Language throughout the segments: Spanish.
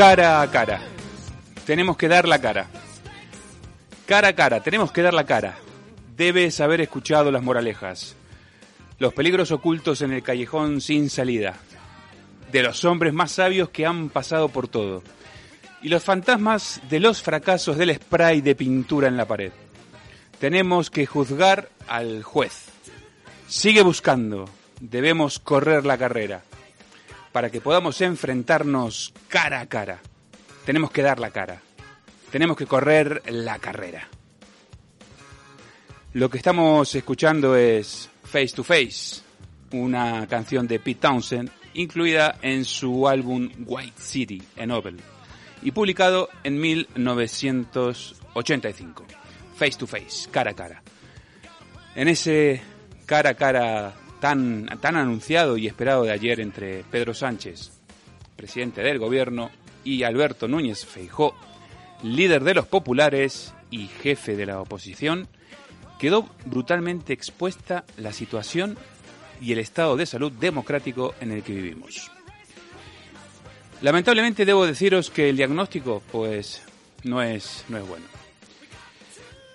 cara a cara. Tenemos que dar la cara. Cara a cara, tenemos que dar la cara. Debes haber escuchado las moralejas. Los peligros ocultos en el callejón sin salida. De los hombres más sabios que han pasado por todo. Y los fantasmas de los fracasos del spray de pintura en la pared. Tenemos que juzgar al juez. Sigue buscando. Debemos correr la carrera. Para que podamos enfrentarnos cara a cara. Tenemos que dar la cara. Tenemos que correr la carrera. Lo que estamos escuchando es Face to Face, una canción de Pete Townsend incluida en su álbum White City en Opel y publicado en 1985. Face to Face, cara a cara. En ese cara a cara tan, tan anunciado y esperado de ayer entre Pedro Sánchez, presidente del gobierno, y Alberto Núñez Feijó, líder de los populares y jefe de la oposición, quedó brutalmente expuesta la situación y el estado de salud democrático en el que vivimos. Lamentablemente debo deciros que el diagnóstico pues no es, no es bueno.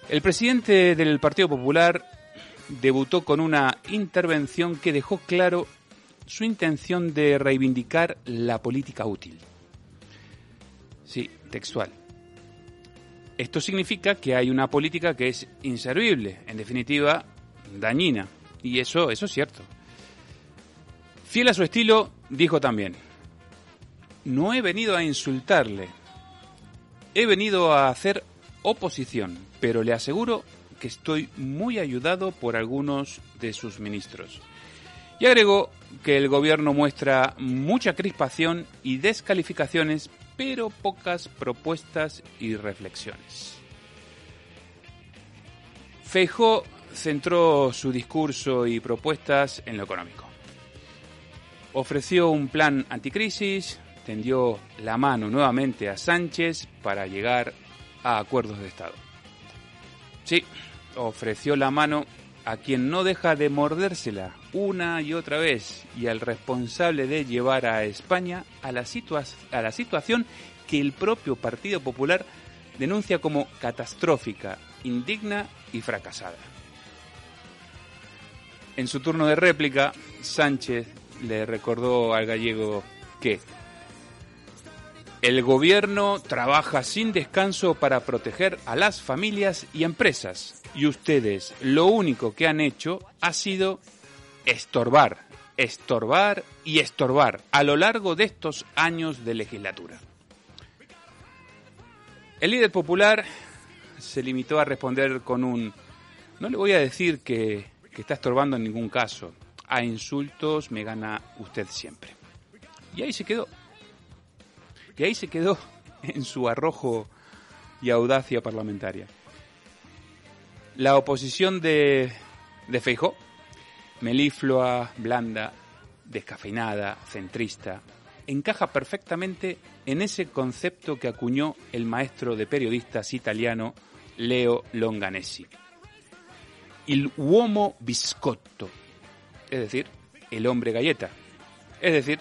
El presidente del Partido Popular debutó con una intervención que dejó claro su intención de reivindicar la política útil. Sí, textual. Esto significa que hay una política que es inservible, en definitiva, dañina. Y eso, eso es cierto. Fiel a su estilo, dijo también, no he venido a insultarle, he venido a hacer oposición, pero le aseguro que estoy muy ayudado por algunos de sus ministros. Y agregó que el gobierno muestra mucha crispación y descalificaciones pero pocas propuestas y reflexiones. Feijó centró su discurso y propuestas en lo económico. Ofreció un plan anticrisis, tendió la mano nuevamente a Sánchez para llegar a acuerdos de Estado. Sí, ofreció la mano a quien no deja de mordérsela una y otra vez y al responsable de llevar a España a la, a la situación que el propio Partido Popular denuncia como catastrófica, indigna y fracasada. En su turno de réplica, Sánchez le recordó al gallego que el gobierno trabaja sin descanso para proteger a las familias y empresas y ustedes lo único que han hecho ha sido estorbar, estorbar y estorbar a lo largo de estos años de legislatura. El líder popular se limitó a responder con un no le voy a decir que, que está estorbando en ningún caso. A insultos me gana usted siempre. Y ahí se quedó. Y ahí se quedó en su arrojo y audacia parlamentaria. La oposición de, de Feijó, meliflua, blanda, descafeinada, centrista, encaja perfectamente en ese concepto que acuñó el maestro de periodistas italiano Leo Longanesi. Il uomo biscotto, es decir, el hombre galleta, es decir,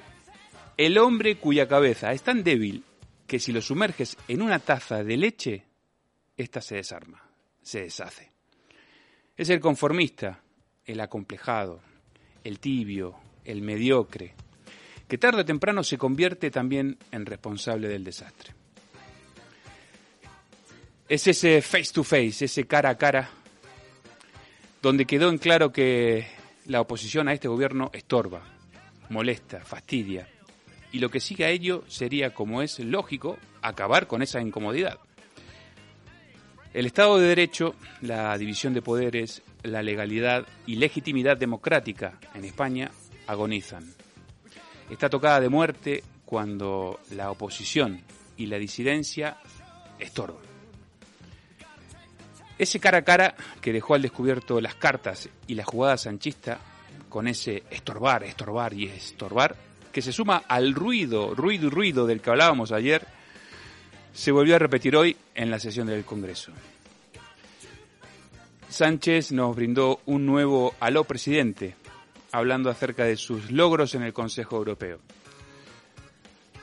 el hombre cuya cabeza es tan débil que si lo sumerges en una taza de leche, ésta se desarma, se deshace. Es el conformista, el acomplejado, el tibio, el mediocre, que tarde o temprano se convierte también en responsable del desastre. Es ese face to face, ese cara a cara, donde quedó en claro que la oposición a este gobierno estorba, molesta, fastidia, y lo que sigue a ello sería, como es lógico, acabar con esa incomodidad. El Estado de Derecho, la división de poderes, la legalidad y legitimidad democrática en España agonizan. Está tocada de muerte cuando la oposición y la disidencia estorban. Ese cara a cara que dejó al descubierto las cartas y la jugada sanchista, con ese estorbar, estorbar y estorbar, que se suma al ruido, ruido y ruido del que hablábamos ayer, se volvió a repetir hoy en la sesión del Congreso. Sánchez nos brindó un nuevo aló presidente, hablando acerca de sus logros en el Consejo Europeo.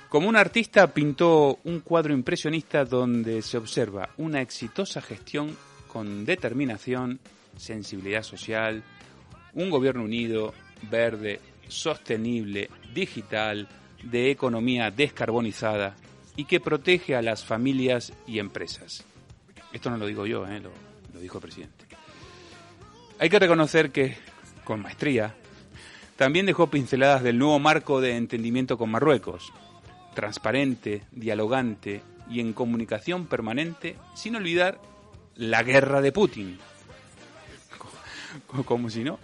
Como un artista pintó un cuadro impresionista donde se observa una exitosa gestión con determinación, sensibilidad social, un gobierno unido, verde, sostenible, digital, de economía descarbonizada y que protege a las familias y empresas. Esto no lo digo yo, ¿eh? lo, lo dijo el presidente. Hay que reconocer que, con maestría, también dejó pinceladas del nuevo marco de entendimiento con Marruecos, transparente, dialogante y en comunicación permanente, sin olvidar la guerra de Putin. Como si no,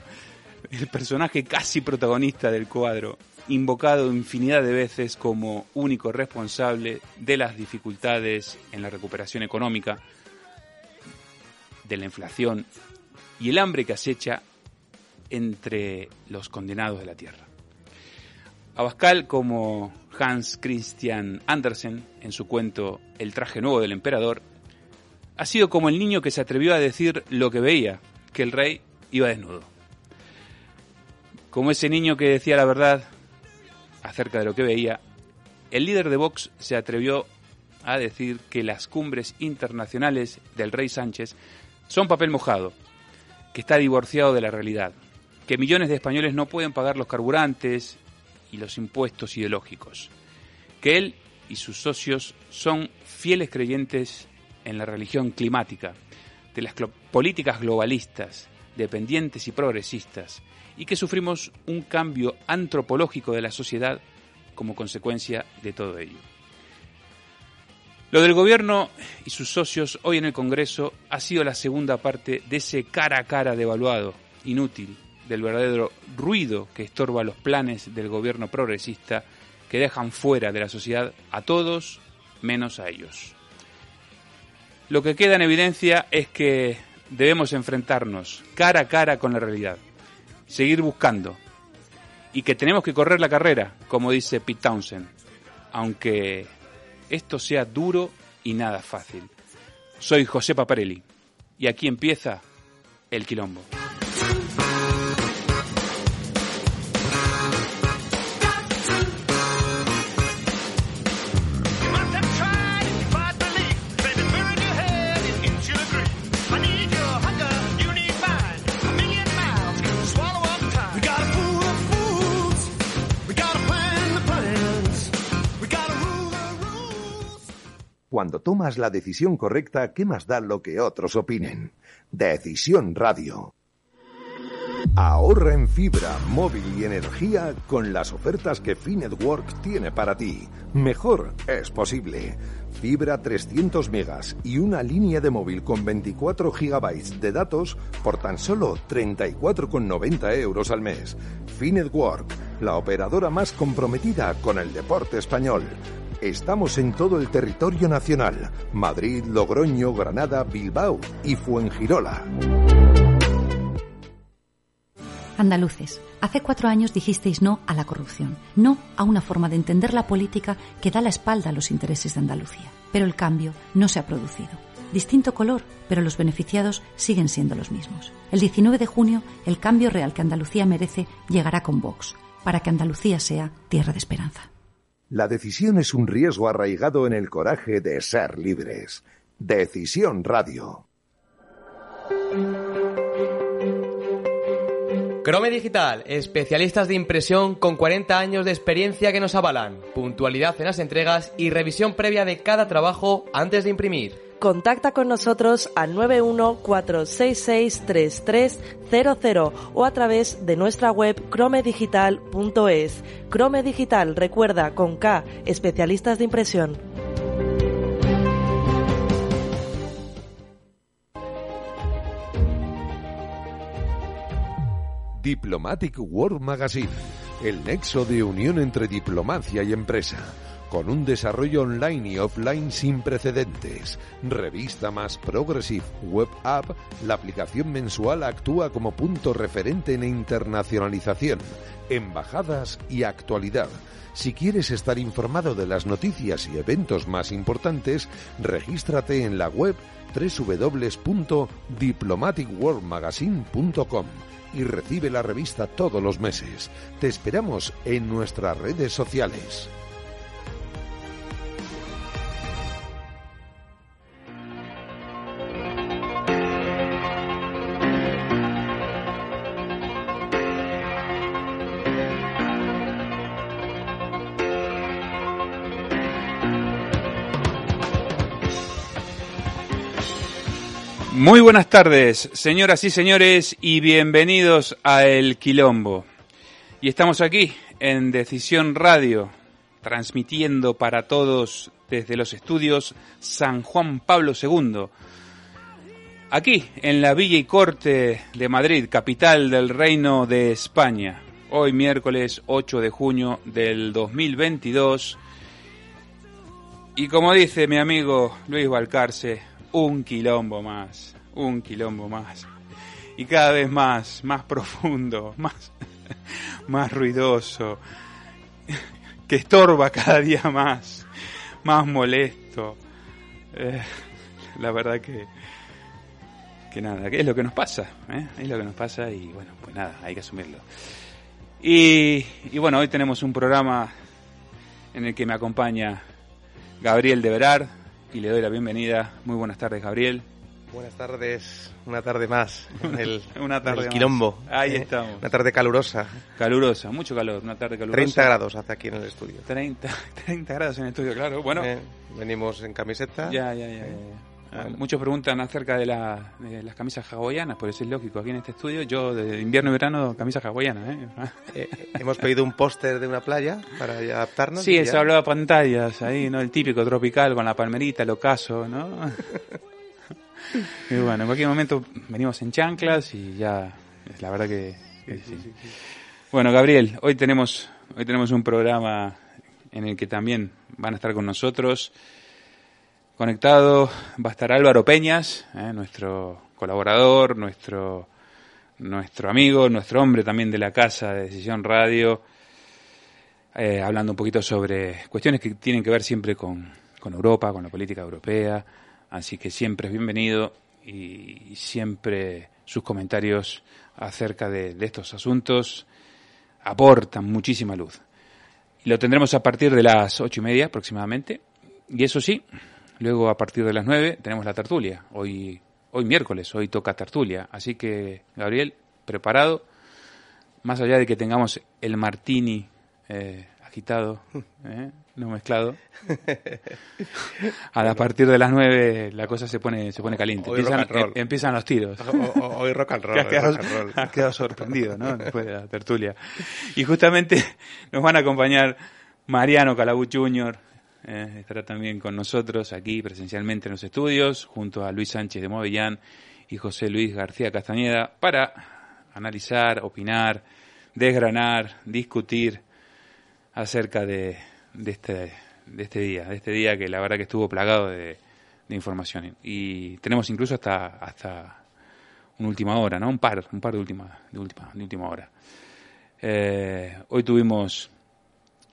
el personaje casi protagonista del cuadro, invocado infinidad de veces como único responsable de las dificultades en la recuperación económica, de la inflación y el hambre que acecha entre los condenados de la tierra. Abascal, como Hans Christian Andersen en su cuento El traje nuevo del emperador, ha sido como el niño que se atrevió a decir lo que veía, que el rey iba desnudo. Como ese niño que decía la verdad acerca de lo que veía, el líder de Vox se atrevió a decir que las cumbres internacionales del rey Sánchez son papel mojado, que está divorciado de la realidad, que millones de españoles no pueden pagar los carburantes y los impuestos ideológicos, que él y sus socios son fieles creyentes en la religión climática, de las políticas globalistas, dependientes y progresistas, y que sufrimos un cambio antropológico de la sociedad como consecuencia de todo ello. Lo del gobierno y sus socios hoy en el Congreso ha sido la segunda parte de ese cara a cara devaluado, inútil, del verdadero ruido que estorba los planes del gobierno progresista que dejan fuera de la sociedad a todos menos a ellos. Lo que queda en evidencia es que debemos enfrentarnos cara a cara con la realidad, seguir buscando y que tenemos que correr la carrera, como dice Pete Townsend, aunque esto sea duro y nada fácil. Soy José Paparelli y aquí empieza el quilombo. Cuando tomas la decisión correcta, ¿qué más da lo que otros opinen? Decisión Radio. Ahorra en fibra, móvil y energía con las ofertas que Finetwork tiene para ti. Mejor es posible. Fibra 300 megas y una línea de móvil con 24 gigabytes de datos por tan solo 34,90 euros al mes. Finetwork, la operadora más comprometida con el deporte español. Estamos en todo el territorio nacional, Madrid, Logroño, Granada, Bilbao y Fuengirola. Andaluces, hace cuatro años dijisteis no a la corrupción, no a una forma de entender la política que da la espalda a los intereses de Andalucía. Pero el cambio no se ha producido. Distinto color, pero los beneficiados siguen siendo los mismos. El 19 de junio, el cambio real que Andalucía merece llegará con Vox, para que Andalucía sea tierra de esperanza. La decisión es un riesgo arraigado en el coraje de ser libres. Decisión Radio. Crome Digital, especialistas de impresión con 40 años de experiencia que nos avalan, puntualidad en las entregas y revisión previa de cada trabajo antes de imprimir. Contacta con nosotros al 914663300 o a través de nuestra web cromedigital.es. Crome Digital, recuerda, con K, especialistas de impresión. Diplomatic World Magazine, el nexo de unión entre diplomacia y empresa con un desarrollo online y offline sin precedentes. Revista más Progressive Web App, la aplicación mensual actúa como punto referente en internacionalización, embajadas y actualidad. Si quieres estar informado de las noticias y eventos más importantes, regístrate en la web www.diplomaticworldmagazine.com y recibe la revista todos los meses. Te esperamos en nuestras redes sociales. Muy buenas tardes, señoras y señores, y bienvenidos a El Quilombo. Y estamos aquí en Decisión Radio, transmitiendo para todos desde los estudios San Juan Pablo II. Aquí, en la Villa y Corte de Madrid, capital del Reino de España. Hoy miércoles 8 de junio del 2022. Y como dice mi amigo Luis Balcarce, un quilombo más, un quilombo más. Y cada vez más, más profundo, más, más ruidoso, que estorba cada día más, más molesto. Eh, la verdad que, que nada, que es lo que nos pasa, ¿eh? es lo que nos pasa y bueno, pues nada, hay que asumirlo. Y, y bueno, hoy tenemos un programa en el que me acompaña Gabriel de Verar, y le doy la bienvenida. Muy buenas tardes, Gabriel. Buenas tardes, una tarde más. El, una tarde el quilombo. Ahí ¿eh? estamos. Una tarde calurosa. Calurosa, mucho calor, una tarde calurosa. 30 grados hace aquí en el estudio. 30, 30 grados en el estudio, claro. Bueno, Eh, venimos en camiseta. ya, ya, ya. ya, ya. Ah, Muchos preguntan acerca de, la- de las camisas hawaianas, por eso es lógico. Aquí en este estudio, yo de invierno y verano, camisas hawaianas. ¿eh? Eh, hemos pedido un póster de una playa para adaptarnos. Sí, se hablaba de pantallas, ahí, ¿no? El típico tropical con la palmerita, el ocaso, ¿no? Y bueno, en cualquier momento venimos en chanclas y ya, es la verdad que, que sí. Bueno, Gabriel, hoy tenemos, hoy tenemos un programa en el que también van a estar con nosotros. Conectado va a estar Álvaro Peñas, ¿eh? nuestro colaborador, nuestro, nuestro amigo, nuestro hombre también de la casa de Decisión Radio eh, hablando un poquito sobre cuestiones que tienen que ver siempre con, con Europa, con la política europea. Así que siempre es bienvenido y, siempre sus comentarios acerca de, de estos asuntos aportan muchísima luz. Lo tendremos a partir de las ocho y media aproximadamente. Y eso sí, luego a partir de las nueve tenemos la tertulia. Hoy, hoy miércoles, hoy toca tertulia. Así que, Gabriel, preparado. Más allá de que tengamos el martini eh, agitado, eh, no mezclado. A, partir de las nueve la cosa se pone se pone caliente. Hoy Empiezan, rock and roll. em- empiezan los tiros. Hoy rock and roll. Que has hoy quedado, rock and roll. has quedado sorprendido, ¿no? Después de la tertulia. Y justamente nos van a acompañar Mariano Calabú Jr., eh, estará también con nosotros aquí presencialmente en los estudios, junto a Luis Sánchez de Movellán y José Luis García Castañeda, para analizar, opinar, desgranar, discutir acerca de, de este, de este día, de este día que la verdad que estuvo plagado de, de información. Y tenemos incluso hasta, hasta una última hora, ¿no? Un par, un par de última, de última, de última hora. Eh, hoy tuvimos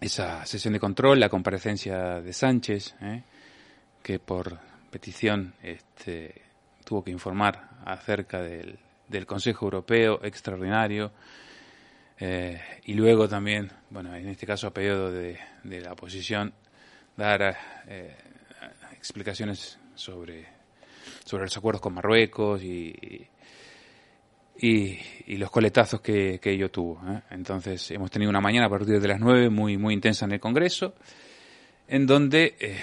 esa sesión de control, la comparecencia de Sánchez, ¿eh? que por petición este, tuvo que informar acerca del, del Consejo Europeo extraordinario eh, y luego también, bueno, en este caso a pedido de, la oposición, dar eh, explicaciones sobre, sobre los acuerdos con Marruecos y, y, los coletazos que, que ello tuvo. ¿eh? Entonces hemos tenido una mañana a partir de las 9 muy, muy intensa en el Congreso, en donde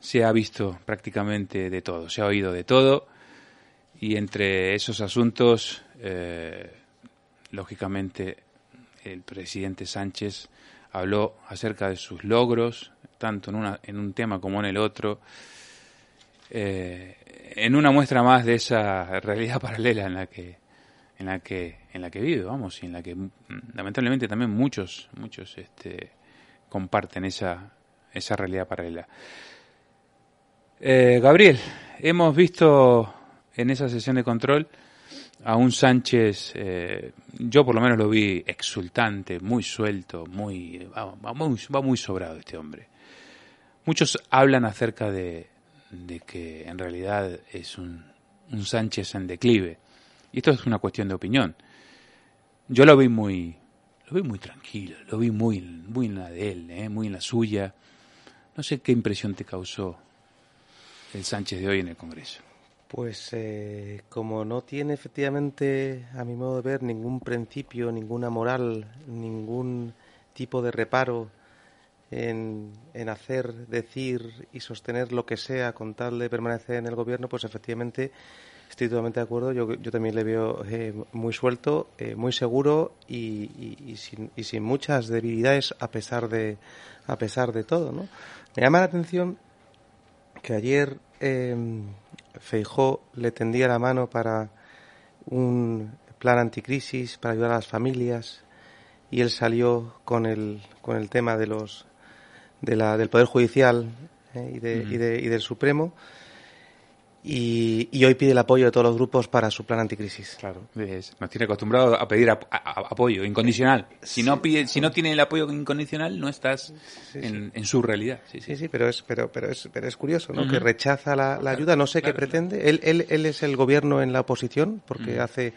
se ha visto prácticamente de todo, se ha oído de todo, y entre esos asuntos, lógicamente, el presidente Sánchez habló acerca de sus logros, tanto en, una, en un tema como en el otro, eh, en una muestra más de esa realidad paralela en la que en la que en la que vive, vamos, y en la que mm, lamentablemente también muchos muchos este comparten esa esa realidad paralela. Eh, Gabriel, hemos visto en esa sesión de control a un Sánchez, eh, yo por lo menos lo vi exultante, muy suelto, muy va, muy, va muy sobrado este hombre. Muchos hablan acerca de, de que en realidad es un, un Sánchez en declive. Y esto es una cuestión de opinión. Yo lo vi muy, lo vi muy tranquilo, lo vi muy, muy en la de él, ¿eh? muy en la suya. No sé qué impresión te causó el Sánchez de hoy en el Congreso. Pues eh, como no tiene efectivamente, a mi modo de ver, ningún principio, ninguna moral, ningún tipo de reparo en, en hacer, decir y sostener lo que sea con tal de permanecer en el gobierno, pues efectivamente Estoy totalmente de acuerdo. Yo, yo también le veo eh, muy suelto, eh, muy seguro y, y, sin, y, sin, muchas debilidades a pesar de a pesar de todo. ¿no? Me llama la atención que ayer eh, Feijó le tendía la mano para un plan anticrisis para ayudar a las familias y él salió con el con el tema de los de la, del poder judicial eh, y, de, y, de, y del Supremo y, y, hoy pide el apoyo de todos los grupos para su plan anticrisis. Claro, es, nos tiene acostumbrado a pedir a, a, apoyo incondicional. Si no pide, si no tiene el apoyo incondicional, no estás sí, en, en, su realidad. Sí, sí, sí, pero es, pero, pero es, pero es curioso, ¿no? Uh -huh. Que rechaza la, la, ayuda, no sé claro, qué pretende. Él, él, él es el gobierno en la oposición, porque uh -huh. hace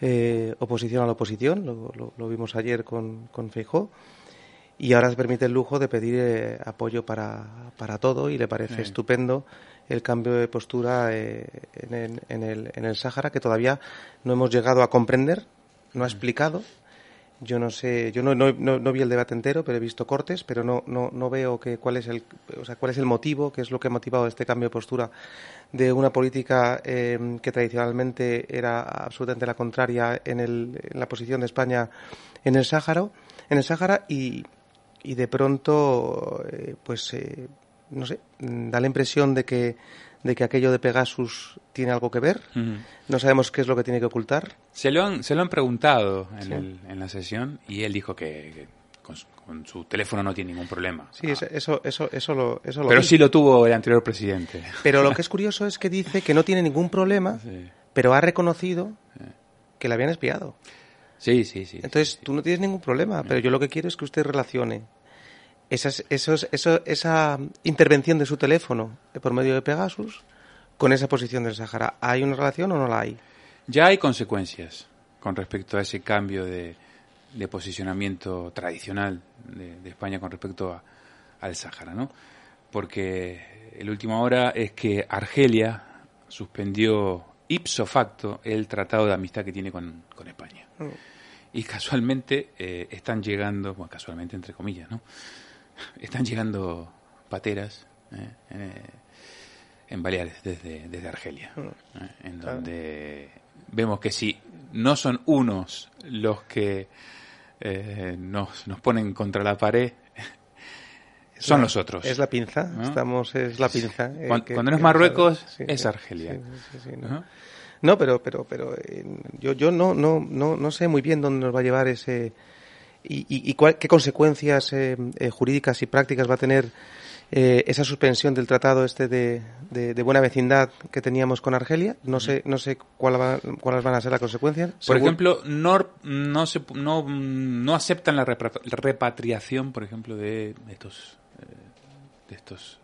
eh, oposición a la oposición, lo, lo, lo vimos ayer con, con Feijó y ahora se permite el lujo de pedir eh, apoyo para, para todo y le parece estupendo el cambio de postura eh, en, el, en, el, en el Sáhara que todavía no hemos llegado a comprender, no ha explicado. Yo no sé, yo no, no, no, no vi el debate entero, pero he visto cortes, pero no, no, no veo que cuál es el, o sea, cuál es el motivo, qué es lo que ha motivado este cambio de postura de una política eh, que tradicionalmente era absolutamente la contraria en, el, en la posición de España en el Sáhara, en el Sáhara y, y de pronto, eh, pues eh, no sé, da la impresión de que, de que aquello de Pegasus tiene algo que ver. Uh -huh. No sabemos qué es lo que tiene que ocultar. Se lo han, se lo han preguntado en, sí. el, en la sesión y él dijo que, que con, su, con, su, teléfono no tiene ningún problema. Sí, ah. eso, eso, eso lo, eso lo Pero vi. sí lo tuvo el anterior presidente. Pero lo que es curioso es que dice que no tiene ningún problema, sí. pero ha reconocido que le habían espiado. Sí, sí, sí. Entonces sí, tú no tienes ningún problema, pero yo lo que quiero es que usted relacione esas, esos, eso, esa intervención de su teléfono por medio de Pegasus con esa posición del Sahara. ¿Hay una relación o no la hay? Ya hay consecuencias con respecto a ese cambio de, de posicionamiento tradicional de, de, España con respecto a, al Sahara, ¿no? Porque el último hora es que Argelia suspendió ipso facto el tratado de amistad que tiene con, con España. Oh. Y casualmente eh, están llegando, bueno, casualmente entre comillas, ¿no? Están llegando pateras ¿eh? eh, en Baleares desde, desde Argelia, mm. ¿eh? en donde vemos que si no son unos los que eh, nos, nos ponen contra la pared, son la, los otros. Es la pinza, ¿no? estamos, es la pinza. Cuando, que, cuando, no es Marruecos, sí, es Argelia. Sí, ¿no? no, pero, pero, pero yo, yo no, no, no, no sé muy bien dónde nos va a llevar ese, y, y, y cuál, qué consecuencias eh, eh, jurídicas y prácticas va a tener eh, esa suspensión del tratado este de, de, de, buena vecindad que teníamos con Argelia. No sé, no sé cuál va, cuáles van a ser las consecuencias. Por Según... ejemplo, no, no, se, no, no aceptan la repatriación, por ejemplo, de estos, de estos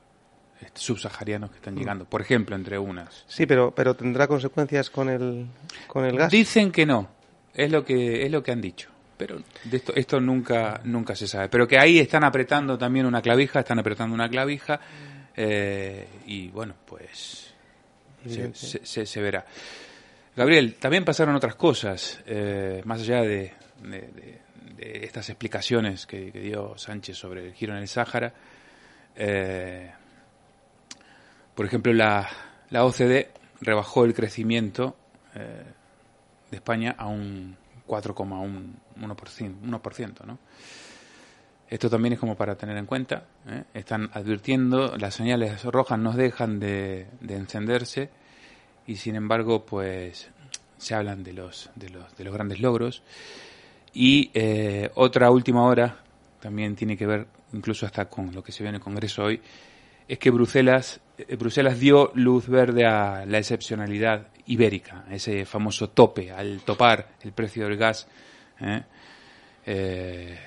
subsaharianos que están llegando, por ejemplo, entre unas. Sí, pero, pero tendrá consecuencias con el, con el gas. Dicen que no, es lo que, es lo que han dicho pero de esto, esto nunca, nunca se sabe. Pero que ahí están apretando también una clavija, están apretando una clavija, eh, y bueno, pues se, se, se, verá. Gabriel, también pasaron otras cosas, eh, más allá de, de, de, de, estas explicaciones que, que, dio Sánchez sobre el giro en el Sáhara. Eh, por ejemplo, la, la OCDE rebajó el crecimiento eh, de España a un 4,1%, 1%, ¿no? Esto también es como para tener en cuenta. ¿eh? Están advirtiendo, las señales rojas no dejan de, de, encenderse y sin embargo, pues se hablan de los, de los, de los grandes logros. Y eh, otra última hora, también tiene que ver incluso hasta con lo que se ve en el Congreso hoy, es que Bruselas, eh, Bruselas dio luz verde a la excepcionalidad ibérica, ese famoso tope, al topar el precio del gas, ¿eh? Eh,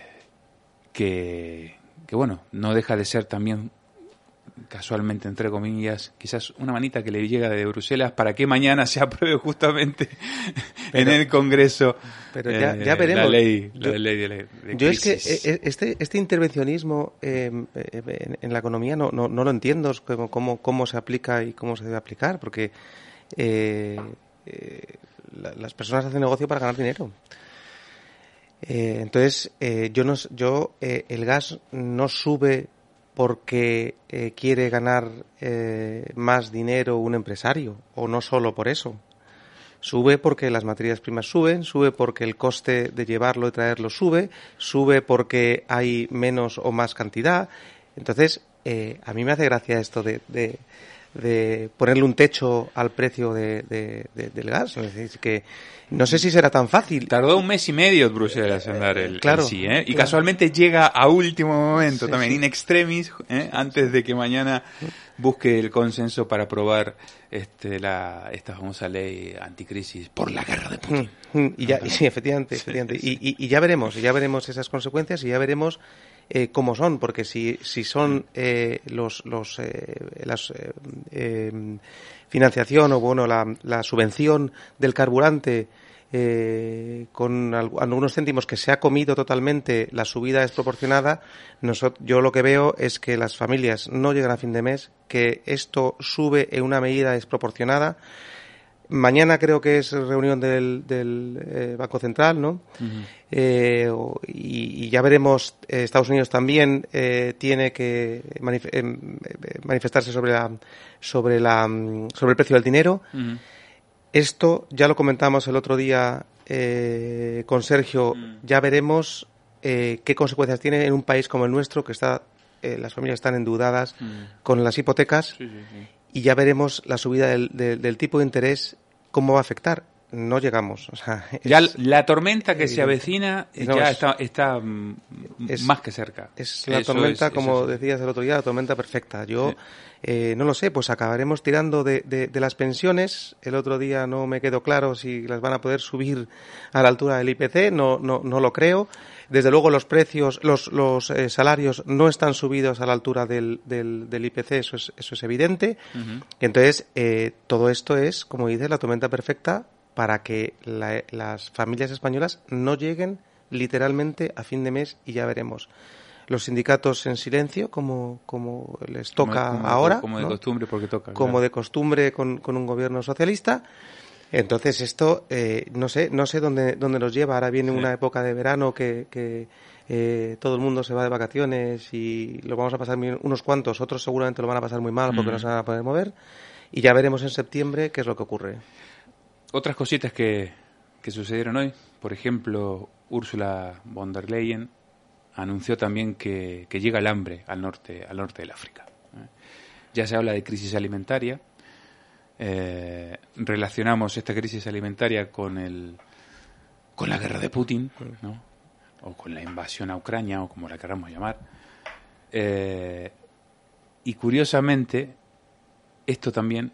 que, que, bueno, no deja de ser también casualmente, entre comillas, quizás una manita que le llega de Bruselas para que mañana se apruebe justamente pero, en el Congreso pero ya, ya veremos. la ley, yo, ley de, la, de yo es que eh, este, este intervencionismo eh, en, en, la economía no, no, no lo entiendo cómo, cómo, cómo se aplica y cómo se debe aplicar, porque eh, eh, la, las personas hacen negocio para ganar dinero. Eh, entonces, eh, yo, no, yo el gas no sube porque quiere ganar más dinero un empresario, o no solo por eso, Sube porque las materias primas suben, sube porque el coste de llevarlo y traerlo sube, sube porque hay menos o más cantidad. Entonces, a mí me hace gracia esto de, ponerle un techo al precio de, del gas. Es decir, que no sé si será tan fácil. Tardó un mes y medio Bruselas en dar el, claro, sí, ¿eh? Y casualmente llega a último momento también, in extremis, ¿eh? antes de que mañana busque el consenso para aprobar este, la, esta famosa ley anticrisis por la guerra de Putin. Mm, mm, y ya, sí, efectivamente, efectivamente. Y, y, ya veremos, ya veremos esas consecuencias y ya veremos eh, cómo son, porque si, si son eh, los, los eh, las eh, financiación o bueno la, la subvención del carburante eh, con algunos céntimos que se ha comido totalmente, la subida es proporcionada. yo lo que veo es que las familias no llegan a fin de mes, que esto sube en una medida desproporcionada. Mañana creo que es reunión del, eh, Banco Central, ¿no? Eh, y, ya veremos, Estados Unidos también tiene que manifestarse sobre la, sobre la, sobre el precio del dinero. Esto ya lo comentamos el otro día eh, con Sergio. Mm. Ya veremos eh, qué consecuencias tiene en un país como el nuestro, que está eh, las familias están endeudadas mm. con las hipotecas, y ya veremos la subida del, tipo de interés cómo va a afectar no llegamos. ya la tormenta que se avecina ya está, mm, más que cerca. Es la tormenta, como decías el otro día, la tormenta perfecta. Yo eh, no lo sé, pues acabaremos tirando de, de, las pensiones. El otro día no me quedó claro si las van a poder subir a la altura del IPC, no, no, no lo creo. Desde luego los precios, los, los eh, salarios no están subidos a la altura del, del, del IPC, eso es, eso es evidente. Entonces, eh, todo esto es, como dices, la tormenta perfecta para que las familias españolas no lleguen literalmente a fin de mes y ya veremos los sindicatos en silencio, como, como les toca ahora. Como de costumbre, porque toca. Como de costumbre con, con, un gobierno socialista. Entonces esto, eh, no sé, no sé dónde, dónde nos lleva. Ahora viene una época de verano que, que eh, todo el mundo se va de vacaciones y lo vamos a pasar unos cuantos, otros seguramente lo van a pasar muy mal porque no se van a poder mover. Y ya veremos en septiembre qué es lo que ocurre. Otras cositas que, que sucedieron hoy, por ejemplo, Úrsula von der Leyen anunció también que, llega el hambre al norte, al norte del África. ¿eh? Ya se habla de crisis alimentaria. Eh, relacionamos esta crisis alimentaria con el con la guerra de Putin, o con la invasión a Ucrania, o como la queramos llamar. Eh, y curiosamente, esto también,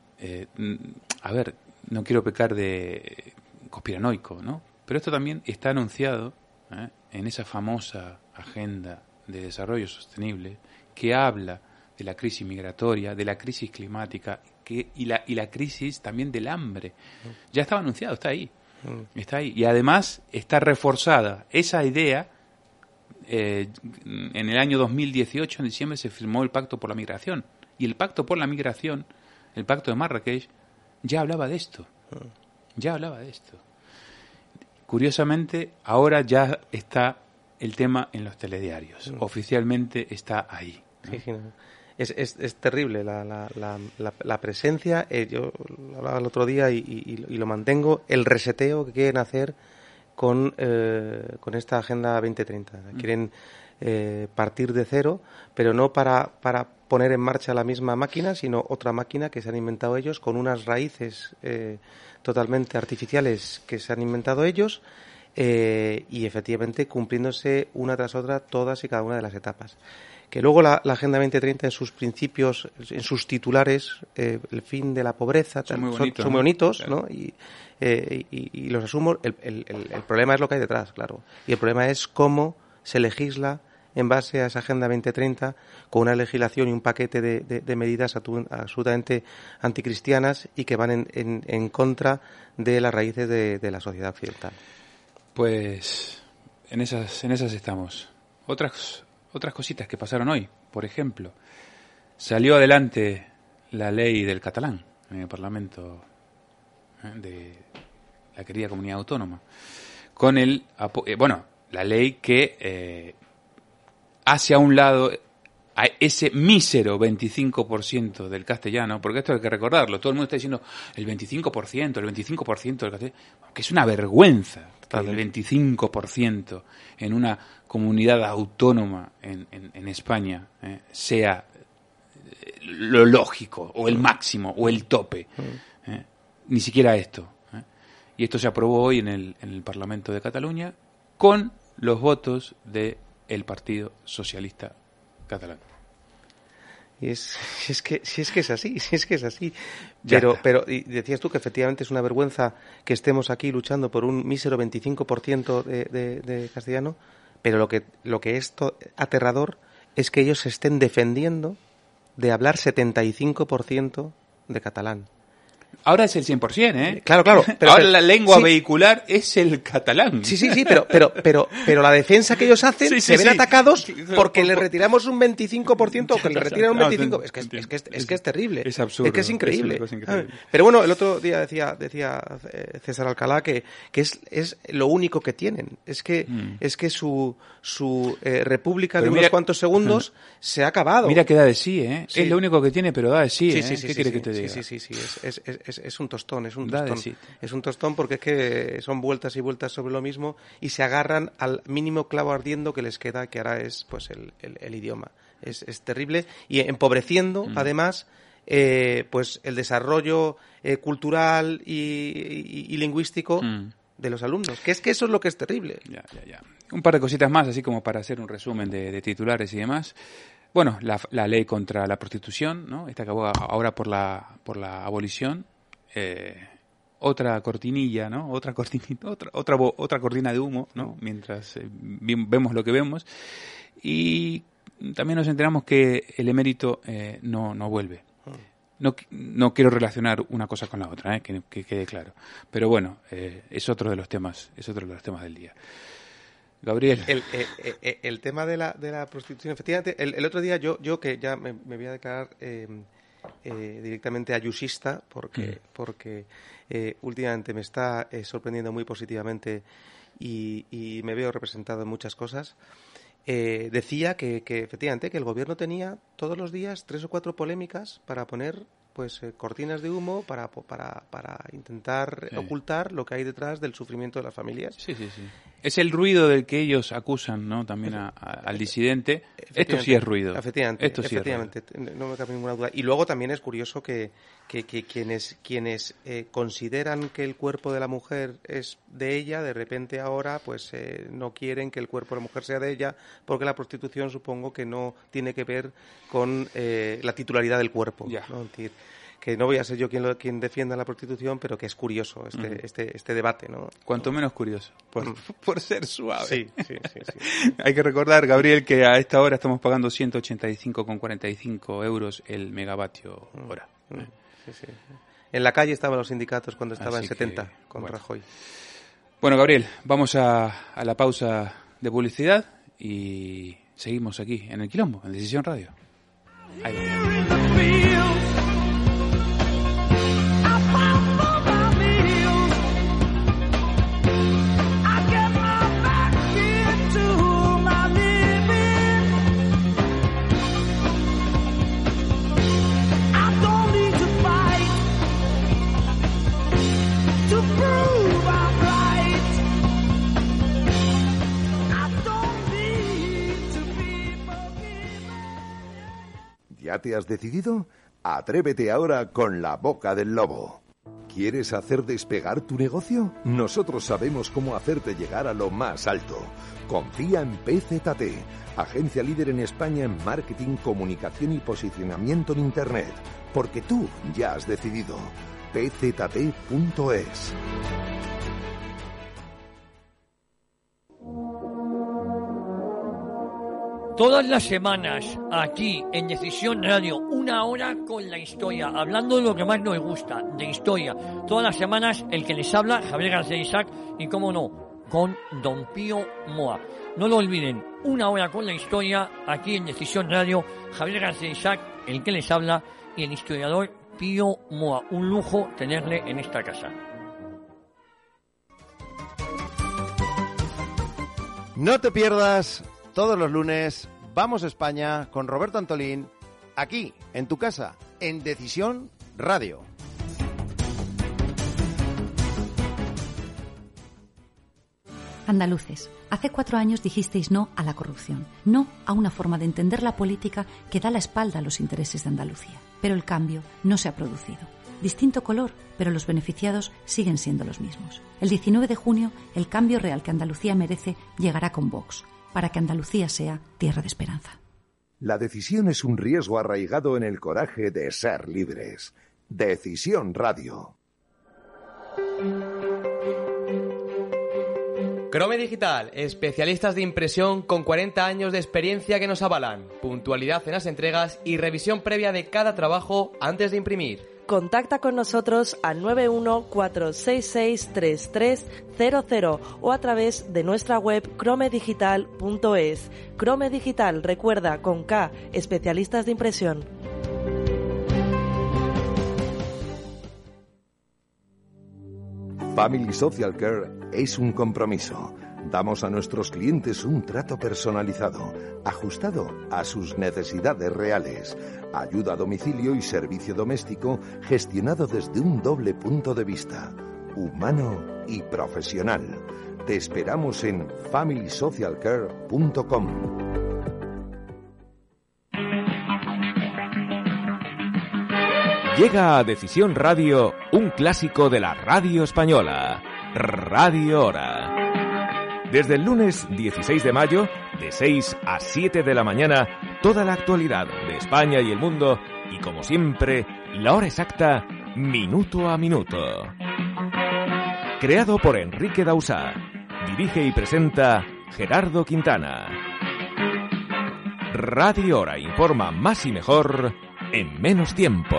a ver, no quiero pecar de conspiranoico, ¿no? Pero esto también está anunciado en esa famosa agenda de desarrollo sostenible que habla de la crisis migratoria, de la crisis climática que, y, la, y la crisis también del hambre. Ya estaba anunciado, está ahí. Mm. Está ahí. Y además está reforzada esa idea. Eh, en el año 2018, en diciembre, se firmó el Pacto por la Migración. Y el Pacto por la Migración, el Pacto de Marrakech, ya hablaba de esto. Ya hablaba de esto. Curiosamente, ahora ya está el tema en los telediarios. Mm. Oficialmente está ahí. es, es, es, terrible la, la, la, la presencia. Eh, yo lo hablaba el otro día y, y, lo mantengo. El reseteo que quieren hacer con, eh, con esta Agenda 2030. Mm. Quieren eh, partir de cero, pero no para, para poner en marcha la misma máquina, sino otra máquina que se han inventado ellos con unas raíces totalmente artificiales que se han inventado ellos eh, y efectivamente cumpliéndose una tras otra todas y cada una de las etapas. Que luego la, Agenda 2030 en sus principios, en sus titulares, eh, el fin de la pobreza, son, muy bonitos, ¿no? Eh, y, los asumo. El, el, el, problema es lo que hay detrás, claro. Y el problema es cómo se legisla en base a esa Agenda 2030 con una legislación y un paquete de, de, medidas absolutamente anticristianas y que van en, en, contra de las raíces de, de la sociedad occidental. Pues en esas, en esas estamos. Otras, otras cositas que pasaron hoy, por ejemplo, salió adelante la ley del catalán en el Parlamento ¿eh? de la querida comunidad autónoma. Con el, eh, bueno, la ley que eh, hace a un lado a ese mísero 25% del castellano, porque esto hay que recordarlo, todo el mundo está diciendo el 25%, el 25% del castellano, que es una vergüenza que el 25% en una comunidad autónoma en, en, España eh, sea eh, lo lógico, o el máximo, o el tope. Mm. Eh, ni siquiera esto. Y esto se aprobó hoy en el, en el Parlamento de Cataluña con los votos del el Partido Socialista Catalán. Y es, si es que, si es que es así, si es que es así. Pero, pero y decías tú que efectivamente es una vergüenza que estemos aquí luchando por un mísero 25% de, de, de castellano, pero lo que, lo que es aterrador es que ellos se estén defendiendo de hablar 75% de catalán. Ahora es el 100%, ¿eh? Claro, claro. Pero, Ahora la lengua vehicular es el catalán. Sí, sí, sí, pero, pero, pero, pero la defensa que ellos hacen se ven atacados porque le retiramos un 25% o que le retiran un 25%. Es que es, que es, que es terrible. Es absurdo. Es que es increíble. Pero bueno, el otro día decía, decía eh, César Alcalá que, que es, es lo único que tienen. Es que, mm. es que su, su eh, república de unos cuantos segundos se ha acabado. Mira que da de sí, ¿eh? Es lo único que tiene, pero da de sí, ¿eh? ¿Qué quiere que te diga? Sí, sí, sí. Es, es, un tostón, es un tostón. Es un tostón porque es que son vueltas y vueltas sobre lo mismo y se agarran al mínimo clavo ardiendo que les queda, que ahora es pues el, el, idioma. Es, es, terrible y empobreciendo, mm. además, eh, pues el desarrollo eh, cultural y, lingüístico mm. de los alumnos. Que es que eso es lo que es terrible. Ya, ya, ya. Un par de cositas más, así como para hacer un resumen de, de titulares y demás. Bueno, la, la, ley contra la prostitución, ¿no? Esta acabó ahora por la, por la abolición. Eh, otra cortinilla, ¿no? Otra cortinita, otra, otra, otra cortina de humo, ¿no? Mientras eh, vemos lo que vemos. Y también nos enteramos que el emérito eh, no, no vuelve. No, no quiero relacionar una cosa con la otra, ¿eh? que, que, quede claro. Pero bueno, es otro de los temas, es otro de los temas del día. Gabriel. El, el, tema de la, de la prostitución, efectivamente, el, otro día yo, yo que ya me, voy a declarar directamente ayusista, porque, mm. porque últimamente me está sorprendiendo muy positivamente y, y, me veo representado en muchas cosas. decía que, que efectivamente que el gobierno tenía todos los días tres o cuatro polémicas para poner pues eh, cortinas de humo para, para, para intentar ocultar lo que hay detrás del sufrimiento de las familias. Sí, sí, sí. Es el ruido del que ellos acusan ¿no? también al disidente. Esto sí es ruido. Efectivamente, Esto sí efectivamente no me cabe ninguna duda. Y luego también es curioso que, que, quienes, quienes eh, consideran que el cuerpo de la mujer es de ella, de repente ahora pues eh, no quieren que el cuerpo de la mujer sea de ella, porque la prostitución supongo que no tiene que ver con la titularidad del cuerpo. ¿no? Que no voy a ser yo quien, quien defienda la prostitución, pero que es curioso este, este, este debate, ¿no? Cuanto menos curioso, por, mm. por ser suave. Sí, sí, sí, Hay que recordar, Gabriel, que a esta hora estamos pagando 185,45 euros el megavatio mm. hora. Mm. En la calle estaban los sindicatos cuando estaba en 70 con Rajoy. Bueno, Gabriel, vamos a, a la pausa de publicidad y seguimos aquí en el Quilombo, en Decisión Radio. Ahí ¿Ya te has decidido? Atrévete ahora con la boca del lobo. ¿Quieres hacer despegar tu negocio? Nosotros sabemos cómo hacerte llegar a lo más alto. Confía en PZT, agencia líder en España en marketing, comunicación y posicionamiento en Internet, porque tú ya has decidido. pzt.es. Todas las semanas, aquí en Decisión Radio, una hora con la historia, hablando de lo que más nos gusta, de historia. Todas las semanas, el que les habla, Javier García Isaac, y cómo no, con Don Pío Moa. No lo olviden, una hora con la historia, aquí en Decisión Radio, Javier García Isaac, el que les habla, y el historiador Pío Moa. Un lujo tenerle en esta casa. No te pierdas todos los lunes Vamos España con Roberto Antolín, aquí, en tu casa, en Decisión Radio. Andaluces, hace cuatro años dijisteis no a la corrupción, no a una forma de entender la política que da la espalda a los intereses de Andalucía. Pero el cambio no se ha producido. Distinto color, pero los beneficiados siguen siendo los mismos. El 19 de junio, el cambio real que Andalucía merece llegará con Vox, para que Andalucía sea tierra de esperanza. La decisión es un riesgo arraigado en el coraje de ser libres. Decisión Radio. Crome Digital, especialistas de impresión con 40 años de experiencia que nos avalan, puntualidad en las entregas y revisión previa de cada trabajo antes de imprimir. Contacta con nosotros al 914663300 o a través de nuestra web cromedigital.es. Crome Digital, recuerda, con K, especialistas de impresión. Family Social Care es un compromiso. Damos a nuestros clientes un trato personalizado, ajustado a sus necesidades reales. Ayuda a domicilio y servicio doméstico gestionado desde un doble punto de vista, humano y profesional. Te esperamos en familysocialcare.com. Llega a Decisión Radio un clásico de la radio española, Radio Hora. Desde el lunes 16 de mayo, de 6 a 7 de la mañana, toda la actualidad de España y el mundo, y como siempre, la hora exacta, minuto a minuto. Creado por Enrique Dausá, dirige y presenta Gerardo Quintana. Radio Hora informa más y mejor en menos tiempo.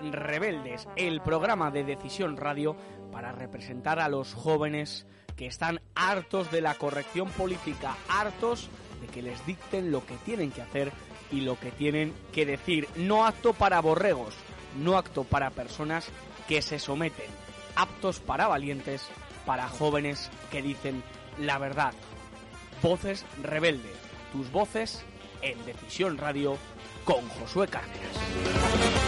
Rebeldes, el programa de Decisión Radio para representar a los jóvenes que están hartos de la corrección política, hartos de que les dicten lo que tienen que hacer y lo que tienen que decir. No apto para borregos, no apto para personas que se someten, aptos para valientes, para jóvenes que dicen la verdad. Voces Rebelde, tus voces en Decisión Radio con Josué Cárdenas.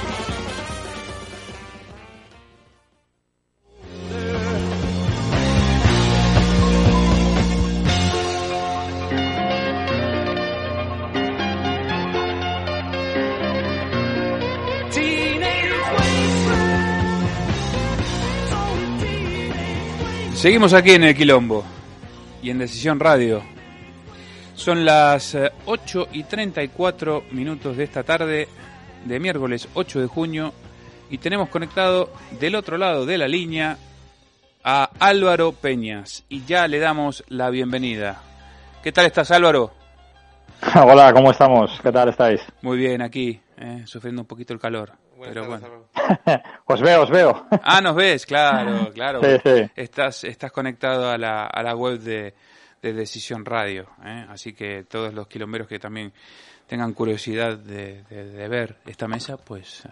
Seguimos aquí en el Quilombo y en Decisión Radio. Son las eh, 8 y 34 minutos de esta tarde de miércoles 8 de junio y tenemos conectado del otro lado de la línea a Álvaro Peñas y ya le damos la bienvenida. ¿Qué tal estás Álvaro? Hola, ¿cómo estamos? ¿Qué tal estáis? Muy bien, aquí, eh, sufriendo un poquito el calor. Pero bueno. os veo, os veo. Ah, nos ves, claro, claro. Sí, sí. Estás, estás conectado a la, a la web de, de Decisión Radio, ¿eh? así que todos los quilomberos que también tengan curiosidad de, de- de ver esta mesa, pues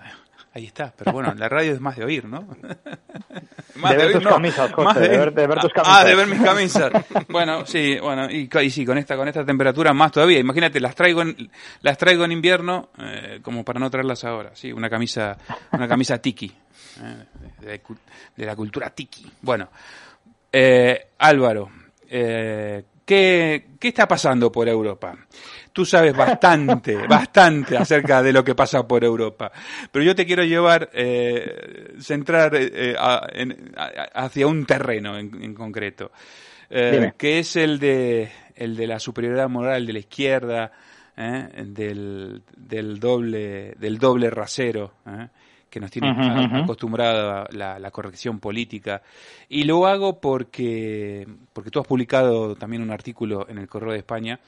ahí está. Pero bueno, la radio es más de oír, ¿no? De ver tus camisas, José, de ver- de ver tus Ah, camisas. de ver mis camisas. bueno, sí, bueno, y, sí, con esta, con esta temperatura más todavía. Imagínate, las traigo en, las traigo en invierno, eh, como para no traerlas ahora. Sí, una camisa, una camisa tiki, eh, de, de la cultura tiki. Bueno, eh, Álvaro, eh, ¿qué, ¿qué está pasando por Europa? Tú sabes bastante, bastante acerca de lo que pasa por Europa, pero yo te quiero llevar, eh, centrar eh, a- en- a- hacia un terreno en, en concreto, eh, que es el de, el de la superioridad moral de la izquierda, eh, del, del doble, del doble rasero, eh, que nos tiene Ujú, a- ujú. acostumbrado a la, la corrección política. Y lo hago porque, porque tú has publicado también un artículo en el Correo de España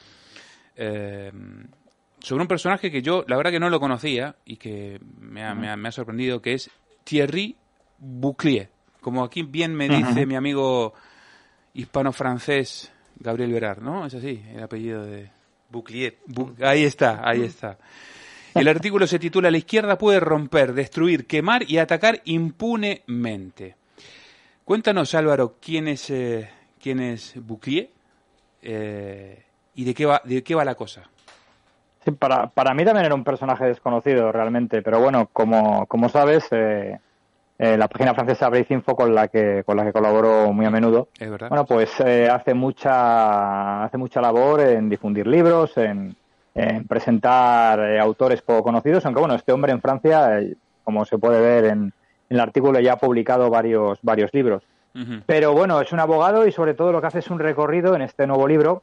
eh, sobre un personaje que yo, la verdad que no lo conocía y que me ha, me ha- me ha sorprendido, que es Thierry Bouclier. Como aquí bien me dice mi amigo hispano-francés Gabriel Verar, ¿no? Es así, el apellido de... Bouclier. Bu- ahí está, ahí está. El artículo se titula La izquierda puede romper, destruir, quemar y atacar impunemente. Cuéntanos, Álvaro, quién es, eh, quién es Bouclier eh, y de qué va, de qué va la cosa. Sí, para, para mí también era un personaje desconocido realmente, pero bueno, como, como sabes, eh, eh, la página francesa Info con la que con la que colaboro muy a menudo, es verdad. bueno, pues eh, hace mucha hace mucha labor en difundir libros, en, en presentar autores poco conocidos, aunque bueno, este hombre en Francia, como se puede ver en, en, el artículo, ya ha publicado varios varios libros. Pero bueno, es un abogado y sobre todo lo que hace es un recorrido en este nuevo libro.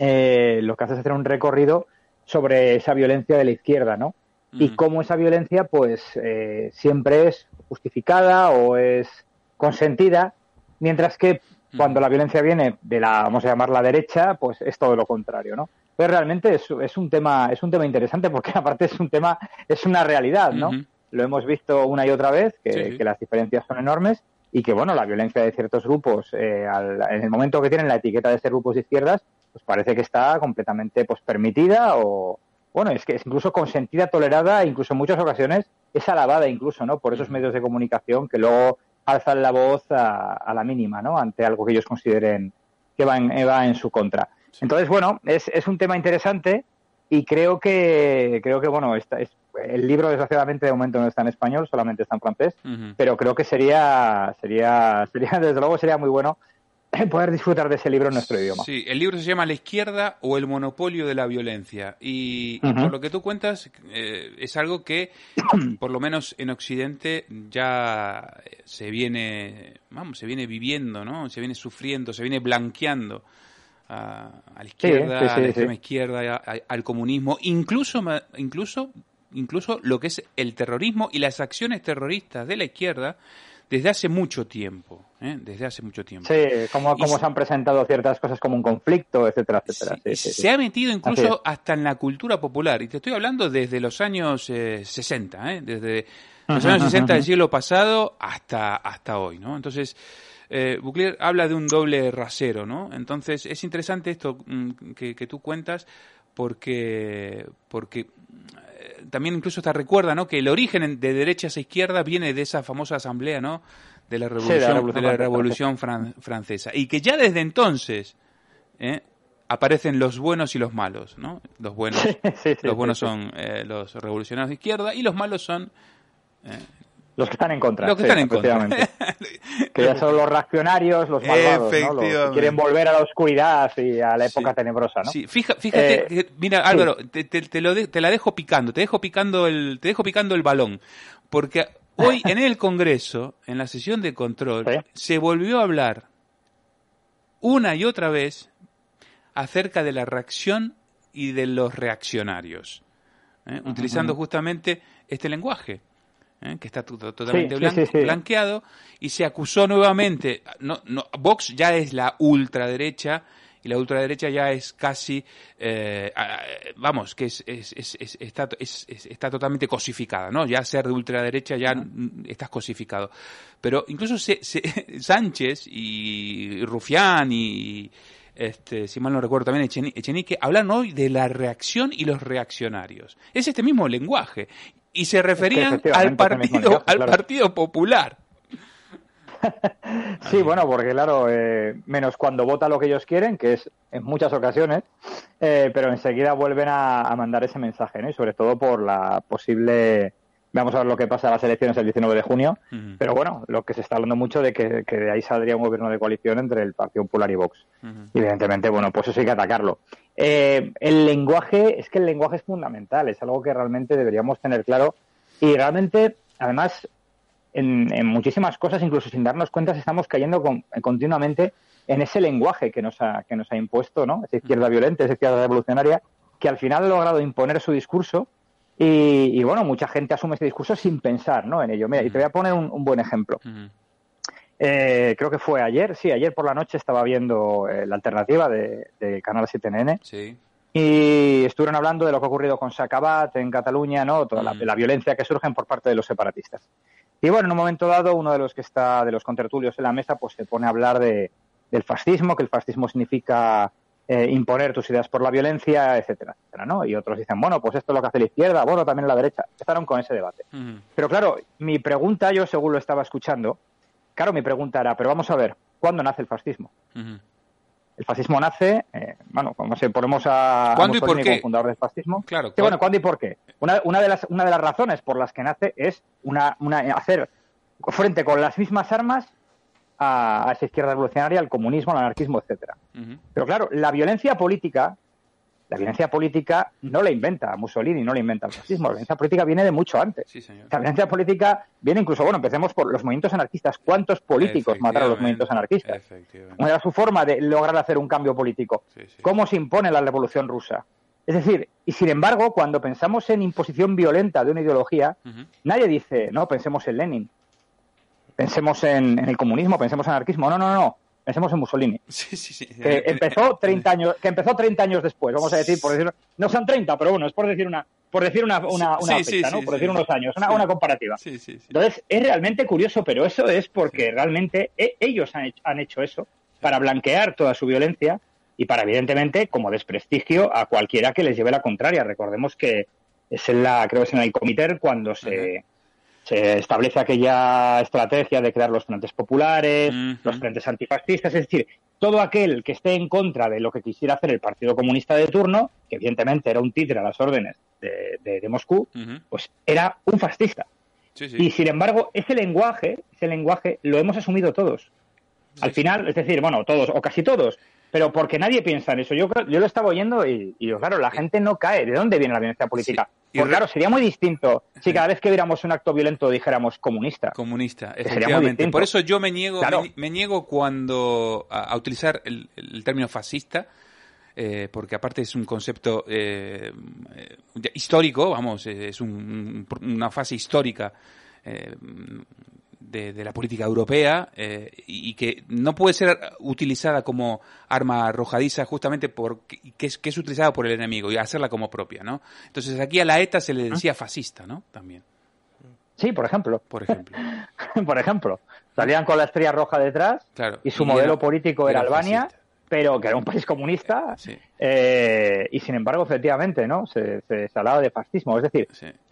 Lo que hace es hacer un recorrido sobre esa violencia de la izquierda, ¿no? Y cómo esa violencia, pues, eh, siempre es justificada o es consentida, mientras que cuando la violencia viene de la, vamos a llamar la derecha, pues es todo lo contrario, ¿no? Pero realmente es, es un tema, es un tema interesante porque aparte es un tema, es una realidad, ¿no? Lo hemos visto una y otra vez, que, que, las diferencias son enormes y que, bueno, la violencia de ciertos grupos, eh, al, en el momento que tienen la etiqueta de ser grupos de izquierdas, pues parece que está completamente pues permitida o bueno es que es incluso consentida tolerada incluso en muchas ocasiones es alabada incluso no por esos medios de comunicación que luego alzan la voz a, la mínima no ante algo que ellos consideren que va en, va en su contra. Entonces bueno es, es un tema interesante y creo que creo que bueno esta es el libro desgraciadamente de momento no está en español solamente está en francés pero creo que sería sería sería desde luego sería muy bueno poder disfrutar de ese libro en nuestro idioma. Sí, el libro se llama La izquierda o el monopolio de la violencia. Y, por lo que tú cuentas, eh, es algo que, por lo menos en Occidente, ya se viene, vamos, se viene viviendo, ¿no? Se viene sufriendo, se viene blanqueando a, la izquierda, a la extrema izquierda, al comunismo, incluso, incluso, incluso lo que es el terrorismo y las acciones terroristas de la izquierda desde hace mucho tiempo, ¿eh? desde hace mucho tiempo. Sí, como, como se, han presentado ciertas cosas como un conflicto, etcétera, etcétera. se ha metido incluso hasta en la cultura popular, y te estoy hablando desde los años eh, 60, ¿eh? desde los años 60 del siglo pasado hasta, hasta hoy, ¿no? Entonces, eh, Bucler habla de un doble rasero, ¿no? Entonces, es interesante esto mm, que, que tú cuentas porque, porque también incluso te recuerda, ¿no? Que el origen de derechas a izquierda viene de esa famosa asamblea, ¿no? De la revolución, de la revolución, francesa y que ya desde entonces ¿eh? aparecen los buenos y los malos, ¿no? Los buenos, los buenos son eh, los revolucionarios de izquierda y los malos son eh, los que están en contra. Los que están en contra. que ya son los reaccionarios, los malvados, ¿no? Los que quieren volver a la oscuridad y a la época tenebrosa, ¿no? Sí, fíjate, eh, mira, Álvaro, te, te, lo te la dejo picando, te dejo picando el, te dejo picando el balón, porque hoy en el Congreso, en la sesión de control, se volvió a hablar una y otra vez acerca de la reacción y de los reaccionarios, ¿eh? utilizando justamente este lenguaje. ¿Eh? que está totalmente blanqueado, y se acusó nuevamente, no, no, Vox ya es la ultraderecha, y la ultraderecha ya es casi, eh, vamos, que es, es, es, está, está totalmente cosificada, ¿no? Ya ser de ultraderecha ya estás cosificado. Pero incluso se, Sánchez y Rufián y, este, si mal no recuerdo también Echenique, hablan hoy de la reacción y los reaccionarios. Es este mismo lenguaje y se referían al partido, al partido popular. sí, bueno, porque claro, eh, menos cuando vota lo que ellos quieren, que es en muchas ocasiones, eh, pero enseguida vuelven a, mandar ese mensaje, ¿no? Y sobre todo por la posible Vamos a ver lo que pasa en las elecciones el 19 de junio. Pero bueno, lo que se está hablando mucho de que, de ahí saldría un gobierno de coalición entre el Partido Popular y Vox. Evidentemente, bueno, pues eso hay que atacarlo. Eh, el lenguaje, es que el lenguaje es fundamental, es algo que realmente deberíamos tener claro. Y realmente, además, en, muchísimas cosas, incluso sin darnos cuenta, estamos cayendo continuamente en ese lenguaje que nos ha, que nos ha impuesto, ¿no? Esa izquierda violenta, esa izquierda revolucionaria, que al final ha logrado imponer su discurso y, bueno, mucha gente asume ese discurso sin pensar ¿no? en ello. Mira, y te voy a poner un, buen ejemplo. Eh, creo que fue ayer, sí, ayer por la noche estaba viendo eh, la alternativa de, Canal 7NN. Sí. Y estuvieron hablando de lo que ha ocurrido con Sacabat en Cataluña, ¿no? Toda la, la, violencia que surge por parte de los separatistas. Y bueno, en un momento dado, uno de los que está, de los contertulios en la mesa, pues se pone a hablar de, del fascismo, que el fascismo significa eh, imponer tus ideas por la violencia, etcétera, etcétera, ¿no? Y otros dicen, bueno, pues esto es lo que hace la izquierda, bueno, también la derecha. Empezaron con ese debate. Pero claro, mi pregunta, yo según lo estaba escuchando, claro, mi pregunta era, pero vamos a ver, ¿cuándo nace el fascismo? El fascismo nace, eh, bueno, como se ponemos a, ¿Cuándo y por qué? fundador del fascismo. Claro. Sí, bueno, ¿cuándo y por qué? Una, una, de las, una de las razones por las que nace es una, una hacer frente con las mismas armas a, a esa izquierda revolucionaria, al comunismo, al anarquismo, etcétera. Pero claro, la violencia política, la violencia política no la inventa Mussolini, no la inventa el fascismo. La violencia política viene de mucho antes. La violencia política viene incluso, bueno, empecemos por los movimientos anarquistas. ¿Cuántos políticos mataron los movimientos anarquistas? ¿Cómo era su forma de lograr hacer un cambio político? ¿Cómo se impone la revolución rusa? Es decir, y sin embargo, cuando pensamos en imposición violenta de una ideología, nadie dice, no, pensemos en Lenin, pensemos en, en el comunismo, pensemos en anarquismo. No, no, no. Pensemos en Mussolini. Sí, sí, sí. Que empezó 30 años, que empezó 30 años después, vamos a decir, por decir, no son 30, pero bueno, es por decir una, por decir una, una, una Sí, sí, fecha, ¿no? sí, Por sí. decir unos años, una, una comparativa. Sí, sí, sí. Entonces, es realmente curioso, pero eso es porque realmente e- ellos han hecho, han hecho eso para blanquear toda su violencia y para, evidentemente, como desprestigio a cualquiera que les lleve la contraria. Recordemos que es en la, creo que es en el comité cuando se, se establece aquella estrategia de crear los frentes populares, los frentes antifascistas, es decir, todo aquel que esté en contra de lo que quisiera hacer el Partido Comunista de turno, que evidentemente era un títere a las órdenes de, de- de Moscú, pues era un fascista. Sí, sí. Y sin embargo, ese lenguaje, ese lenguaje lo hemos asumido todos. Al final, es decir, bueno, todos o casi todos, pero porque nadie piensa en eso. Yo, yo lo estaba oyendo y, y, claro, la gente no cae. ¿De dónde viene la violencia política? Y Porque re- claro, sería muy distinto si cada vez que viéramos un acto violento dijéramos comunista. Comunista, Que sería muy efectivamente. distinto. Por eso yo me niego, Claro. me, me niego cuando a, a utilizar el, el término fascista, eh, porque aparte es un concepto eh, histórico, vamos, es un- una fase histórica eh, de, de la política europea eh, y, que no puede ser utilizada como arma arrojadiza justamente porque que es, que es utilizada por el enemigo y hacerla como propia, ¿no? Entonces aquí a la ETA se le decía fascista, ¿no? También. Sí, por ejemplo. Por ejemplo. por ejemplo. Salían con la estrella roja detrás Claro. y su Y modelo era- político era, era Albania, fascista. Pero que era un país comunista. eh, y sin embargo, efectivamente, ¿no? Se, se, se hablaba de fascismo. Es decir,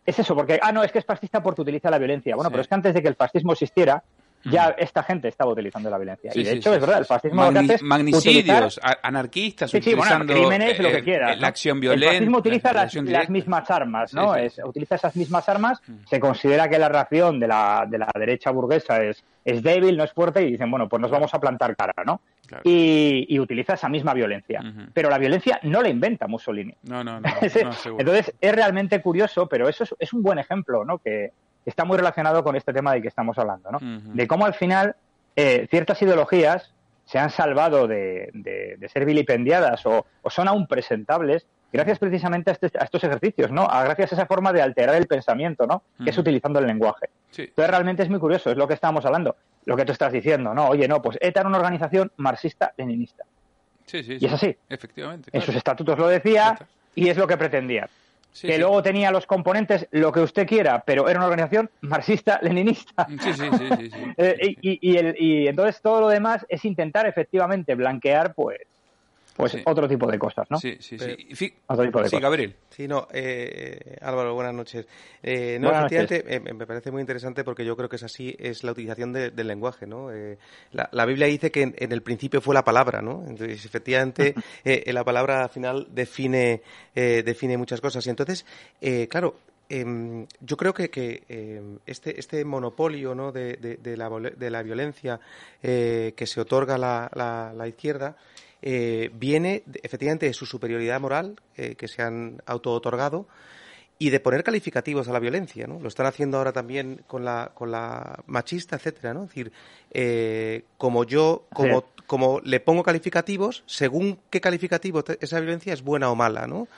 es eso, porque, ah, no, es que es fascista porque utiliza la violencia. Bueno, Sí. pero es que antes de que el fascismo existiera, ya esta gente estaba utilizando la violencia. Sí, y de sí, hecho, sí, es verdad, el fascismo lo que Magni- hace es magnicidios, utilizar- anarquistas, Sí, sí, bueno, utilizando crímenes, lo eh, que quieras. eh, ¿no? la acción El violenta. fascismo utiliza la las, mismas armas, ¿no? Mm. Es- utiliza esas mismas armas, se considera que la reacción de la, de la derecha burguesa es, es débil, no es fuerte, y dicen, bueno, pues nos vamos a plantar cara, ¿no? Y, y utiliza esa misma violencia. Pero la violencia no la inventa Mussolini. No, no, no. Entonces, es realmente curioso, pero eso es, es un buen ejemplo, ¿no? Que está muy relacionado con este tema del que estamos hablando, ¿no? De cómo al final eh, ciertas ideologías se han salvado de, de- de ser vilipendiadas o, o son aún presentables gracias precisamente a, este- a estos ejercicios, ¿no? A, gracias a esa forma de alterar el pensamiento, ¿no? Que es utilizando el lenguaje. Sí. Entonces, realmente es muy curioso, es lo que estábamos hablando, lo que tú estás diciendo, ¿no? Oye, no, pues ETA era una organización marxista-leninista. Sí, sí, Y es así. Efectivamente. En claro. sus estatutos lo decía y es lo que pretendía. Sí, que sí. luego tenía los componentes, lo que usted quiera, pero era una organización marxista-leninista. Sí, sí, sí, sí, sí. Eh, y, y- y el- y entonces todo lo demás es intentar efectivamente blanquear, pues, pues Sí. otro tipo de cosas, ¿no? Sí, sí, Pero- sí. Otro tipo de sí, cosas. Gabriel. Sí, no, eh, Álvaro, buenas noches. Eh, no, Buenas efectivamente, eh, me parece muy interesante porque yo creo que es así, es la utilización de- del lenguaje, ¿no? Eh, la, la Biblia dice que en, en el principio fue la palabra, ¿no? Entonces, efectivamente, eh, la palabra al final define, eh, define muchas cosas. Y entonces, eh, claro, em, yo creo que, que em, este, este monopolio ¿no? de, de- de la, de la violencia eh, que se otorga la, la- la izquierda eh, viene efectivamente de su superioridad moral eh, que se han auto-otorgado y de poner calificativos a la violencia, ¿no? Lo están haciendo ahora también con la, con la machista, etcétera, ¿no? Es decir, eh, como yo, como, como le pongo calificativos, según qué calificativo esa violencia es buena o mala, ¿no?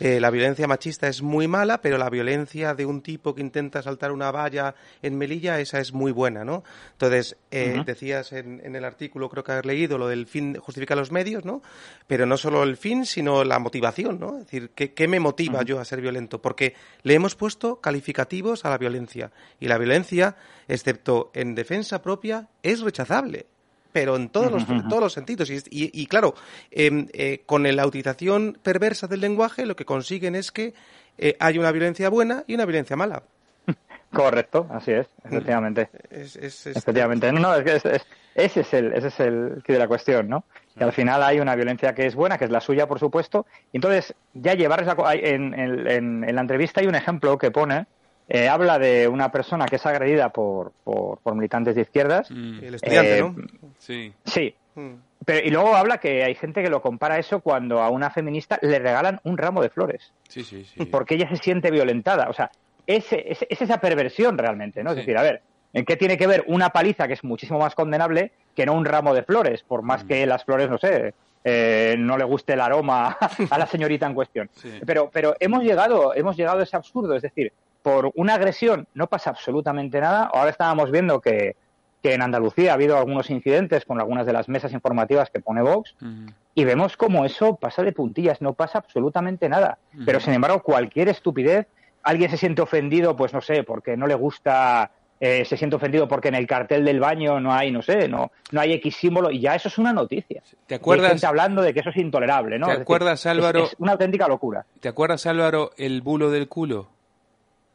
Eh, la violencia machista es muy mala, pero la violencia de un tipo que intenta saltar una valla en Melilla, esa es muy buena, ¿no? Entonces, eh, decías en, en el artículo, creo que haber leído, lo del fin justifica los medios, ¿no? Pero no solo el fin, sino la motivación, ¿no? Es decir, ¿qué, qué me motiva yo a ser violento? Porque le hemos puesto calificativos a la violencia. Y la violencia, excepto en defensa propia, es rechazable. Pero en todos los, todos los sentidos. Y, y- y claro, em, eh, con la utilización perversa del lenguaje, lo que consiguen es que eh, hay una violencia buena y una violencia mala. Correcto, así es, efectivamente. Es, es- es- Efectivamente. No, no, es que es, es- Ese es el, ese es el de la cuestión, ¿no? Que al final hay una violencia que es buena, que es la suya, por supuesto. Y entonces, ya llevar esa, en, en, en, la entrevista hay un ejemplo que pone, eh, habla de una persona que es agredida por, por, militantes de izquierdas. Mm. El estudiante, Eh, ¿no? Sí. Sí. Mm. Pero, y luego habla que hay gente que lo compara eso cuando a una feminista le regalan un ramo de flores. Sí, sí, sí. Porque ella se siente violentada. O sea, ese, ese- es esa perversión realmente, ¿no? Es decir, a ver, ¿en qué tiene que ver una paliza que es muchísimo más condenable que no un ramo de flores? Por Mm. más que las flores, no sé, eh, no le guste el aroma a la señorita en cuestión. Sí. Pero, pero hemos llegado, hemos llegado a ese absurdo, es decir, por una agresión no pasa absolutamente nada. Ahora estábamos viendo que, que en Andalucía ha habido algunos incidentes con algunas de las mesas informativas que pone Vox Ujú. y vemos como eso pasa de puntillas, no pasa absolutamente nada. Pero sin embargo, cualquier estupidez, alguien se siente ofendido, pues no sé, porque no le gusta, eh, se siente ofendido porque en el cartel del baño no hay, no sé, no, no hay X símbolo y ya eso es una noticia. ¿Te Y hay acuerdas? gente hablando de que eso es intolerable, ¿no? ¿Te decir, acuerdas, es- Álvaro? Es, una auténtica locura. ¿Te acuerdas, Álvaro, el bulo del culo?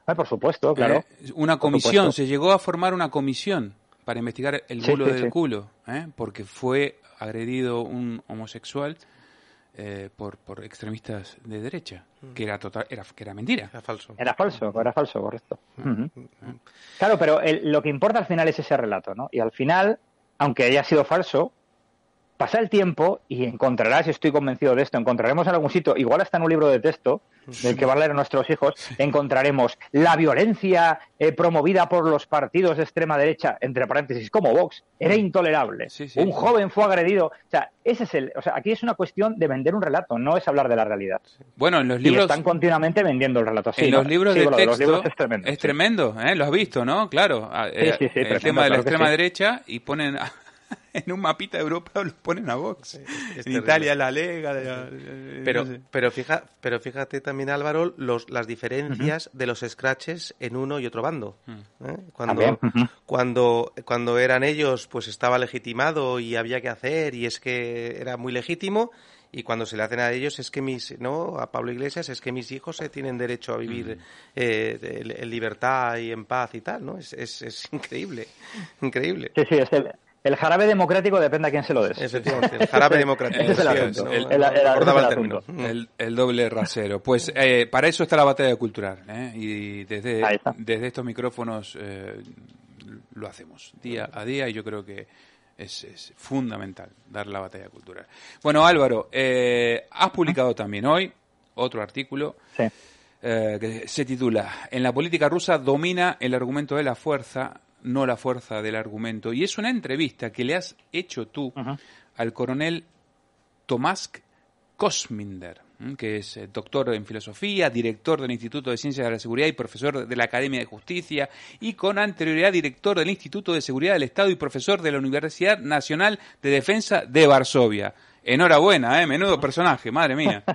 Ah, por supuesto, claro. Eh, una comisión, se llegó a formar una comisión para investigar el Sí, bulo sí, del sí. culo, ¿eh? porque fue agredido un homosexual eh, por, por extremistas de derecha, que era total, era, que era mentira. Era falso. Era falso, era falso, correcto. Ujú. Claro, pero el- lo que importa al final es ese relato, ¿no? Y al final, aunque haya sido falso, pasa el tiempo y encontrarás, y estoy convencido de esto, encontraremos en algún sitio, igual hasta en un libro de texto, del que va a leer nuestros hijos, encontraremos la violencia eh, promovida por los partidos de extrema derecha, entre paréntesis, como Vox, era intolerable. Sí, sí. un joven fue agredido. O sea, ese es el, o sea, aquí es una cuestión de vender un relato, no es hablar de la realidad. Bueno, en los Y libros, están continuamente vendiendo el relato en los libros Sí, de texto los libros es tremendo. es tremendo, ¿eh? Lo has visto, ¿no? Claro. ah, eh, el tremendo, tema de la claro extrema derecha y ponen en un mapita de Europa lo ponen a Vox. es en terrible. Italia la Lega. de la- eh, Pero, no sé. pero, fija, pero fíjate también, Álvaro, los, las diferencias de los scratches en uno y otro bando. ¿eh? Cuando, cuando, cuando eran ellos, pues estaba legitimado y había que hacer, y es que era muy legítimo. Y cuando se le hacen a ellos es que mis, ¿no? A Pablo Iglesias es que mis hijos eh, tienen derecho a vivir eh, de- en libertad y en paz y tal, ¿no? Es, es, es increíble, increíble. Sí, sí, es el, el jarabe democrático depende a quién se lo des. Efectivamente, el jarabe democrático. Ese es el asunto. el- doble rasero. Pues eh, para eso está la batalla cultural. ¿eh? Y desde, desde estos micrófonos eh, lo hacemos día a día y yo creo que es, es fundamental dar la batalla cultural. Bueno, Álvaro, eh, has publicado también hoy otro artículo Sí. eh, que se titula En la política rusa domina el argumento de la fuerza, no la fuerza del argumento. Y es una entrevista que le has hecho tú al coronel Tomás Kosminder, que es eh, doctor en filosofía, director del Instituto de Ciencias de la Seguridad y profesor de la Academia de Justicia, y con anterioridad director del Instituto de Seguridad del Estado y profesor de la Universidad Nacional de Defensa de Varsovia. Enhorabuena, ¿eh? Menudo personaje, madre mía.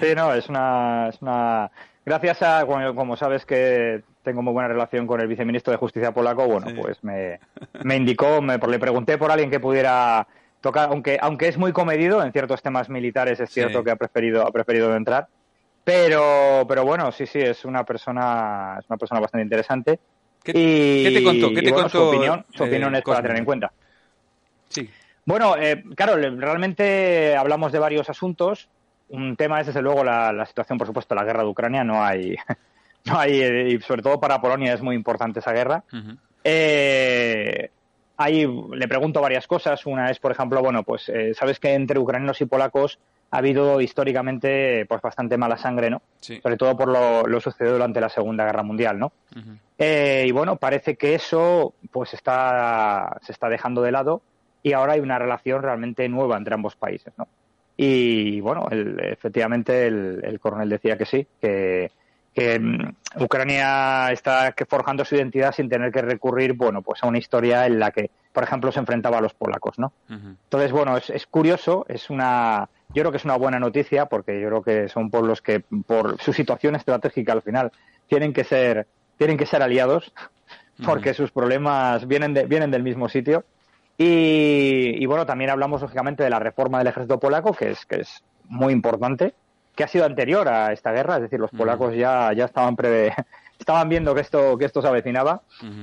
Sí, no, es una, es una... Gracias a, como sabes que tengo muy buena relación con el viceministro de Justicia polaco, bueno, Sí. pues me, me indicó, me, le pregunté por alguien que pudiera tocar, aunque, aunque es muy comedido en ciertos temas militares, es cierto Sí. que ha preferido, ha preferido entrar. Pero, pero bueno, sí, sí, es una persona, es una persona bastante interesante. ¿Qué, y, qué te contó? ¿Qué te bueno, contó? Su opinión, su eh, opinión es para tener en cuenta. Sí. Bueno, eh, claro, realmente hablamos de varios asuntos. Un tema es, desde luego, la, la situación, por supuesto, la guerra de Ucrania. No hay, no hay, y sobre todo para Polonia es muy importante esa guerra. Eh, ahí le pregunto varias cosas. Una es, por ejemplo, bueno, pues eh, sabes que entre ucranianos y polacos ha habido históricamente pues bastante mala sangre, ¿no? Sí. Sobre todo por lo, lo sucedido durante la Segunda Guerra Mundial, ¿no? Eh, y bueno, parece que eso pues está, se está dejando de lado y ahora hay una relación realmente nueva entre ambos países, ¿no? Y bueno, el- efectivamente el, el coronel decía que sí, que, que mm, Ucrania está forjando su identidad sin tener que recurrir, bueno, pues a una historia en la que, por ejemplo, se enfrentaba a los polacos, ¿no? Entonces, bueno, es, es curioso, es una, yo creo que es una buena noticia porque yo creo que son pueblos que por su situación estratégica al final tienen que ser, tienen que ser aliados porque sus problemas vienen de- vienen del mismo sitio. Y, y, bueno, también hablamos lógicamente de la reforma del ejército polaco, que es, que es muy importante, que ha sido anterior a esta guerra, es decir, los polacos ya, ya estaban pre- estaban viendo que esto, que esto se avecinaba.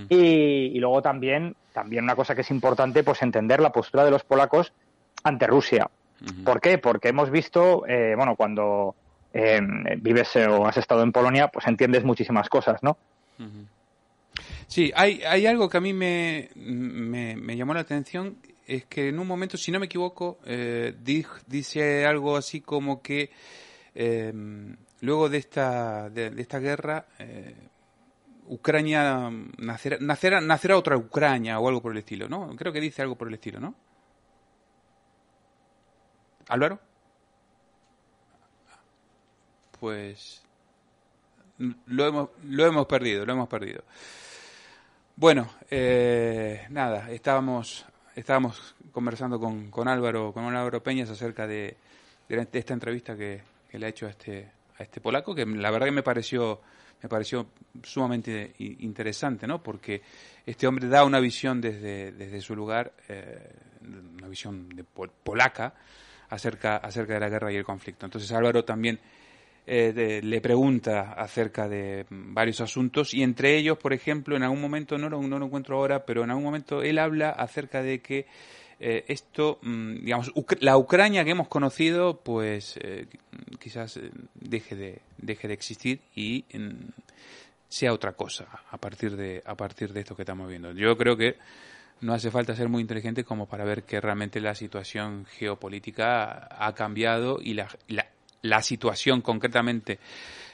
y, luego también, también una cosa que es importante, pues entender la postura de los polacos ante Rusia. ¿Por qué? Porque hemos visto, eh, bueno, cuando eh, vives o has estado en Polonia, pues entiendes muchísimas cosas, ¿no? Sí, hay, hay algo que a mí me, me, llamó la atención, es que en un momento, si no me equivoco, eh, dice algo así como que luego de esta, de, esta guerra, eh, Ucrania nacerá, nacerá, nacerá otra Ucrania o algo por el estilo, ¿no? Creo que dice algo por el estilo, ¿no? Álvaro. Pues lo hemos, lo hemos perdido, lo hemos perdido. Bueno, eh, nada, estábamos, estábamos conversando con, con Álvaro, con Álvaro Peñas acerca de, de esta entrevista que, que le ha hecho a este, a este polaco, que la verdad que me pareció, me pareció sumamente interesante, ¿no? Porque este hombre da una visión desde, desde su lugar, eh, una visión de polaca, acerca, acerca de la guerra y el conflicto. Entonces Álvaro también eh, le pregunta acerca de varios asuntos y entre ellos, por ejemplo, en algún momento, no lo, no lo encuentro ahora, pero en algún momento él habla acerca de que eh, esto, mm, digamos, la Ucrania que hemos conocido, pues eh, quizás eh, deje de, deje de existir y mm, sea otra cosa a partir de a partir de esto que estamos viendo. Yo creo que no hace falta ser muy inteligente como para ver que realmente la situación geopolítica ha cambiado y la, la, situación concretamente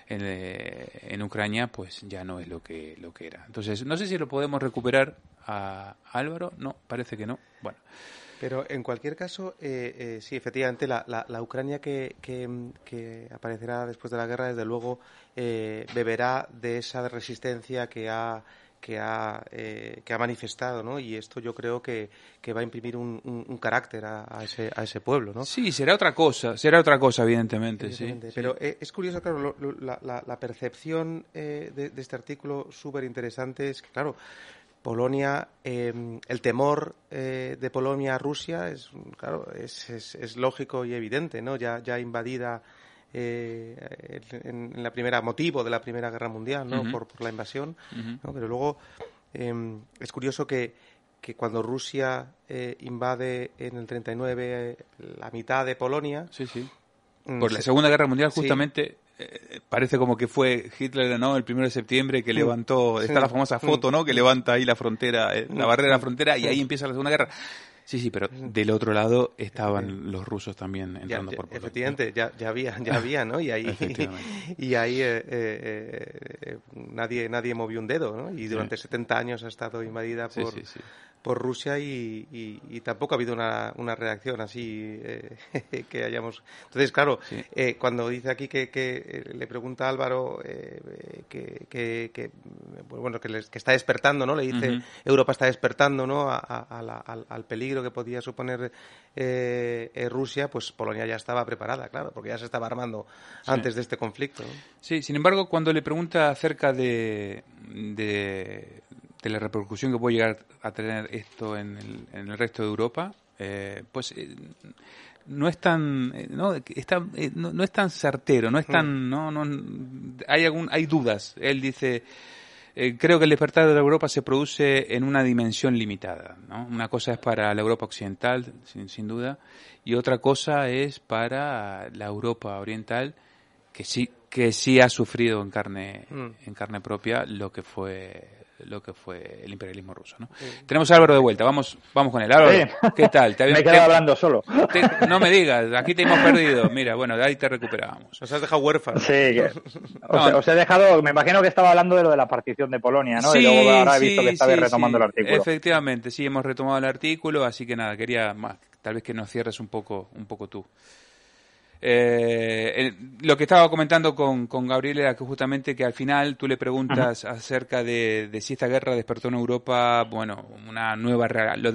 en, en, Ucrania pues ya no es lo que lo que era. Entonces, no sé si lo podemos recuperar a Álvaro, no, parece que no. Bueno. Pero en cualquier caso, eh, eh, sí, efectivamente, la, la, Ucrania que, que, aparecerá después de la guerra, desde luego, eh, beberá de esa resistencia que ha que ha, que ha manifestado, ¿no? Y esto yo creo que, que va a imprimir un, un, carácter a, ese, a ese pueblo, ¿no? Sí, será otra cosa, será otra cosa, evidentemente, sí. Pero es curioso, claro, la, la, percepción de, de, este artículo súper interesante es que, claro, Polonia, em, el temor eh, de Polonia a Rusia es, claro, es, es, lógico y evidente, ¿no? Ya, ya invadida eh, en, la primera motivo de la Primera Guerra Mundial, ¿no? por, la invasión, Pero luego em, es curioso que, que cuando Rusia eh, invade en el 39 la mitad de Polonia, sí, sí. Mm, por la Segunda Guerra Mundial justamente eh, parece como que fue Hitler, ¿no? El primero de septiembre que levantó, está la famosa foto, ¿no? Que levanta ahí la frontera, eh, la barrera de la frontera y ahí empieza la Segunda Guerra. Sí, sí, pero del otro lado estaban los rusos también entrando por Polonia. Efectivamente, ya, ya había, ya había, ¿no? Y ahí, y ahí eh, nadie, nadie movió un dedo, ¿no? Y durante 70 años ha estado invadida por, por Rusia y, y, tampoco ha habido una, una reacción así eh, que hayamos. Entonces, claro, eh, cuando dice aquí que, que eh, le pregunta a Álvaro que, que, pues bueno, que, que, está despertando, ¿no? Le dice Europa está despertando, ¿no? A, al, al, peligro que podía suponer Rusia, pues Polonia ya estaba preparada, claro, porque ya se estaba armando antes de este conflicto. Sí, sin embargo, cuando le pregunta acerca de, de de la repercusión que puede llegar a tener esto en el, en el resto de Europa, eh, pues eh, no es tan eh, no, está, no, es tan certero, no es tan mm. no, no hay algún hay dudas. Él dice creo que el despertar de la Europa se produce en una dimensión limitada. ¿no? Una cosa es para la Europa occidental, sin, sin duda, y otra cosa es para la Europa oriental, que sí que sí ha sufrido en carne mm. en carne propia lo que fue lo que fue el imperialismo ruso. ¿no? Tenemos a Álvaro de vuelta, vamos, vamos con él. Álvaro, ¿qué tal? ¿Te me he quedado hablando solo. no me digas, aquí te hemos perdido. Mira, bueno, de ahí te recuperamos. Nos has dejado huérfano. Sí, os, he dejado, me imagino que estaba hablando de lo de la partición de Polonia, ¿no? y luego ahora he visto que estabais retomando el artículo. Efectivamente, sí, hemos retomado el artículo, así que nada, quería más, tal vez que nos cierres un poco, un poco tú. Eh, lo que estaba comentando con, con, Gabriel era que justamente que al final tú le preguntas acerca de, si esta guerra despertó en Europa, bueno, una nueva realidad,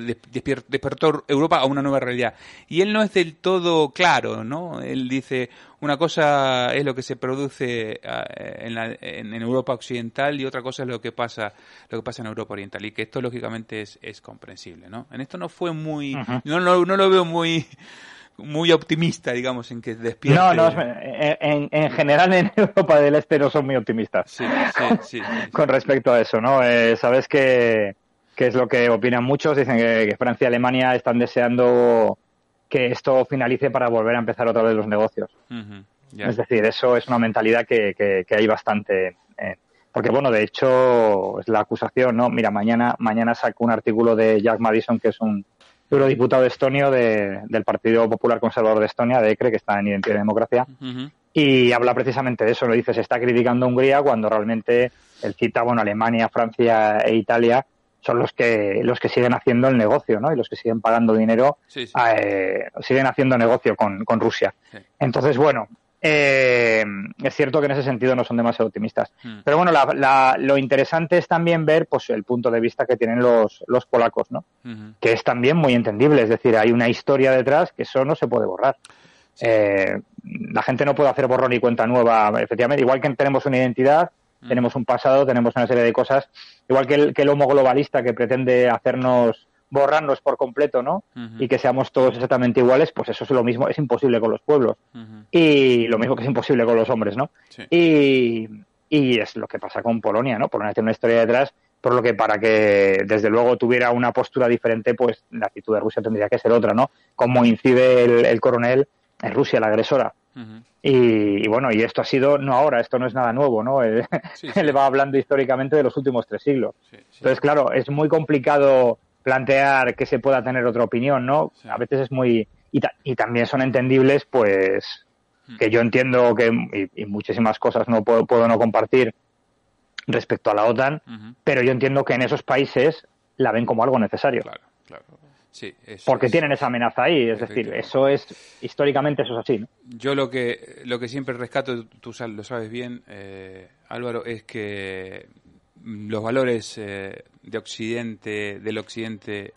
despertó Europa a una nueva realidad. Y él no es del todo claro, ¿no? Él dice, una cosa es lo que se produce ah, en, la, en, Europa occidental y otra cosa es lo que pasa lo que pasa en Europa oriental y que esto lógicamente es, es comprensible, ¿no? En esto no fue muy, no, no, no lo veo muy muy optimista, digamos, en que despierte. No, no, en, en, general en Europa del Este no son muy optimistas. Sí, sí, sí. Con respecto a eso, ¿no? Eh, Sabes que, que, es lo que opinan muchos. Dicen que, Francia y Alemania están deseando que esto finalice para volver a empezar otra vez los negocios. Es decir, eso es una mentalidad que, que, hay bastante. Eh, porque, bueno, de hecho, es la acusación, ¿no? Mira, mañana, mañana saco un artículo de Jack Madison, que es un eurodiputado estonio de, del Partido Popular Conservador de Estonia, de ECRE, que está en Identidad y Democracia, y habla precisamente de eso. Lo dice, se está criticando a Hungría cuando realmente él cita, bueno, Alemania, Francia e Italia son los que los que siguen haciendo el negocio, ¿no? Y los que siguen pagando dinero, eh, siguen haciendo negocio con, con Rusia. Entonces, bueno, eh, es cierto que en ese sentido no son demasiado optimistas. Hmm. Pero bueno, lo interesante es también ver pues, el punto de vista que tienen los, los polacos, ¿no? Que es también muy entendible. Es decir, hay una historia detrás que eso no se puede borrar. Eh, la gente no puede hacer borrón y cuenta nueva, efectivamente. Igual que tenemos una identidad, hmm. tenemos un pasado, tenemos una serie de cosas. Igual que el, que el homo globalista que pretende hacernos borrarnos por completo, ¿no? Y que seamos todos exactamente iguales, pues eso es lo mismo, es imposible con los pueblos. Y lo mismo que es imposible con los hombres, ¿no? Y, y es lo que pasa con Polonia, ¿no? Polonia tiene una historia detrás, por lo que para que desde luego tuviera una postura diferente, pues la actitud de Rusia tendría que ser otra, ¿no? Como incide el, coronel en Rusia, la agresora. y, bueno, y esto ha sido, no ahora, esto no es nada nuevo, ¿no? Él, va hablando históricamente de los últimos tres siglos. Entonces, claro, es muy complicado plantear que se pueda tener otra opinión, ¿no? A veces es muy... Y, y, también son entendibles, pues, hmm. que yo entiendo que, y, muchísimas cosas no puedo, puedo, no compartir respecto a la OTAN, pero yo entiendo que en esos países la ven como algo necesario. Claro, claro. Sí, porque tienen esa amenaza ahí, es decir, eso es históricamente eso es así. ¿no? Yo lo que lo que siempre rescato, tú lo sabes bien, eh, Álvaro, es que los valores eh, de Occidente, del Occidente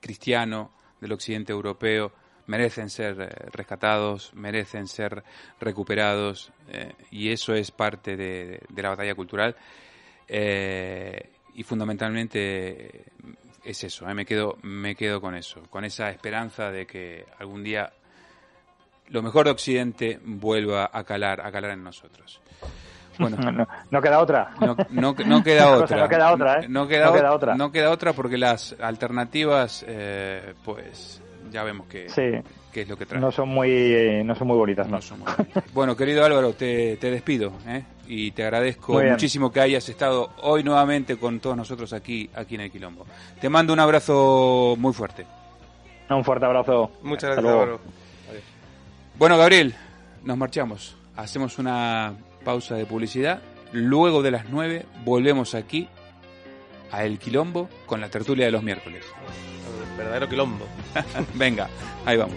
cristiano, del Occidente europeo, merecen ser eh, rescatados, merecen ser recuperados, eh, y eso es parte de, la batalla cultural. y fundamentalmente es eso, me, quedo, me quedo con eso, con esa esperanza de que algún día lo mejor de Occidente vuelva a calar, a calar en nosotros. Bueno, no, queda otra. No, no, queda otra. no queda otra, ¿eh? No queda, otra. No queda otra porque las alternativas, eh, pues ya vemos que, es lo que trae. No son muy, no son muy bonitas, ¿no? bueno, querido Álvaro, te, te despido ¿eh? y te agradezco muchísimo que hayas estado hoy nuevamente con todos nosotros aquí, aquí en el Quilombo. Te mando un abrazo muy fuerte. Un fuerte abrazo. Muchas gracias, Álvaro. Bueno, Gabriel, nos marchamos. Hacemos una pausa de publicidad. Luego de las 9 volvemos aquí a El Quilombo con la tertulia de los miércoles. verdadero quilombo. Venga, ahí vamos.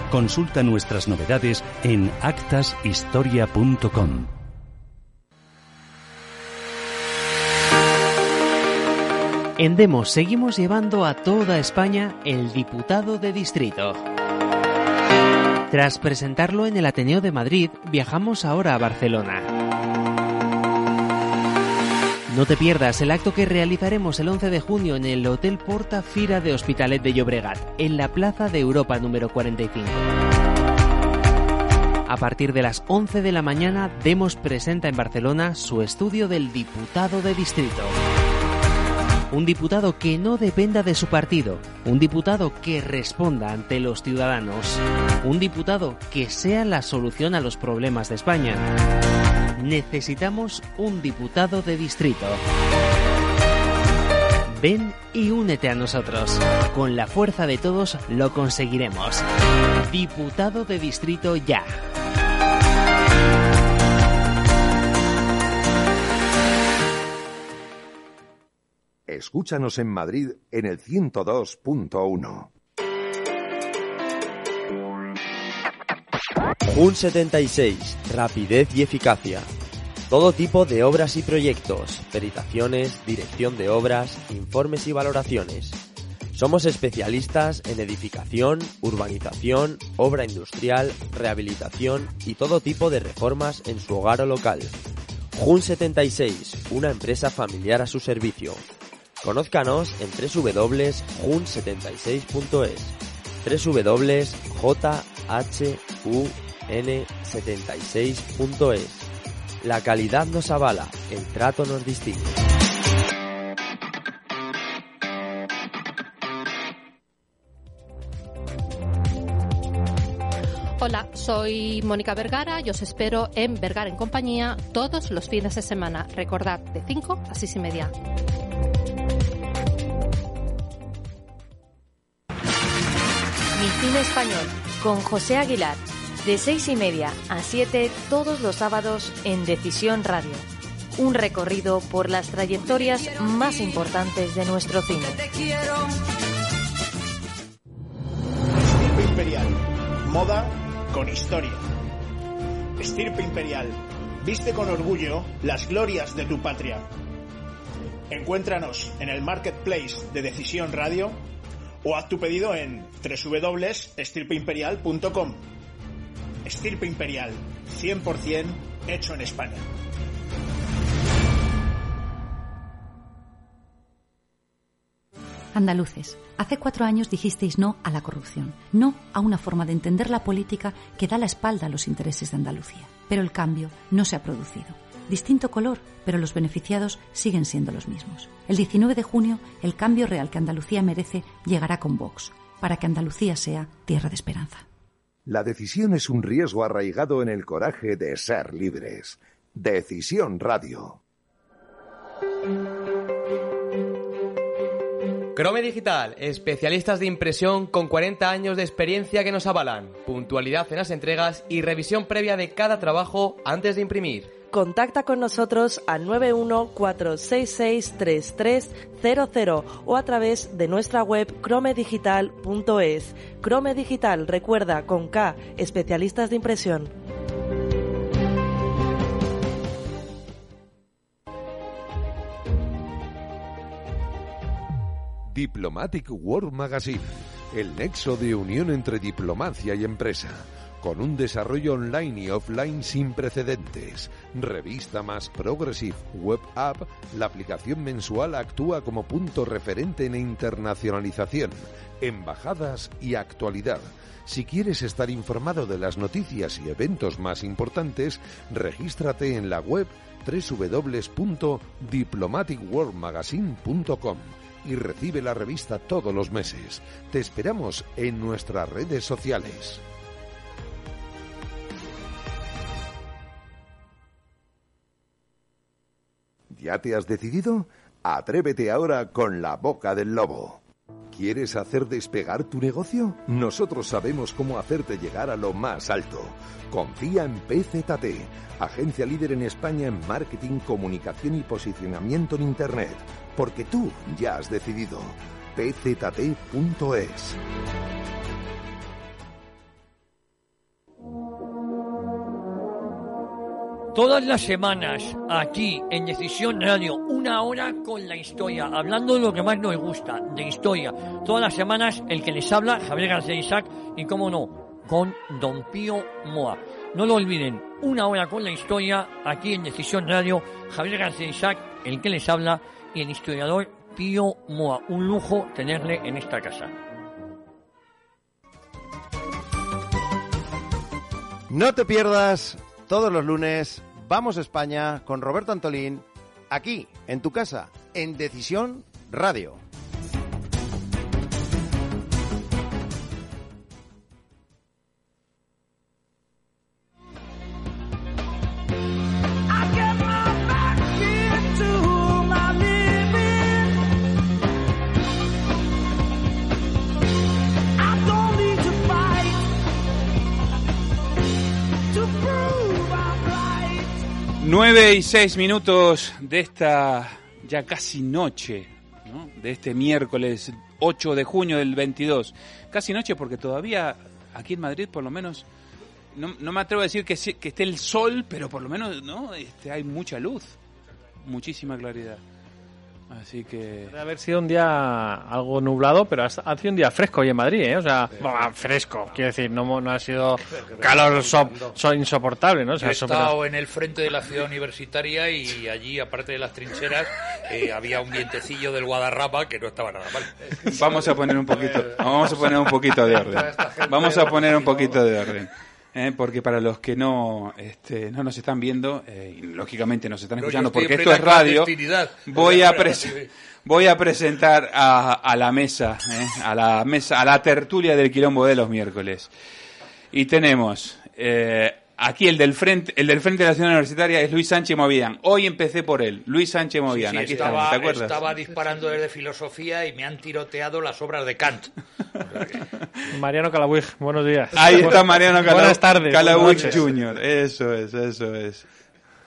Consulta nuestras novedades en actashistoria.com. En Demos seguimos llevando a toda España el diputado de distrito. Tras presentarlo en el Ateneo de Madrid, viajamos ahora a Barcelona. No te pierdas el acto que realizaremos el 11 de junio en el Hotel Porta Fira de Hospitalet de Llobregat, en la Plaza de Europa número 45. A partir de las 11 de la mañana, Demos presenta en Barcelona su estudio del diputado de distrito. un diputado que no dependa de su partido, un diputado que responda ante los ciudadanos, un diputado que sea la solución a los problemas de España. Necesitamos un diputado de distrito. Ven y únete a nosotros. Con la fuerza de todos lo conseguiremos. Diputado de distrito ya. Escúchanos en Madrid en el 102.1. Un 76, rapidez y eficacia. Todo tipo de obras y proyectos, peritaciones, dirección de obras, informes y valoraciones. Somos especialistas en edificación, urbanización, obra industrial, rehabilitación y todo tipo de reformas en su hogar o local. Jun 76, una empresa familiar a su servicio. Conózcanos en www.jun76.es www.jhun76.es La calidad nos avala, el trato nos distingue. Hola, soy Mónica Vergara y os espero en Vergara en compañía todos los fines de semana. Recordad, de 5 a 6 y media. Mi cine español con José Aguilar. De seis y media a 7 todos los sábados en Decisión Radio. Un recorrido por las trayectorias más importantes de nuestro cine. Estirpe Imperial. Moda con historia. Estirpe Imperial. Viste con orgullo las glorias de tu patria. Encuéntranos en el marketplace de Decisión Radio o haz tu pedido en www.estirpeimperial.com. Estirpe Imperial, 100% hecho en España. Andaluces, hace cuatro años dijisteis no a la corrupción, no a una forma de entender la política que da la espalda a los intereses de Andalucía. Pero el cambio no se ha producido. Distinto color, pero los beneficiados siguen siendo los mismos. El 19 de junio, el cambio real que Andalucía merece llegará con Vox, para que Andalucía sea tierra de esperanza. La decisión es un riesgo arraigado en el coraje de ser libres. Decisión Radio. Crome Digital, especialistas de impresión con 40 años de experiencia que nos avalan, puntualidad en las entregas y revisión previa de cada trabajo antes de imprimir. Contacta con nosotros al 914663300 o a través de nuestra web cromedigital.es. Crome Digital, recuerda, con K, especialistas de impresión. Diplomatic World Magazine, el nexo de unión entre diplomacia y empresa, con un desarrollo online y offline sin precedentes. Revista más progressive web app, la aplicación mensual actúa como punto referente en internacionalización, embajadas y actualidad. Si quieres estar informado de las noticias y eventos más importantes, regístrate en la web www.diplomaticworldmagazine.com y recibe la revista todos los meses. Te esperamos en nuestras redes sociales. ¿Ya te has decidido? Atrévete ahora con la boca del lobo. ¿Quieres hacer despegar tu negocio? Nosotros sabemos cómo hacerte llegar a lo más alto. Confía en PZT, agencia líder en España en marketing, comunicación y posicionamiento en Internet, porque tú ya has decidido. pzt.es. Todas las semanas, aquí en Decisión Radio, una hora con la historia, hablando de lo que más nos gusta, de historia. Todas las semanas, el que les habla, Javier García Isaac, y cómo no, con Don Pío Moa. No lo olviden, una hora con la historia, aquí en Decisión Radio, Javier García Isaac, el que les habla, y el historiador Pío Moa. Un lujo tenerle en esta casa. No te pierdas todos los lunes Vamos a España con Roberto Antolín, aquí, en tu casa, en Decisión Radio. Nueve y seis minutos de esta ya casi noche, ¿no? de este miércoles 8 de junio del 22. Casi noche porque todavía aquí en Madrid por lo menos, no, no me atrevo a decir que, que esté el sol, pero por lo menos no este, hay mucha luz, muchísima claridad. Así que... Debe haber sido un día algo nublado, pero ha, sido un día fresco hoy en Madrid, ¿eh? O sea, bueno, fresco, quiero decir, no, no ha sido calor so- so- insoportable, ¿no? O sea, he estado en el frente de la ciudad universitaria y allí, aparte de las trincheras, eh, había un vientecillo del Guadarrama que no estaba nada mal. Vamos a poner un poquito, vamos a poner un poquito de orden. Vamos a poner un poquito de orden. ¿Eh? Porque para los que no, este, no nos están viendo, eh, y lógicamente nos están escuchando porque esto es radio, voy a, voy a presentar a, a la mesa, ¿eh? a la mesa, a la tertulia del quilombo de los miércoles. Y tenemos eh, aquí el del frente, el del frente de la ciudad universitaria es Luis Sánchez Movian. Hoy empecé por él, Luis Sánchez Movian. Sí, sí, aquí estaba, estamos, ¿te acuerdas? estaba disparando desde filosofía y me han tiroteado las obras de Kant. Mariano Calabuig, buenos días. Ahí está Mariano Cala- Buenas tardes. Calabuig. Jr. Eso es, eso es.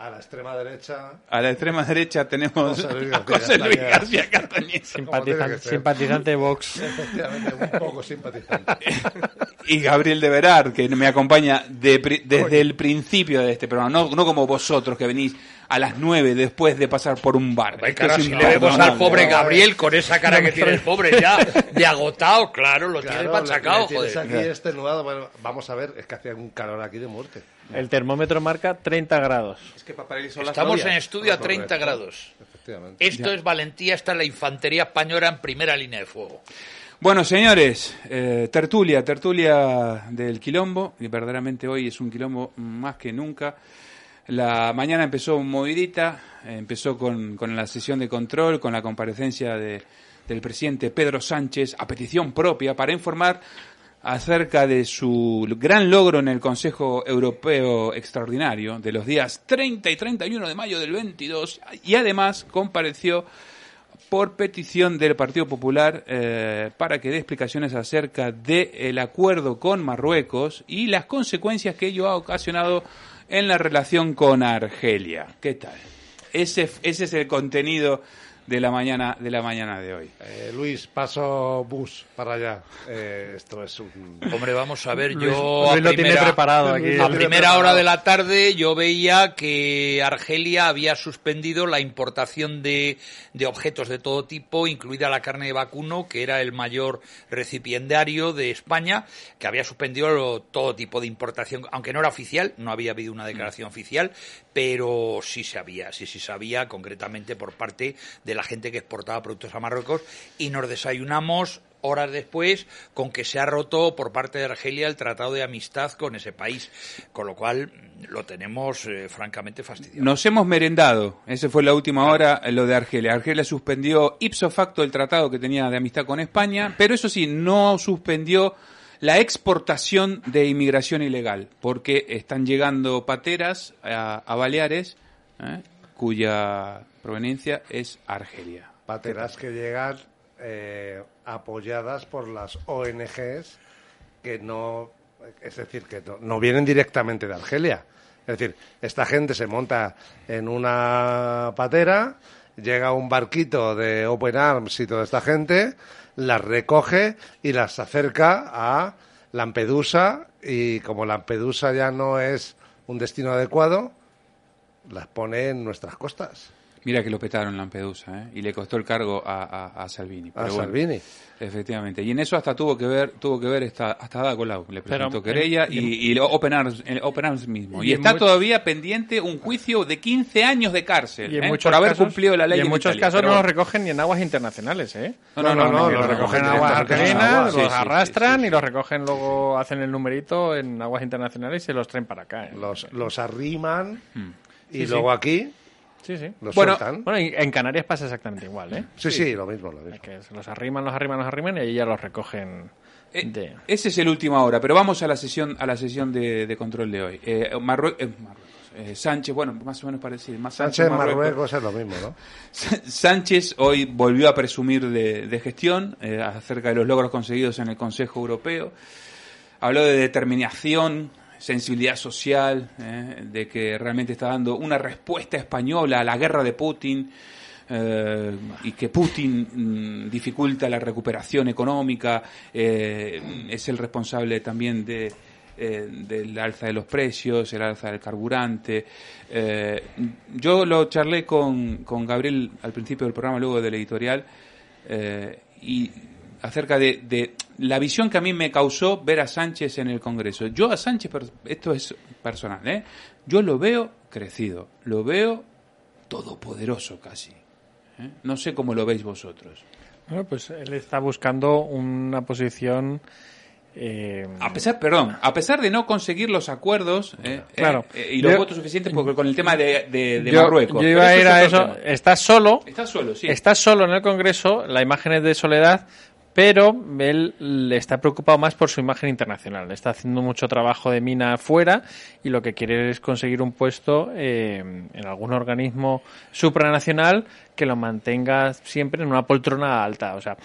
A la extrema derecha. A la extrema derecha tenemos José Luis García José Luis Castañeda. García Simpatizante, ser. simpatizante de Vox. Efectivamente, un poco simpatizante. Y Gabriel de Verar, que me acompaña de pri- desde el principio de este programa, no, no como vosotros que venís a las nueve después de pasar por un bar. Ay, cara, si le vemos al pobre Gabriel con esa cara que tiene el pobre ya de agotado, claro, lo Claro, tiene machacado, joder. aquí extenuado. Bueno, vamos a ver, es que hacía un calor aquí de muerte. El termómetro marca 30 grados. Estamos en estudio a 30 grados. Efectivamente. Esto es valentía, esta es la infantería española en primera línea de fuego. Bueno, señores, eh, tertulia, tertulia del quilombo, y verdaderamente hoy es un quilombo más que nunca. La mañana empezó movidita, empezó con, con la sesión de control, con la comparecencia de- del presidente Pedro Sánchez a petición propia para informar acerca de su gran logro en el Consejo Europeo Extraordinario de los días 30 y 31 de mayo del 22 y además compareció por petición del Partido Popular eh, para que dé explicaciones acerca del acuerdo con Marruecos y las consecuencias que ello ha ocasionado en la relación con Argelia. ¿Qué tal? Ese, ese es el contenido de la mañana de la mañana de hoy. Eh, Luis, paso bus para allá. Eh, esto es un... Hombre, vamos a ver, yo Luis- a Luis lo tiene primera, preparado aquí. a primera preparado. hora de la tarde yo veía que Argelia había suspendido la importación de, de objetos de todo tipo, incluida la carne de vacuno, que era el mayor recipiendario de España, que había suspendido lo- todo tipo de importación, aunque no era oficial, no había habido una declaración oficial, pero sí se había, sí, sí sabía, concretamente por parte de la gente que exportaba productos a Marruecos, y nos desayunamos horas después con que se ha roto por parte de Argelia el tratado de amistad con ese país, con lo cual lo tenemos eh, francamente fastidiado. Nos hemos merendado, esa fue la última hora, eh, lo de Argelia. Argelia suspendió ipso facto el tratado que tenía de amistad con España, pero eso sí, no suspendió la exportación de inmigración ilegal, porque están llegando pateras a, Baleares, ¿eh? cuya proveniencia es Argelia. Pateras que llegan eh, apoyadas por las ONGs que no, es decir, que no, no vienen directamente de Argelia. Es decir, esta gente se monta en una patera, llega un barquito de Open Arms y toda esta gente, las recoge y las acerca a Lampedusa y como Lampedusa ya no es un destino adecuado, las pone en nuestras costas. Mira que lo petaron Lampedusa, ¿eh? y le costó el cargo a, a- a Salvini. A pero bueno, Salvini. Efectivamente. Y en eso hasta tuvo que ver, tuvo que ver esta, hasta Ada Colau. Le Pero, presentó eh, querella y- y, y lo- Open Arms, el Open Arms mismo. Y, y en está todavía pendiente un juicio de 15 años de cárcel Y en ¿eh? muchos por haber casos- cumplido la ley Y en en muchos Italia. casos Pero no lo bueno. recogen ni en aguas internacionales, ¿eh? No, no, no, no, lo no, recogen en no, aguas no, argelinas, no, los sí, sí, arrastran y los recogen luego, hacen el numerito en aguas internacionales y se los traen para acá. ¿eh? Los, los arriman Hmm. y Sí, sí. luego aquí Sí, sí. Los bueno, sueltan. bueno, y en Canarias pasa exactamente igual, ¿eh? Sí, sí, lo mismo, lo mismo. Que se los arriman, los arriman, los arriman y ahí ya los recogen. Eh, de... Ese es el último ahora, pero vamos a la sesión a la sesión de, de control de hoy. Eh, Marrue- eh, Marruecos. eh, Sánchez, bueno, más o menos parecido. Más Sánchez Marruecos es lo mismo, ¿no? Sánchez hoy volvió a presumir de, de gestión eh, acerca de los logros conseguidos en el Consejo Europeo. Habló de determinación, sensibilidad social, eh, de que realmente está dando una respuesta española a la guerra de Putin eh, y que Putin mm, dificulta la recuperación económica, eh, es el responsable también de eh, del alza de los precios, el alza del carburante. Yo lo charlé con, con Gabriel al principio del programa, luego del editorial, y acerca de la visión que a mí me causó ver a Sánchez en el Congreso. Yo a Sánchez, esto es personal, ¿eh? yo lo veo crecido, lo veo todopoderoso casi. ¿eh? No sé cómo lo veis vosotros. Bueno, pues él está buscando una posición. eh, A pesar, perdón, a pesar de no conseguir los acuerdos eh, Claro. eh, y los Yo- votos suficientes porque con el tema de, de- de yo, Marruecos. yo iba a ir a eso. tema. Está solo. Está solo, sí. Está solo en el Congreso, la imagen es de soledad, pero él le está preocupado más por su imagen internacional. Está haciendo mucho trabajo de mina afuera y lo que quiere es conseguir un puesto eh, en algún organismo supranacional que lo mantenga siempre en una poltrona alta. O sea,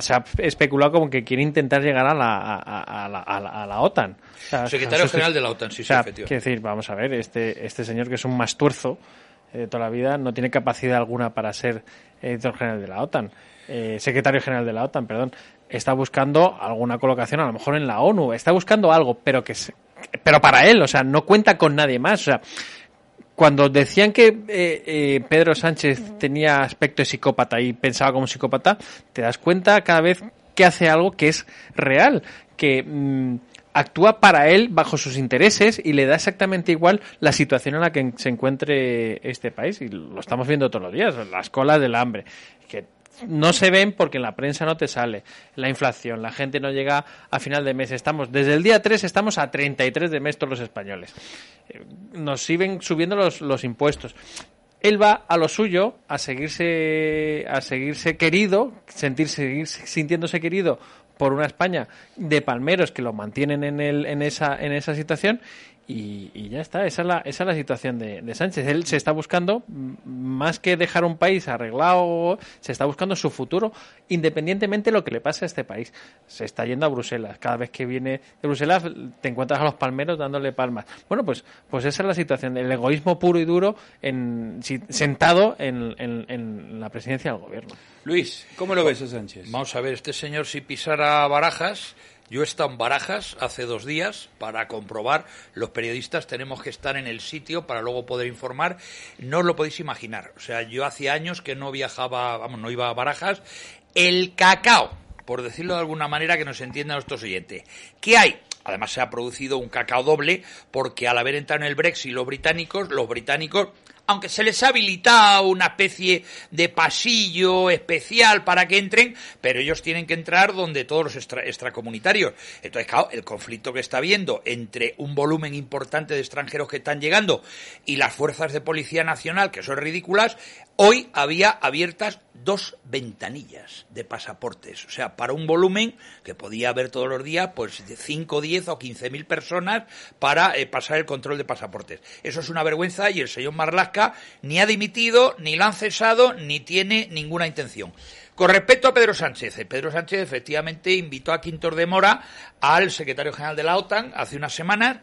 se ha especulado como que quiere intentar llegar a la, a, a- a la, a la- a la OTAN. O sea, Secretario general de la OTAN, sí, o sí, sea. Quiero decir, vamos a ver, este, este señor que es un mastuerzo eh, de toda la vida no tiene capacidad alguna para ser editor general de la OTAN, eh, secretario general de la OTAN, perdón. Está buscando alguna colocación, a lo mejor en la ONU, está buscando algo, pero que se- pero para él, o sea, no cuenta con nadie más, o sea, cuando decían que eh, eh, Pedro Sánchez tenía aspecto de psicópata y pensaba como psicópata, te das cuenta cada vez que hace algo que es real, que mm, actúa para él bajo sus intereses y le da exactamente igual la situación en la que se encuentre este país. Y lo estamos viendo todos los días, las colas del hambre, que no se ven porque en la prensa no te sale. La inflación, la gente no llega a final de mes. Estamos, desde el día 3 estamos a 33 de mes todos los españoles. Eh, Nos siguen subiendo los, los impuestos. Él va a lo suyo, a seguirse, a seguirse querido, sentir, seguir sintiéndose querido por una España de palmeros que lo mantienen en, el, en, esa, en esa situación y, y ya está, esa es la, esa es la situación de, de Sánchez. Él se está buscando, mm, más que dejar un país arreglado, se está buscando su futuro, independientemente de lo que le pase a este país. Se está yendo a Bruselas. Cada vez que viene de Bruselas te encuentras a los palmeros dándole palmas. Bueno, pues, pues esa es la situación, el egoísmo puro y duro en, si- sentado en, en- en la presidencia del gobierno. Luis, ¿cómo lo ves a Sánchez? Vamos a ver, este señor si pisara Barajas, yo he estado en Barajas hace dos días para comprobar, los periodistas tenemos que estar en el sitio para luego poder informar, no os lo podéis imaginar, o sea, yo hacía años que no viajaba, vamos, no iba a Barajas, el cacao, por decirlo de alguna manera que nos entiendan nuestros oyentes, ¿qué hay? Además se ha producido un cacao doble porque al haber entrado en el Brexit los británicos, los británicos aunque se les ha habilitado una especie de pasillo especial para que entren, pero ellos tienen que entrar donde todos los extra- extracomunitarios. Entonces, claro, el conflicto que está habiendo entre un volumen importante de extranjeros que están llegando y las fuerzas de Policía Nacional, que son ridículas, hoy había abiertas dos ventanillas de pasaportes. O sea, para un volumen que podía haber todos los días, pues de 5, 10 o 15 mil personas para eh, pasar el control de pasaportes. Eso es una vergüenza y el señor Marlasca ni ha dimitido, ni lo han cesado, ni tiene ninguna intención. Con respecto a Pedro Sánchez, eh, Pedro Sánchez efectivamente invitó a Quintos de Mora al secretario general de la OTAN hace unas semanas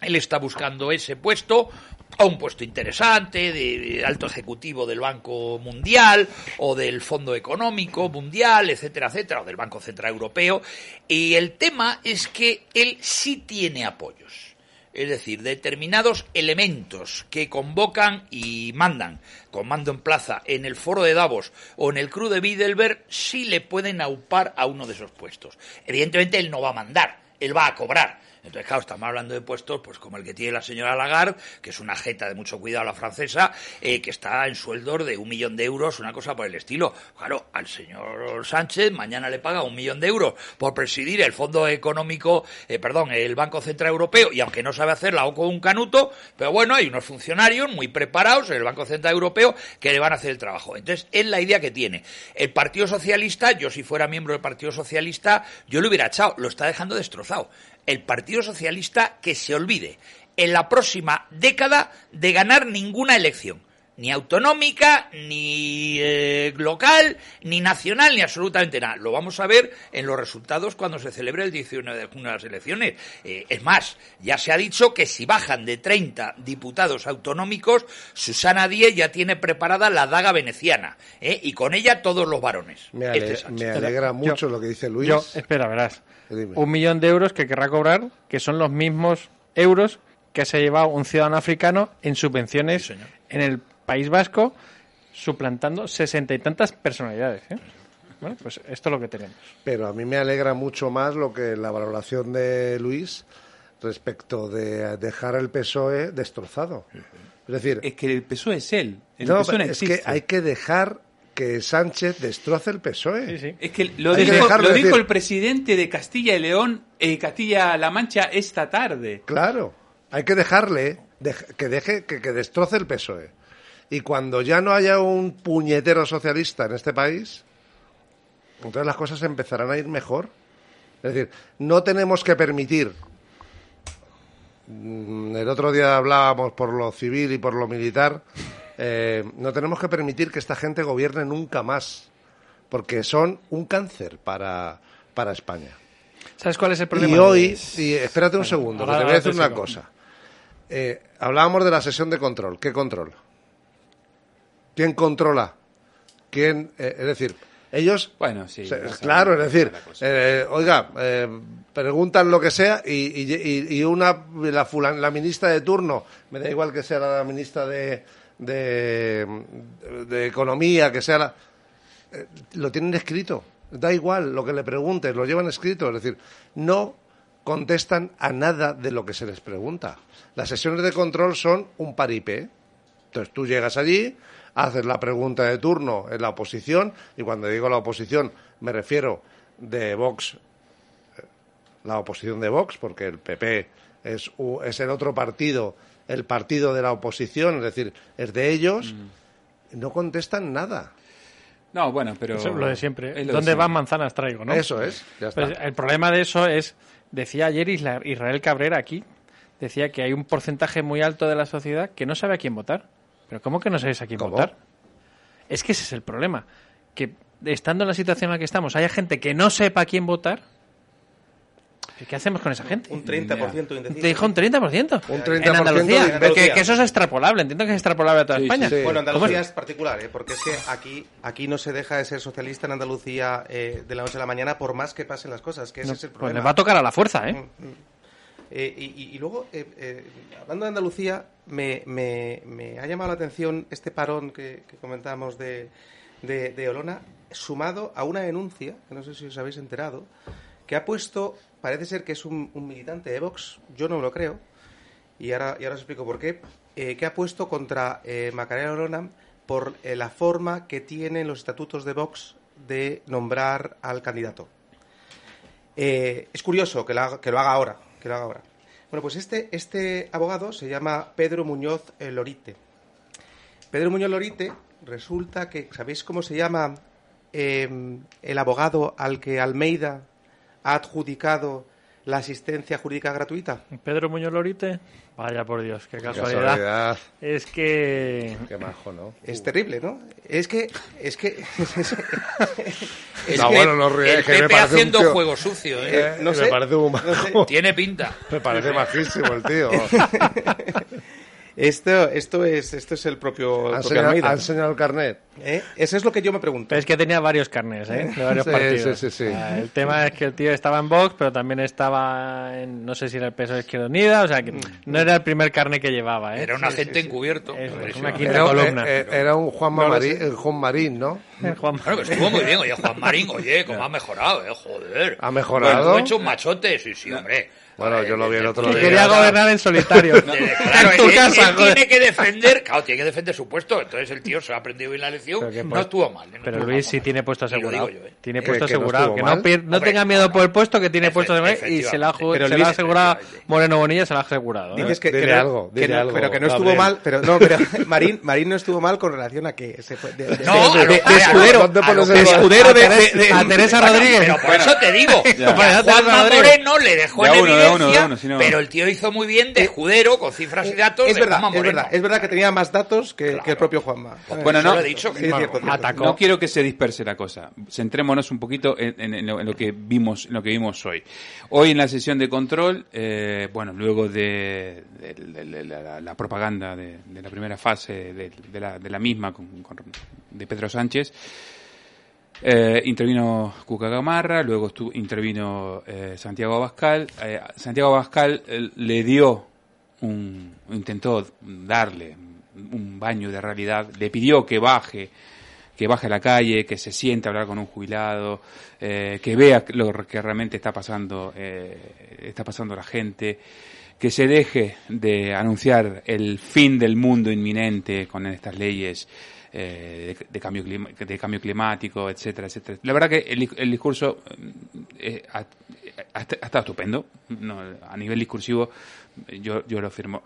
él está buscando ese puesto, o un puesto interesante de, alto ejecutivo del Banco Mundial o del Fondo Económico Mundial, etcétera, etcétera, o del Banco Central Europeo. Y el tema es que él sí tiene apoyos. Es decir, determinados elementos que convocan y mandan, con mando en plaza, en el foro de Davos o en el Cru de Bilderberg, sí le pueden aupar a uno de esos puestos. Evidentemente él no va a mandar, él va a cobrar. Entonces, claro, estamos hablando de puestos pues como el que tiene la señora Lagarde, que es una jeta de mucho cuidado la francesa, eh, que está en sueldos de un millón de euros, una cosa por el estilo. Claro, al señor Sánchez mañana le paga un millón de euros por presidir el Fondo Económico, eh, perdón, el Banco Central Europeo, y aunque no sabe hacerla o con un canuto, pero bueno, hay unos funcionarios muy preparados en el Banco Central Europeo que le van a hacer el trabajo. Entonces, es la idea que tiene. El Partido Socialista, yo si fuera miembro del Partido Socialista, yo lo hubiera echado, lo está dejando destrozado el Partido Socialista que se olvide en la próxima década de ganar ninguna elección, ni autonómica, ni eh, local, ni nacional, ni absolutamente nada. Lo vamos a ver en los resultados cuando se celebre el 19 de junio las elecciones. Eh, es más, ya se ha dicho que si bajan de 30 diputados autonómicos, Susana Díez ya tiene preparada la daga veneciana, ¿eh? y con ella todos los varones. Me, ale- Este me alegra mucho lo que dice Luis. Yo, espera, verás. Un millón de euros que querrá cobrar, que son los mismos euros que se ha llevado un ciudadano africano en subvenciones en el País Vasco, suplantando sesenta y tantas personalidades. ¿eh? Bueno, pues esto es lo que tenemos. Pero a mí me alegra mucho más lo que la valoración de Luis respecto de dejar el PSOE destrozado. Es decir, Es que el PSOE es él. El no, PSOE no es que hay que dejar que Sánchez destroce el PSOE. Es que lo que dijo, dejarlo lo dijo decir. el presidente de Castilla y León, eh, Castilla-La Mancha, esta tarde. Claro, hay que dejarle dej- que deje que, que destroce el PSOE. Y cuando ya no haya un puñetero socialista en este país, entonces las cosas empezarán a ir mejor. Es decir, no tenemos que permitir. mm, El otro día hablábamos por lo civil y por lo militar. eh, no tenemos que permitir que esta gente gobierne nunca más, porque son un cáncer para, para España. ¿Sabes cuál es el problema? Y hoy, y espérate un Bueno, segundo, que ahora- te voy a decir una cosa. Eh, hablábamos de la sesión de control. ¿Qué control? ¿Quién controla? ¿Quién? eh, es decir, ellos. Bueno, sí. se- claro, es decir, eh, oiga, eh, preguntan lo que sea y, y- y- y una la, fulan- la ministra de turno, me da igual que sea la ministra de, de, de economía, que sea la, eh, lo tienen escrito. Da igual lo que le preguntes, lo llevan escrito. Es decir, no contestan a nada de lo que se les pregunta. Las sesiones de control son un paripé. Entonces tú llegas allí, haces la pregunta de turno en la oposición, y cuando digo la oposición me refiero de Vox, eh, la oposición de Vox, porque el PP es, es el otro partido, el partido de la oposición, es decir, es de ellos, no contestan nada. No, bueno, pero... Eso es lo de siempre. lo de ¿Dónde siempre. van manzanas traigo, no? Eso es, ya está. Pues el problema de eso es, decía ayer Israel Cabrera aquí, decía que hay un porcentaje muy alto de la sociedad que no sabe a quién votar. ¿Pero cómo que no sabéis a quién votar? Es que ese es el problema. Que estando en la situación en la que estamos, haya gente que no sepa a quién votar. ¿Y ¿Qué hacemos con esa gente? Un 30% indeciso. Te dijo un 30%. Un En 30% Andalucía. de- Pero que, que eso es extrapolable. Entiendo que es extrapolable a toda España. Bueno, ¿Cómo Andalucía es? es particular, ¿eh? porque es que aquí, aquí no se deja de ser socialista en Andalucía eh, de la noche a la mañana por más que pasen las cosas, que ese No, es el pues problema. le va a tocar a la fuerza, ¿eh? Mm, mm. Eh, y, luego, eh, eh, hablando de Andalucía, me, me- me ha llamado la atención este parón que, que comentábamos de, de, Olona, sumado a una denuncia, que no sé si os habéis enterado, que ha puesto, parece ser que es un, militante de Vox, yo no lo creo, y ahora, y ahora os explico por qué, eh, que ha puesto contra Macarena Olona por la forma que tienen los estatutos de Vox de nombrar al candidato. Es curioso que lo, haga, que lo haga ahora. Ahora. Bueno, pues este, este abogado se llama Pedro Muñoz eh, Lorite. Pedro Muñoz Lorite resulta que, ¿sabéis cómo se llama eh, el abogado al que Almeida ha adjudicado la asistencia jurídica gratuita? Pedro Muñoz Lorite. Vaya por Dios, qué casualidad. casualidad. Es que. Qué majo, ¿no? Es terrible, ¿no? Es que. Es que. es No, que- bueno, no ríes, el que me Pepe parece un haciendo tío- juego sucio, ¿eh? Eh, no me sé, parece un no sé. majo. Tiene pinta. Me parece majísimo el tío. Esto, esto, es, esto es el propio, ¿Ha el propio enseñado, Almeida. ha enseñado el carnet? ¿Eh? Eso es lo que yo me pregunto. Pero es que tenía varios carnes, ¿eh? De varios Sí, partidos. sí, sí, sí. Ah, el tema es que el tío estaba en Vox, pero también estaba en, no sé si era el peso de Izquierda Unida, o sea que no era el primer carne que llevaba, ¿eh? Era un agente encubierto. Es, una quinta Era, columna. eh, eh, era un Juan No Marín, el Juan Marín, ¿no? Juan Claro, que estuvo muy bien. Oye, Juan Marín, oye, cómo ha mejorado, eh, joder. ¿Ha mejorado? Bueno, ha hecho un machote, sí, sí, hombre. Bueno, yo lo vi el otro día. quería gobernar en solitario. Claro, en tu él, casa, él joder. tiene que defender, claro, tiene que defender su puesto. Entonces el tío se ha aprendido bien la lección, no pues- estuvo mal. eh, no Pero Luis mal. sí tiene puesto asegurado. yo, eh. Tiene ¿Que- puesto que no asegurado. Que no, tenga miedo por el puesto que tiene puesto asegurado y se la, ha ju- Pero se Luis- la ha asegurado Moreno Bonilla, se la ha asegurado. ¿eh? Dices que, Dile que algo, dile pero que no estuvo Gabriel. mal, pero no, pero Marín, Marín no estuvo mal con relación a que se fue de, de- No, de- escudero, ¿dónde a lo- pones de el- escudero de, Teresa- a Rodríguez. Pero por eso te digo, Juanma. Moreno le dejó De en uno, de evidencia, uno, de uno, si no- pero el tío hizo muy bien de escudero con cifras y datos es verdad, es verdad, es verdad que tenía más datos que, que el propio Juanma. Bueno, Eso no, lo he dicho, que Sí, es bueno, cierto, cierto. atacó. No quiero que se disperse la cosa. Centrémonos un poquito en, en- en lo, en lo que vimos, en lo que vimos hoy. Hoy en la sesión de control, eh, bueno, luego de, de- de- de la, la propaganda de, de la primera fase de, de la, de la misma con- con- de Pedro Sánchez, eh, intervino Cuca Gamarra, luego intervino eh, Santiago Abascal. Eh, Santiago Abascal le dio un, intentó darle un baño de realidad, le pidió que baje, que baje a la calle, que se siente a hablar con un jubilado, eh, que vea lo que realmente está pasando, está pasando la gente, que se deje de anunciar el fin del mundo inminente con estas leyes eh, de, de cambio clima- de cambio climático, etcétera, etcétera. La verdad que el, el discurso eh, ha, estado estupendo, no, a nivel discursivo yo, yo lo firmo.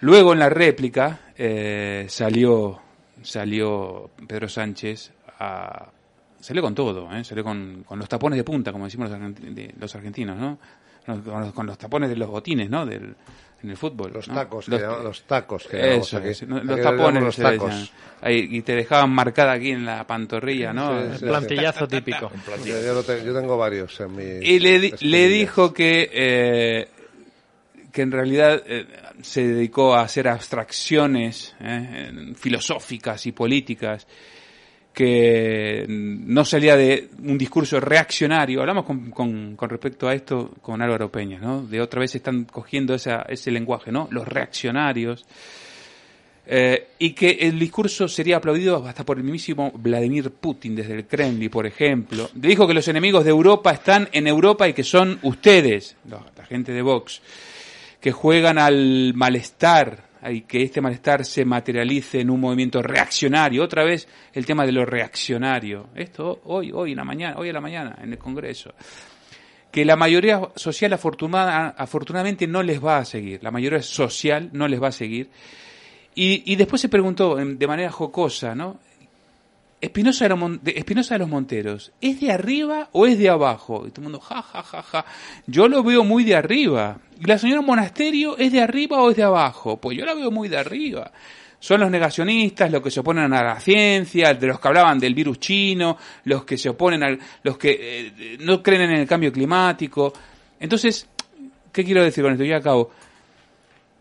Luego en la réplica eh, salió salió Pedro Sánchez a, salió con todo, ¿eh? salió con, con los tapones de punta, como decimos los argentinos, ¿no? Con los, con los tapones de los botines, ¿no? Del, en el fútbol. Los ¿no? tacos, que llamamos- los tacos que Eso, aquí. es, ¿no? Los tapones. los tacos. decían. Ahí, y te dejaban marcada aquí en la pantorrilla, ¿no? Sí, sí, sí. Plantillazo típico. Yo, yo lo te- yo tengo varios en mi. Y le, di- le dijo que, eh, que en realidad eh, se dedicó a hacer abstracciones eh, filosóficas y políticas, que no salía de un discurso reaccionario. Hablamos con, con, con respecto a esto con Álvaro Peña, ¿no? De otra vez están cogiendo esa, ese lenguaje, ¿no? Los reaccionarios. Eh, y que el discurso sería aplaudido hasta por el mismísimo Vladimir Putin desde el Kremlin, por ejemplo. Dijo que los enemigos de Europa están en Europa y que son ustedes, la gente de Vox, que juegan al malestar y que este malestar se materialice en un movimiento reaccionario. Otra vez el tema de lo reaccionario. Esto hoy, hoy en la mañana, hoy en la mañana en el Congreso que la mayoría social afortunada, afortunadamente no les va a seguir, la mayoría social no les va a seguir. Y, y después se preguntó em, de manera jocosa, ¿no? Espinosa de, los Monteros, ¿es de arriba o es de abajo? Y todo el mundo, ja, ja, ja, ja. Yo lo veo muy de arriba. ¿Y la señora Monasterio es de arriba o es de abajo? Pues yo la veo muy de arriba. Son los negacionistas, los que se oponen a la ciencia, de los que hablaban del virus chino, los que se oponen al, los que eh, no creen en el cambio climático. Entonces, ¿qué quiero decir con esto? Ya acabo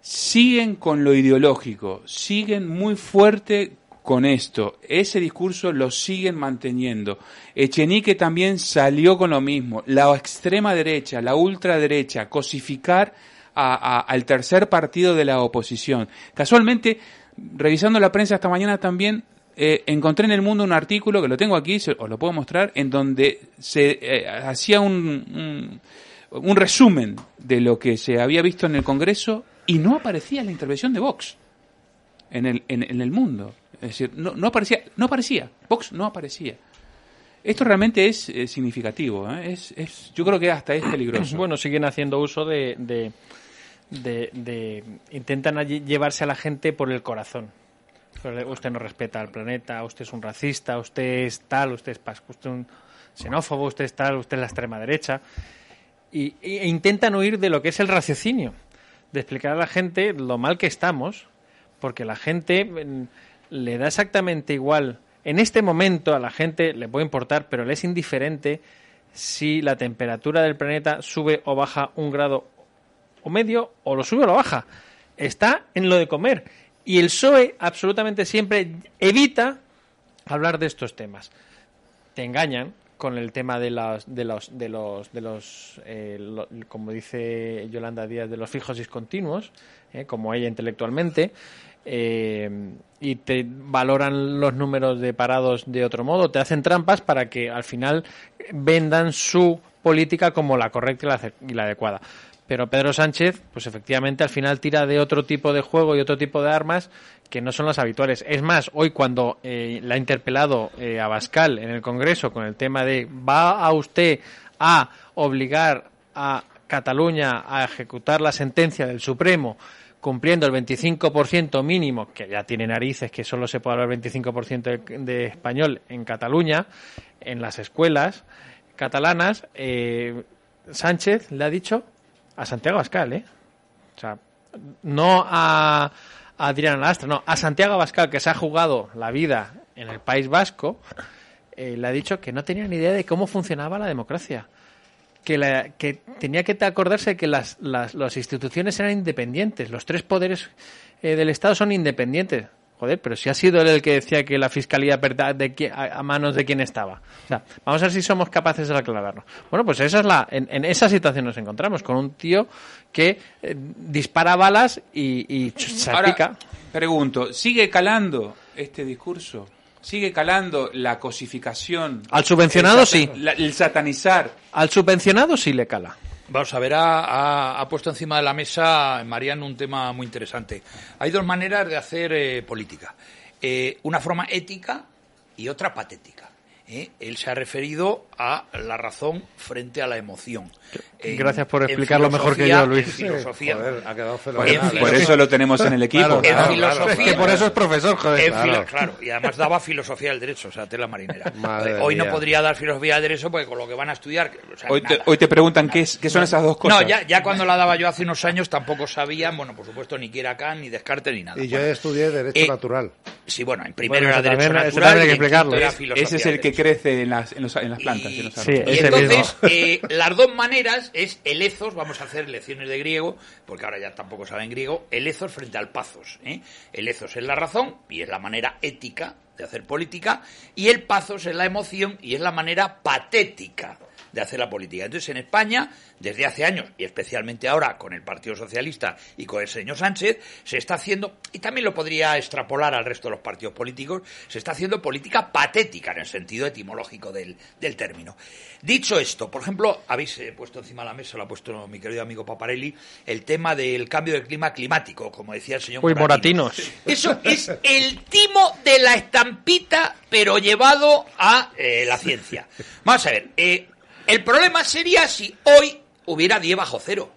siguen con lo ideológico, siguen muy fuerte con esto. Ese discurso lo siguen manteniendo. Echenique también salió con lo mismo. La extrema derecha, la ultraderecha, cosificar a- al tercer partido de la oposición. Casualmente, revisando la prensa esta mañana también, eh, encontré en el mundo un artículo, que lo tengo aquí, se- os lo puedo mostrar, en donde se eh, hacía un, un, un resumen de lo que se había visto en el Congreso y no aparecía la intervención de Vox en el, en, en el mundo. Es decir, no, no aparecía, no aparecía, Vox no aparecía. Esto realmente es eh, significativo, ¿eh? es, es, yo creo que hasta es peligroso. Bueno, siguen haciendo uso de, de, de- de- intentan allí llevarse a la gente por el corazón. Pero Usted no respeta al planeta, usted es un racista, usted es tal, usted es pas- usted es un xenófobo, usted es tal, usted es la extrema derecha. Y, e intentan huir de lo que es el raciocinio, de explicar a la gente lo mal que estamos, porque la gente mm, le da exactamente igual. En este momento a la gente le puede importar, pero le es indiferente si la temperatura del planeta sube o baja un grado o medio, o lo sube o lo baja. Está en lo de comer. Y el PSOE absolutamente siempre evita hablar de estos temas. Te engañan con el tema de los, de los, de los, de los eh, como dice Yolanda Díaz, de los fijos discontinuos, eh, como ella intelectualmente, eh, y te valoran los números de parados de otro modo, te hacen trampas para que al final vendan su política como la correcta y la, adecuada. Pero Pedro Sánchez, pues efectivamente al final tira de otro tipo de juego y otro tipo de armas que no son las habituales. Es más, hoy cuando eh, la ha interpelado eh, a Bascal en el Congreso con el tema de ¿va a usted a obligar a Cataluña a ejecutar la sentencia del Supremo cumpliendo el 25% mínimo, que ya tiene narices que solo se puede hablar 25% de, de español en Cataluña, en las escuelas catalanas, eh, Sánchez le ha dicho a Santiago Abascal, ¿eh? O sea, no a, a Adrián Lastra, no, a Santiago Abascal, que se ha jugado la vida en el País Vasco, eh, le ha dicho que no tenía ni idea de cómo funcionaba la democracia. Que, la- que tenía que acordarse que las, las, las instituciones eran independientes, los tres poderes eh, del Estado son independientes. Joder, pero si ha sido él el que decía que la fiscalía de a, a manos de quién estaba. O sea, vamos a ver si somos capaces de aclararlo. Bueno, pues esa es la, en, en esa situación nos encontramos, con un tío que eh, dispara balas y, y. Ahora, pregunto, ¿sigue calando este discurso? ¿Sigue calando la cosificación? Al subvencionado, el sí. la- el satanizar. Al subvencionado sí le cala. Vamos a ver, ha, ha- ha puesto encima de la mesa Mariano un tema muy interesante. Hay dos maneras de hacer eh, política. Eh, una forma ética y otra patética. ¿Eh? Él se ha referido a la razón frente a la emoción. En- Gracias por explicarlo mejor que yo, Luis. en filosofía. Joder, ha quedado En fenomenal. Por eso lo tenemos en el equipo. Claro, en claro, filosofía. Que por eso es profesor, joder. En Claro. y además daba filosofía del derecho, o sea, tela marinera. Madre Hoy no mía. podría dar filosofía del derecho porque con lo que van a estudiar. o sea, Hoy te, nada. hoy te preguntan qué, es- qué son esas dos cosas. No, ya, ya cuando la daba yo hace unos años tampoco sabían, bueno, por supuesto, ni quiera Kant, ni Descartes, ni nada. Y yo Bueno, estudié Derecho Eh, Natural. Sí, bueno, en primero Bueno, era eso Derecho también- eso Natural también hay y que explicarlo. era filosofía ese es el que. Crece en las, en los- en las plantas. y en los Sí. Y entonces, eh, las dos maneras es el ethos, vamos a hacer lecciones de griego, porque ahora ya tampoco saben griego, el ethos frente al pathos. ¿eh? El ethos es la razón y es la manera ética de hacer política, y el pathos es la emoción y es la manera patética de hacer la política. Entonces, en España, desde hace años, y especialmente ahora con el Partido Socialista y con el señor Sánchez, se está haciendo, y también lo podría extrapolar al resto de los partidos políticos, se está haciendo política patética en el sentido etimológico del, del término. Dicho esto, por ejemplo, habéis eh, puesto encima de la mesa, lo ha puesto mi querido amigo Paparelli, el tema del cambio del clima climático, como decía el señor Uy, Moratino. moratinos. Eso es el timo de la estampita, pero llevado a eh, la ciencia. Vamos a ver, eh, el problema sería si hoy hubiera 10 bajo cero.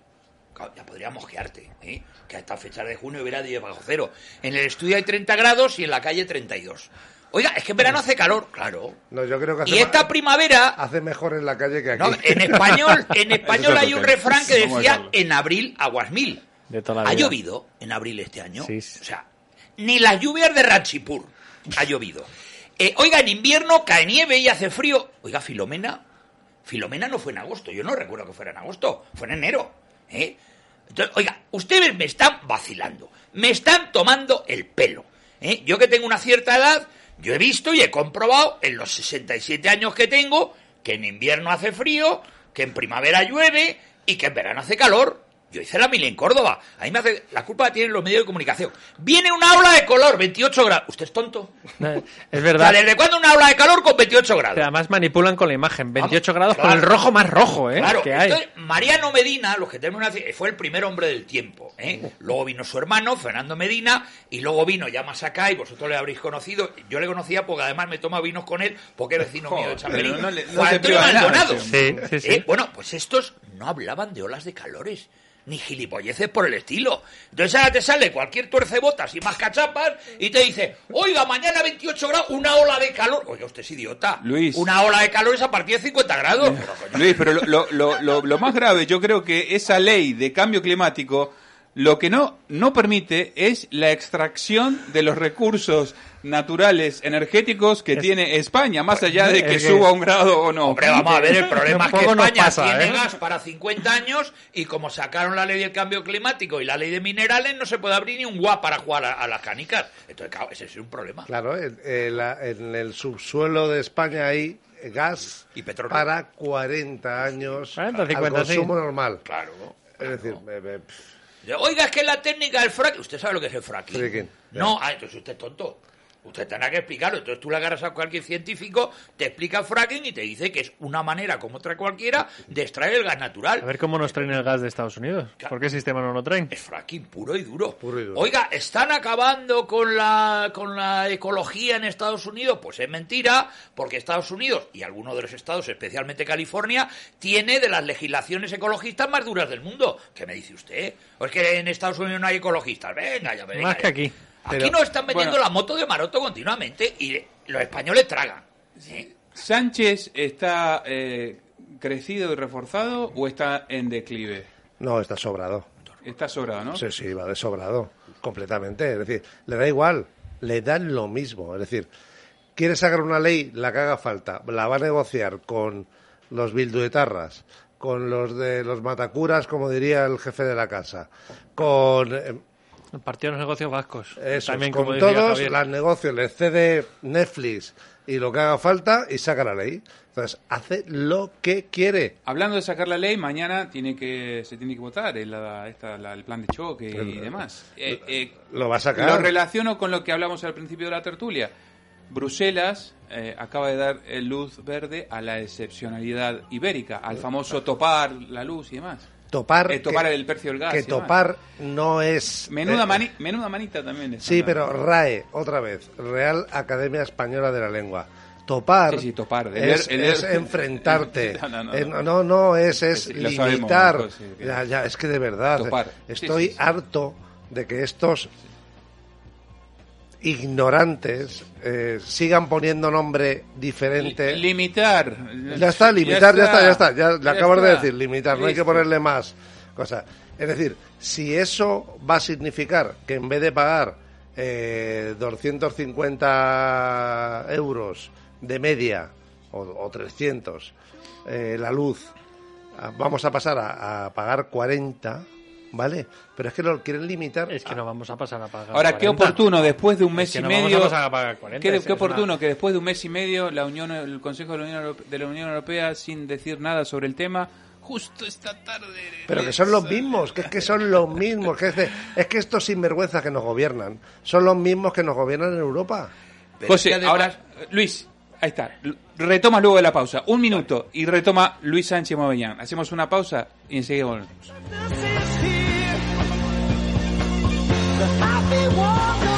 Claro, Ya podrías mosquearte, ¿eh? que a esta fecha de junio hubiera 10 bajo cero. En el estudio hay 30 grados y en la calle 32. Oiga, es que en verano hace calor, claro. No, yo creo que hace, Y esta ma- primavera, hace mejor en la calle que aquí. no, en español, en español hay un refrán que decía en abril aguas mil. De toda la ¿Ha vida. llovido en abril este año? Sí, sí. O sea, ni las lluvias de Ratchipur ha llovido. Eh, oiga, en invierno cae nieve y hace frío. Oiga, Filomena, Filomena no fue en agosto. Yo no recuerdo que fuera en agosto. Fue en enero. ¿eh? Entonces, oiga, ustedes me están vacilando. Me están tomando el pelo. ¿eh? Yo que tengo una cierta edad, yo he visto y he comprobado en los 67 años que tengo que en invierno hace frío, que en primavera llueve y que en verano hace calor. Yo hice la mil en Córdoba. Ahí me hace. La culpa la tienen los medios de comunicación. Viene una ola de color, 28 grados. ¿Usted es tonto? Es O sea, verdad. ¿desde cuándo una ola de calor con 28 Que grados? además manipulan con la imagen. 28 Vamos, grados con claro. el rojo más rojo, ¿eh? Claro, que hay. entonces, Mariano Medina, los que tenemos una fue el primer hombre del tiempo. ¿eh? Luego vino su hermano, Fernando Medina, y luego vino ya más acá, y vosotros le habréis conocido. Yo le conocía porque además me toma vinos con él, porque es vecino mío de Chamberí. pero no no Juan Antonio Maldonado. Sí, sí, sí. Eh, bueno, pues estos no hablaban de olas de calores. Ni gilipolleces por el estilo. Entonces ahora te sale cualquier tuercebotas y más cachapas y te dice, oiga, mañana 28 grados, una ola de calor. Oiga, usted es idiota. Luis. Una ola de calor es a partir de 50 grados. Pero, Luis, pero lo, lo- lo- lo- lo más grave, yo creo que esa ley de cambio climático lo que no, no permite es la extracción de los recursos naturales energéticos que tiene España, más allá de que es que- suba un grado o no. Hombre, vamos a ver, el problema es que España pasa, tiene ¿eh? gas para 50 años y como sacaron la ley del cambio climático y la ley de minerales, no se puede abrir ni un guap para jugar a, a las canicas. Entonces, claro, ese es un problema. Claro, en, en la- en el subsuelo de España hay gas Y petróleo. para 40 años 40, al 50, sí. consumo normal. Claro. Es decir, Oiga, es que la técnica del fracking... ¿Usted sabe lo que es el fracking? Fracking. No, ah, entonces usted es tonto. Usted tendrá que explicarlo. Entonces tú le agarras a cualquier científico, te explica el fracking y te dice que es una manera, como otra cualquiera, de extraer el gas natural. A ver cómo nos traen el gas de Estados Unidos. ¿Por qué sistema no lo traen? Es fracking puro y duro. Oiga, ¿están acabando con la, con la ecología en Estados Unidos? Pues es mentira, porque Estados Unidos y algunos de los estados, especialmente California, tiene de las legislaciones ecologistas más duras del mundo. ¿Qué me dice usted? ¿O es que en Estados Unidos no hay ecologistas? Venga, ya venga, Más que aquí. Aquí nos están vendiendo la moto de Maroto continuamente y los españoles tragan. ¿Sánchez está eh, crecido y reforzado o está en declive? No, está sobrado. Está sobrado, ¿no? Sí, sí, va de sobrado, completamente. Es decir, le da igual, le dan lo mismo. Es decir, quiere sacar una ley, la que haga falta, la va a negociar con los bilduetarras, con los de los matacuras, como diría el jefe de la casa, con... eh, El Partido de los Negocios Vascos. Eso, También, con como todos, los negocios le cede Netflix y lo que haga falta y saca la ley. Entonces, hace lo que quiere. Hablando de sacar la ley, mañana tiene que se tiene que votar el, la- esta- la- el plan de choque y El- demás. Eh, eh, Lo va a sacar. Lo relaciono con lo que hablamos al principio de la tertulia. Bruselas eh, acaba de dar eh, luz verde a la excepcionalidad ibérica, al famoso topar la luz y demás. Topar, Eh, topar que- el precio del gas. Que topar no es... Menuda, eh, mani- menuda manita también. Sí, pero RAE, otra vez, Real Academia Española de la Lengua. Topar, Sí, sí, topar. El es, er- el es enfrentarte. No, no, no, Eh, no. no, es, es lo sabemos, limitar. Marcos, sí, ya, ya, es que de verdad, Topar. Estoy harto de que estos ignorantes eh, sigan poniendo nombre diferente. Limitar. Ya está, limitar, ya está, ya está. Ya, le Ya acabas de está. decir, limitar, no hay que ponerle más cosas. Es decir, si eso va a significar que en vez de pagar eh, 250 euros de media o, o 300 eh, la luz, ah, vamos a pasar a, a pagar 40, ¿vale? Pero es que lo quieren limitar. Es que no vamos a pasar a pagar. Ahora, qué 40. oportuno, después de un mes Es que y no vamos medio. a pasar a pagar 40, qué, qué oportuno una- que después de un mes y medio la Unión, el Consejo de la Unión, Europe- de la Unión Europea, sin decir nada sobre el tema, justo esta tarde. Pero que son los mismos, que es que son los mismos, que es, de- es que estos sinvergüenzas que nos gobiernan son los mismos que nos gobiernan en Europa. José, ahora, Luis, ahí está. Retoma luego de la pausa. Un minuto y retoma Luis Sánchez Movellán. Hacemos una pausa y enseguida volvemos. the happy walker.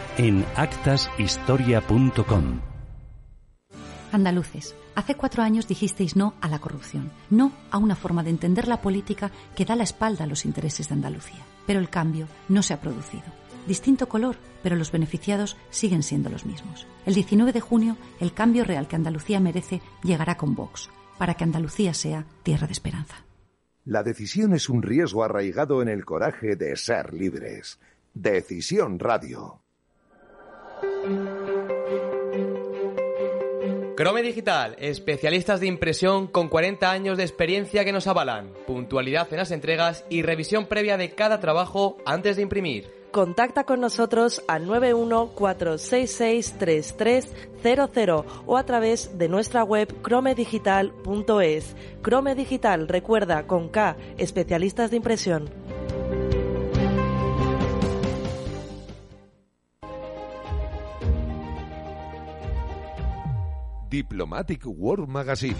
en actashistoria.com. Andaluces, hace cuatro años dijisteis no a la corrupción, no a una forma de entender la política que da la espalda a los intereses de Andalucía. Pero el cambio no se ha producido. Distinto color, pero los beneficiados siguen siendo los mismos. El 19 de junio, el cambio real que Andalucía merece llegará con Vox, para que Andalucía sea tierra de esperanza. La decisión es un riesgo arraigado en el coraje de ser libres. Decisión Radio. Crome Digital, especialistas de impresión con 40 años de experiencia que nos avalan, puntualidad en las entregas y revisión previa de cada trabajo antes de imprimir. Contacta con nosotros al 914663300 o a través de nuestra web cromedigital.es. Crome Digital, recuerda, con K, especialistas de impresión. Diplomatic World Magazine,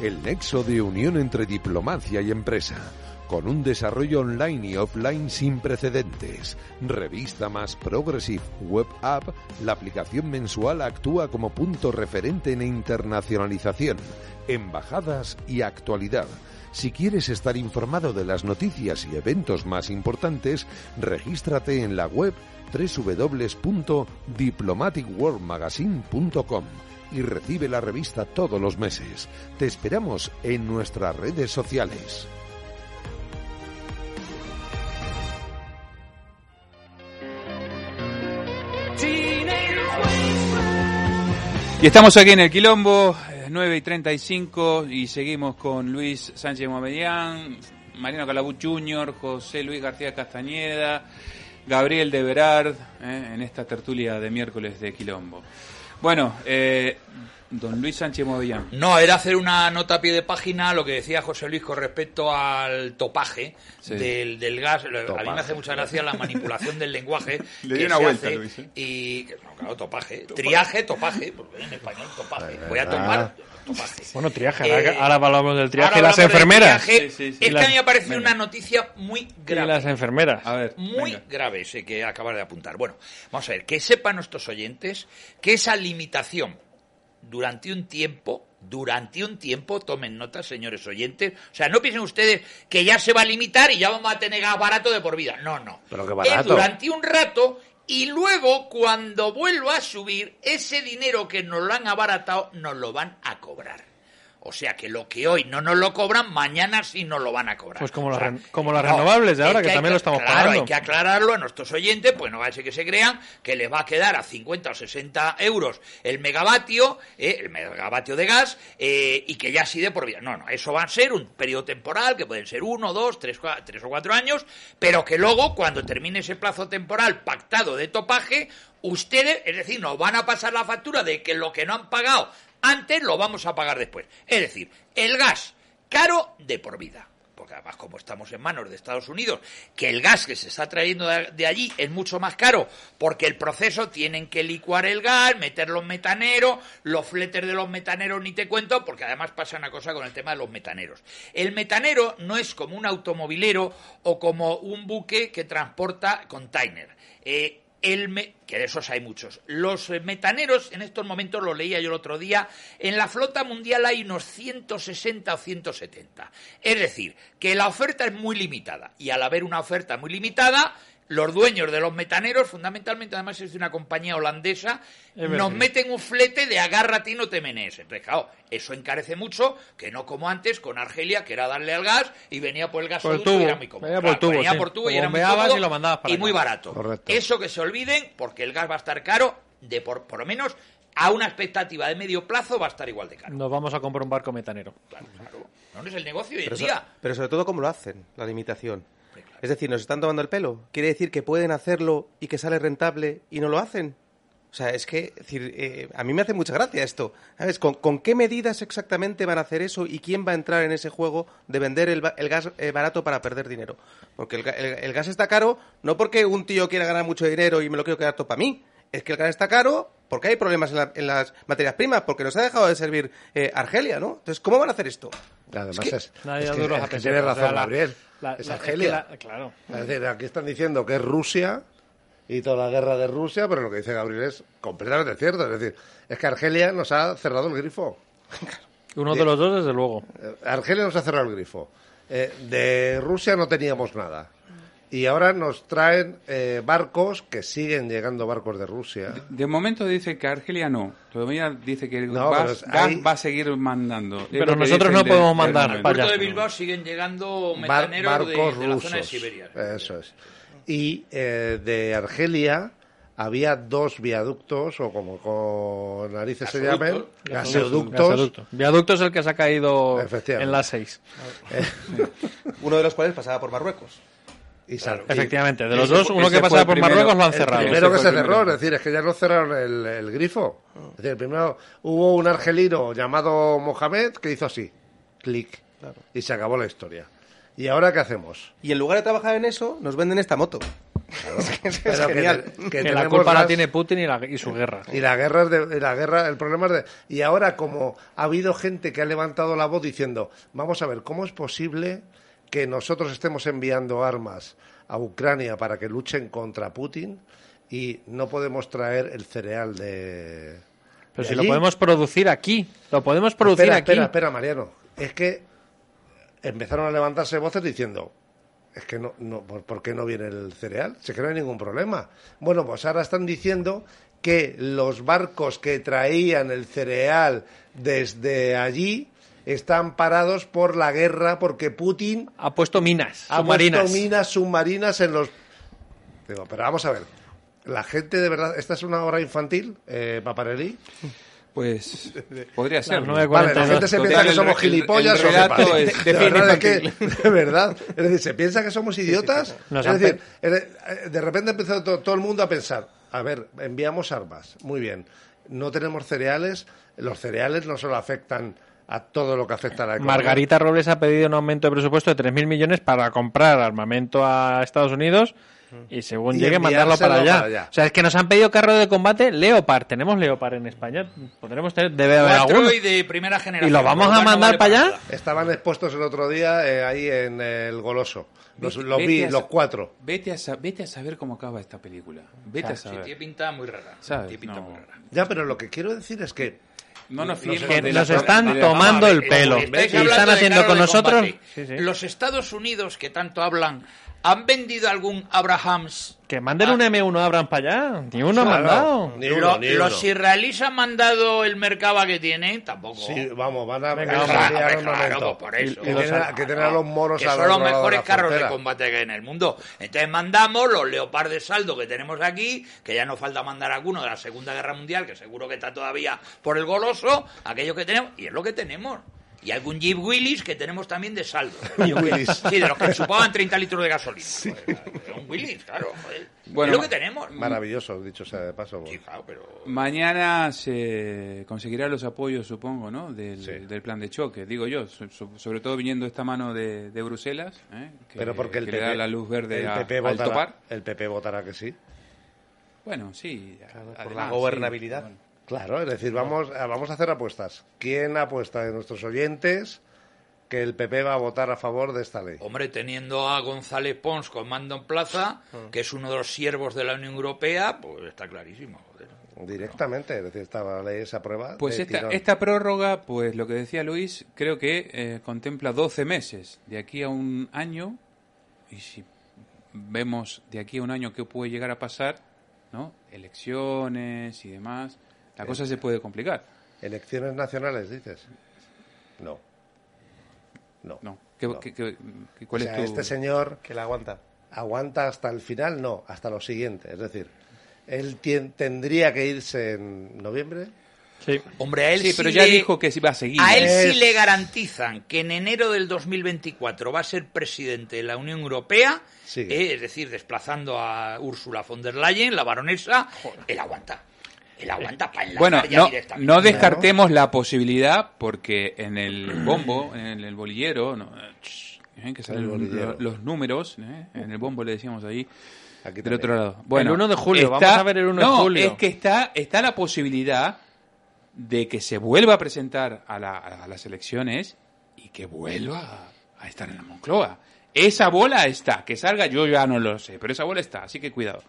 el nexo de unión entre diplomacia y empresa, con un desarrollo online y offline sin precedentes. Revista más Progressive Web App, la aplicación mensual actúa como punto referente en internacionalización, embajadas y actualidad. Si quieres estar informado de las noticias y eventos más importantes, regístrate en la web www.diplomaticworldmagazine.com y recibe la revista todos los meses. Te esperamos en nuestras redes sociales. Y estamos aquí en el Quilombo, eh, 9 y 35, y seguimos con Luis Sánchez Moamedián, Mariano Calabut Jr., José Luis García Castañeda, Gabriel de Berard, eh, en esta tertulia de miércoles de Quilombo. Bueno, eh, don Luis Sánchez Moamedián. No, era hacer una nota a pie de página lo que decía José Luis con respecto al topaje Sí. del, del gas. A mí me hace mucha gracia la manipulación del lenguaje. Le di que una se vuelta, hace Luis, ¿eh? Y, no, claro, topaje. Triaje, topaje. Porque en español, topaje. Voy a tomar Bueno, triaje. Eh, Ahora, hablamos del triaje y las enfermeras. triaje. Sí, sí, sí. Es Y que a mí me ha parecido venga. una noticia muy Y grave. las enfermeras. A ver, Muy grave ese que acabas de apuntar. Bueno, vamos a ver, que sepan nuestros oyentes que esa limitación durante un tiempo, durante un tiempo, tomen nota, señores oyentes, o sea, no piensen ustedes que ya se va a limitar y ya vamos a tener gas barato de por vida. No, no. Pero qué Es barato. durante un rato y luego cuando vuelva a subir, ese dinero que nos lo han abaratado nos lo van a cobrar. O sea que lo que hoy no nos lo cobran, mañana sí nos lo van a cobrar. Pues como, O las sea, como las no, renovables de ahora, es que, también lo estamos claro, pagando. hay que aclararlo a nuestros oyentes, pues no va a ser que se crean que les va a quedar a 50 o 60 euros el megavatio, eh, el megavatio de gas, eh, y que ya así de por vida. No, no, eso va a ser un periodo temporal, que pueden ser uno, dos, tres, tres o cuatro años, pero que luego, cuando termine ese plazo temporal pactado de topaje, ustedes, es decir, nos van a pasar la factura de que lo que no han pagado antes lo vamos a pagar después. Es decir, el gas caro de por vida. Porque además, como estamos en manos de Estados Unidos, que el gas que se está trayendo de, allí es mucho más caro, porque el proceso tienen que licuar el gas, meterlo en metanero, los fletes de los metaneros ni te cuento, porque además pasa una cosa con el tema de los metaneros. El metanero no es como un automovilero o como un buque que transporta container. Eh, el me- que de esos hay muchos. Los eh, metaneros, en estos momentos lo leía yo el otro día, en la flota mundial hay unos 160 o 170. Es decir, que la oferta es muy limitada. Y al haber una oferta muy limitada, los dueños de los metaneros, fundamentalmente además es de una compañía holandesa, nos meten un flete de agárrate y no te. Entonces, claro, eso encarece mucho, que no como antes con Argelia, que era darle al gas y venía por el Por el gasoducto y tubo. era muy cómodo. Venía por Claro, tubo, venía sí. por tubo y era muy cómodo y lo mandabas para y acá. muy barato. Correcto. Eso que se olviden, porque el gas va a estar caro, de por, por lo menos a una expectativa de medio plazo va a estar igual de caro. Nos vamos a comprar un barco metanero. No es el negocio hoy en Pero, so- día. pero sobre todo, ¿cómo lo hacen? La limitación. Es decir, ¿nos están tomando el pelo? ¿Quiere decir que pueden hacerlo y que sale rentable y no lo hacen? O sea, es que eh, a mí me hace mucha gracia esto. ¿Sabes? ¿Con, qué medidas exactamente van a hacer eso y quién va a entrar en ese juego de vender el, gas eh, barato para perder dinero? Porque el- el gas está caro no porque un tío quiera ganar mucho dinero y me lo quiero quedar todo para mí. Es que el gas está caro porque hay problemas en, la- en las materias primas, porque nos ha dejado de servir eh, Argelia, ¿no? Entonces, ¿cómo van a hacer esto? Además, Es que- es, Nadie es da que, duros es a que pensar. tiene O sea, razón la- Gabriel. la- es la- Argelia. es claro. Es decir, aquí están diciendo que es Rusia y toda la guerra de Rusia, pero lo que dice Gabriel es completamente cierto. Es decir, es que Argelia nos ha cerrado el grifo. Uno de los dos, desde luego. Eh, Argelia nos ha cerrado el grifo. Eh, de Rusia no teníamos nada. Y ahora nos traen eh, barcos que siguen llegando barcos de Rusia. De momento dice que Argelia no. Todavía dice que el No, gas va a seguir mandando. Pero nosotros no de- podemos mandar para allá. Puerto de Bilbao siguen llegando Bar- metaneros de, barcos de la rusos. zona de Siberia. Eso es. Y eh, de Argelia había dos viaductos, o como con narices se Gasoductos. llamen, Gasoducto. gasoductos. Viaducto es el que se ha caído en las seis. Uno de los cuales pasaba por Marruecos. Y Efectivamente, de los dos, uno que pasaba el por primero- Marruecos lo han el cerrado. primero que se el cerró, primero. es decir, es que ya no cerraron el, el grifo. Es decir, primero hubo un argelino llamado Mohamed que hizo así, clic, y se acabó la historia. ¿Y ahora qué hacemos? Y en lugar de trabajar en eso, nos venden esta moto. es Pero que genial. te- que Que la culpa la tiene Putin y, la- y su guerra. Y la guerra es de y la guerra, el problema es de y ahora como ha habido gente que ha levantado la voz diciendo, vamos a ver, ¿cómo es posible que nosotros estemos enviando armas a Ucrania para que luchen contra Putin y no podemos traer el cereal de. Pero de si lo podemos producir aquí. Lo podemos producir espera, aquí. Espera, espera, Mariano. Es que empezaron a levantarse voces diciendo. Es que no, no ¿por, qué no viene el cereal? Si es que no hay ningún problema. Bueno, pues ahora están diciendo que los barcos que traían el cereal desde allí están parados por la guerra porque Putin Ha puesto minas ha submarinas. puesto minas submarinas en los. Digo, pero vamos a ver. La gente de verdad. ¿Esta es una obra infantil, eh, Paparelli? Pues podría ser. Vale, la gente se piensa que somos gilipollas o qué pasa. De verdad, es que, de verdad. Es decir, se piensa que somos idiotas. Nos es decir, eh, de repente empezó to- todo el mundo a pensar, a ver, enviamos armas, muy bien. No tenemos cereales, los cereales no solo afectan a todo lo que afecta a la economía. Margarita Robles ha pedido un aumento de presupuesto de 3.000 millones para comprar armamento a Estados Unidos y según Y llegue mandarlo para allá. para allá. O sea, es que nos han pedido carro de combate Leopard. Tenemos Leopard en España. Podremos tener, debe haber y de primera generación. ¿Y lo vamos a no mandar vale para allá? Estaban expuestos el otro día eh, ahí en el Goloso. Los, Vete- los vete vi, a los cuatro. Vete a, vete a saber cómo acaba esta película. Vete a Sí, saber. tiene pinta muy rara. ¿Sabes? Tiene pinta No. muy rara. Ya, pero lo que quiero decir es que No nos fiemos Que de nos la- están tomando el pelo. Estáis Y hablando están de haciendo con de nosotros. combate. Sí, sí. Los Estados Unidos, que tanto hablan, ¿han vendido algún Abrahams? Que manden un M1 Abrams para allá. Ni uno ha Claro. mandado. Ni uno, Lo- ni los israelíes han mandado el mercado que tienen, tampoco. Sí, vamos, van a Hombre, claro, pues por eso. Que tienen a- que tienen a los moros que son los de mejores carros de combate que hay en el mundo. Entonces mandamos los Leopard de saldo que tenemos aquí, que ya nos falta mandar alguno de la Segunda Guerra Mundial, que seguro que está todavía por el goloso, aquellos que tenemos, y es lo que tenemos. Y algún Jeep Willis que tenemos también de saldo. Jeep Willys. Sí, de los que chupaban 30 litros de gasolina. Joder, un Willis, claro. joder. Bueno, es lo que tenemos. Maravilloso, dicho sea de paso. Sí, claro, pero... Mañana se conseguirá los apoyos, supongo, ¿no? Del, Sí. del plan de choque, digo yo, so- so- sobre todo viniendo esta mano de, de Bruselas, ¿eh? que, Pero porque el que PP, le da la luz verde el a- PP al votará, topar. el PP votará que sí. Bueno, sí. por además, la sí, gobernabilidad. bueno. Claro, es decir, vamos, a- vamos a hacer apuestas. ¿Quién apuesta de nuestros oyentes que el PP va a votar a favor de esta ley? Hombre, teniendo a González Pons con mando en plaza, que es uno de los siervos de la Unión Europea, pues está clarísimo. joder. Directamente, es decir, esta ley se aprueba. Pues de esta, tirón. esta prórroga, pues lo que decía Luis, creo que eh, contempla 12 meses, de aquí a un año, y si vemos de aquí a un año qué puede llegar a pasar, ¿no? Elecciones y demás, la cosa se puede complicar. ¿Elecciones nacionales, dices? No. No. No. ¿Qué- No. qué- qué- qué- cuál O es tu- este señor Que la aguanta. aguanta hasta el final, no, hasta lo siguiente. Es decir, él tien- tendría que irse en noviembre. Sí. Hombre, a él Sí, sí pero ya le- dijo que va a seguir. A él Es- sí le garantizan que en enero del 2024 va a ser presidente de la Unión Europea, eh, es decir, desplazando a Úrsula von der Leyen, la baronesa, él aguanta. Él aguanta para enlazar Bueno, ya no, directamente. no descartemos la posibilidad porque en el bombo, en el, bolillero, no, eh, que salen El bolillero. los, los números, eh, en el bombo le decíamos ahí, Aquí del otro lado. Bueno, El 1 de julio, vamos a ver el 1 de no, julio. es que está, está la posibilidad de que se vuelva a presentar a, la- a las elecciones y que vuelva a, a estar en la Moncloa. Esa bola está, que salga yo ya no lo sé, pero esa bola está, así que cuidado.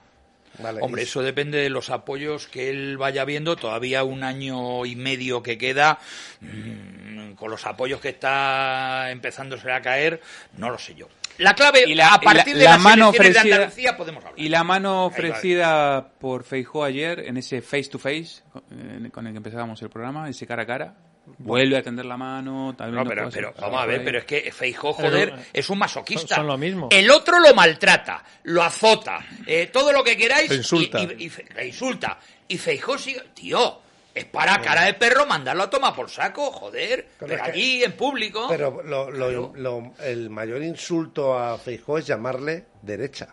Vale, Hombre, y- eso depende de los apoyos que él vaya viendo. Todavía un año y medio que queda, mm, con los apoyos que está empezándose a caer, no lo sé yo. La clave, Y la, a partir y la- de la las mano elecciones de ofrecida- Andalucía podemos hablar. Y la mano Ahí ofrecida por Feijó ayer en ese face to face con- eh, con el que empezábamos el programa, ese cara a cara, vuelve a tender la mano. tal vez No, no pero, pero vamos a ver, pero es que Feijó, joder, es un masoquista. son lo mismo. El otro lo maltrata, lo azota, eh, todo lo que queráis. Lo insulta. Y, y- y Fe- le insulta. Y Feijó sigue, tío, es para cara de perro mandarlo a tomar por saco, joder. Pero Pero, es que- allí, en público. Pero lo- lo- lo- el mayor insulto a Feijóo es llamarle derecha.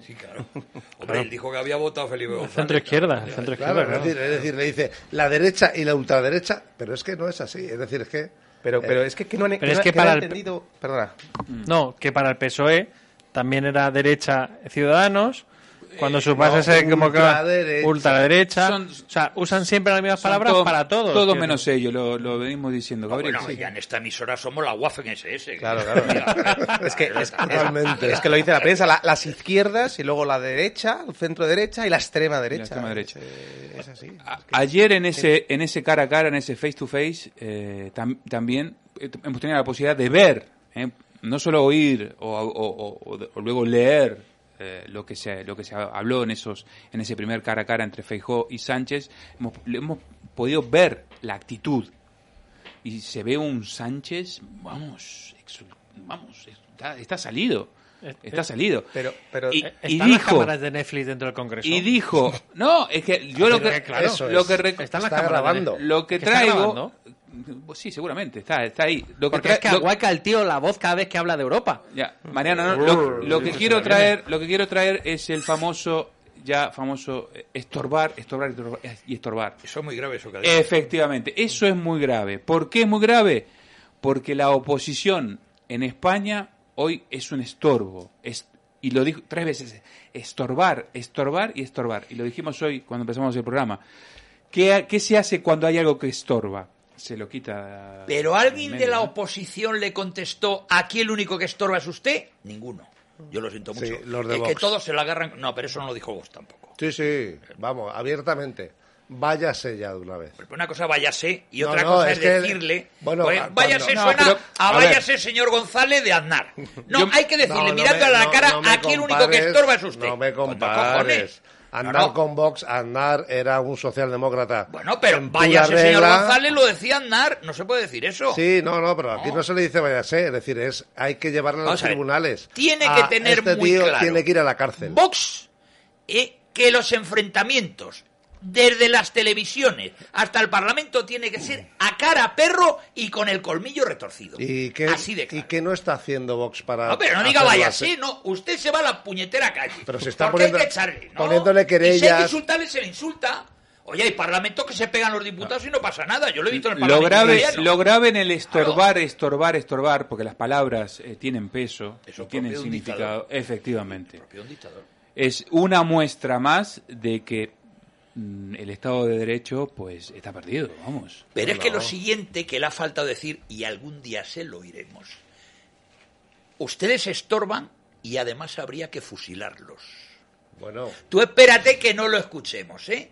Sí, claro. Hombre, él dijo que había votado a Felipe González. Centro izquierda, centro Claro, es decir, es decir, le dice la derecha y la ultraderecha, pero es que no es así. Es decir, es que Pero, pero es que, que no han, Pero que es que no para han el- entendido... Perdona. No, que para el PSOE también era derecha Ciudadanos Cuando su no, base es como que ultraderecha. Son- o sea, usan siempre las mismas palabras todo- para todos. Todo menos ellos, lo, lo venimos diciendo, Gabriel. Bueno, sí. ya en esta emisora somos la Waffen SS. Claro, claro. es, que, es, que lo dice la prensa, la- las izquierdas y luego la derecha, el centro derecha y la extrema derecha. extrema derecha. Eh, Es así. Ayer en ese, en ese cara a cara, en ese face to face, eh, tam- también eh, hemos tenido la posibilidad de ver, eh, no solo oír o, o- o- o de- o luego leer eh, lo que se lo que se habló en esos en ese primer cara a cara entre Feijó y Sánchez, hemos, le hemos podido ver la actitud y se ve un Sánchez, vamos, exul- vamos, está, está salido. Está salido. Pero, pero y, y Están las dijo, cámaras de Netflix dentro del Congreso. y dijo, no, es que yo lo que, claro, lo es. que las grabando. Lo que ¿Que está traigo, grabando? Pues sí, seguramente está, está ahí. Lo que Porque tra- es que lo- aguaca el tío la voz cada vez que habla de Europa. ya, Mariano, no, lo, lo que quiero traer, lo que quiero traer es el famoso, ya famoso eh, estorbar, estorbar, estorbar y estorbar. Eso es muy grave eso que ha dicho. Efectivamente, eso es muy grave. ¿Por qué es muy grave? Porque la oposición en España hoy es un estorbo. Es, y lo dijo tres veces, estorbar, estorbar y estorbar. Y lo dijimos hoy cuando empezamos el programa. ¿Qué, qué se hace cuando hay algo que estorba? Se lo quita. Pero alguien medio, de la ¿no? oposición le contestó, aquí el único que estorba es usted. Ninguno. Yo lo siento mucho. Sí, los de es que todos se la agarran. No, pero eso no lo dijo vos tampoco. Sí, sí, vamos, abiertamente. Váyase ya de una vez. Una cosa váyase y No, otra no, cosa es es, que- decirle. bueno, pues, cuando- váyase no, suena pero, a, váyase señor González de Aznar. No, Yo- hay que decirle, No, no mirándole me- a la cara, aquí el único que estorba es usted. No me compares. Andar No, no. con Vox, Andar era un socialdemócrata. Bueno, pero váyase señor. González, lo decía Aznar. No se puede decir eso. Sí, no, no, pero aquí no, se le dice váyase, es decir, es hay que llevarlo a los tribunales. Tiene Ah, que tener este muy tío claro. tiene que ir a la cárcel. Vox, eh, que los enfrentamientos desde las televisiones hasta el Parlamento tiene que ser a cara a perro y con el colmillo retorcido. ¿Y qué, Así de ¿Y qué no está haciendo Vox para No, pero no diga vaya, así? sí, no, usted se va a la puñetera calle. Pero se está Porque hay poniendo- que echarle, ¿no? poniéndole Y si hay que querellas. insultarle, se le insulta. Oye, hay parlamentos que se pegan los diputados y no pasa nada. Yo lo he visto en el Lo Parlamento grave, italiano. lo grave en el estorbar, estorbar, estorbar, porque las palabras eh, tienen peso, y Eso tienen significado, dictador. efectivamente. Es una muestra más de que el Estado de Derecho, pues, está perdido, vamos. Pero es que lo siguiente que le ha faltado decir, y algún día se lo oiremos, ustedes estorban y además habría que fusilarlos. Bueno, Tú espérate que no lo escuchemos, ¿eh?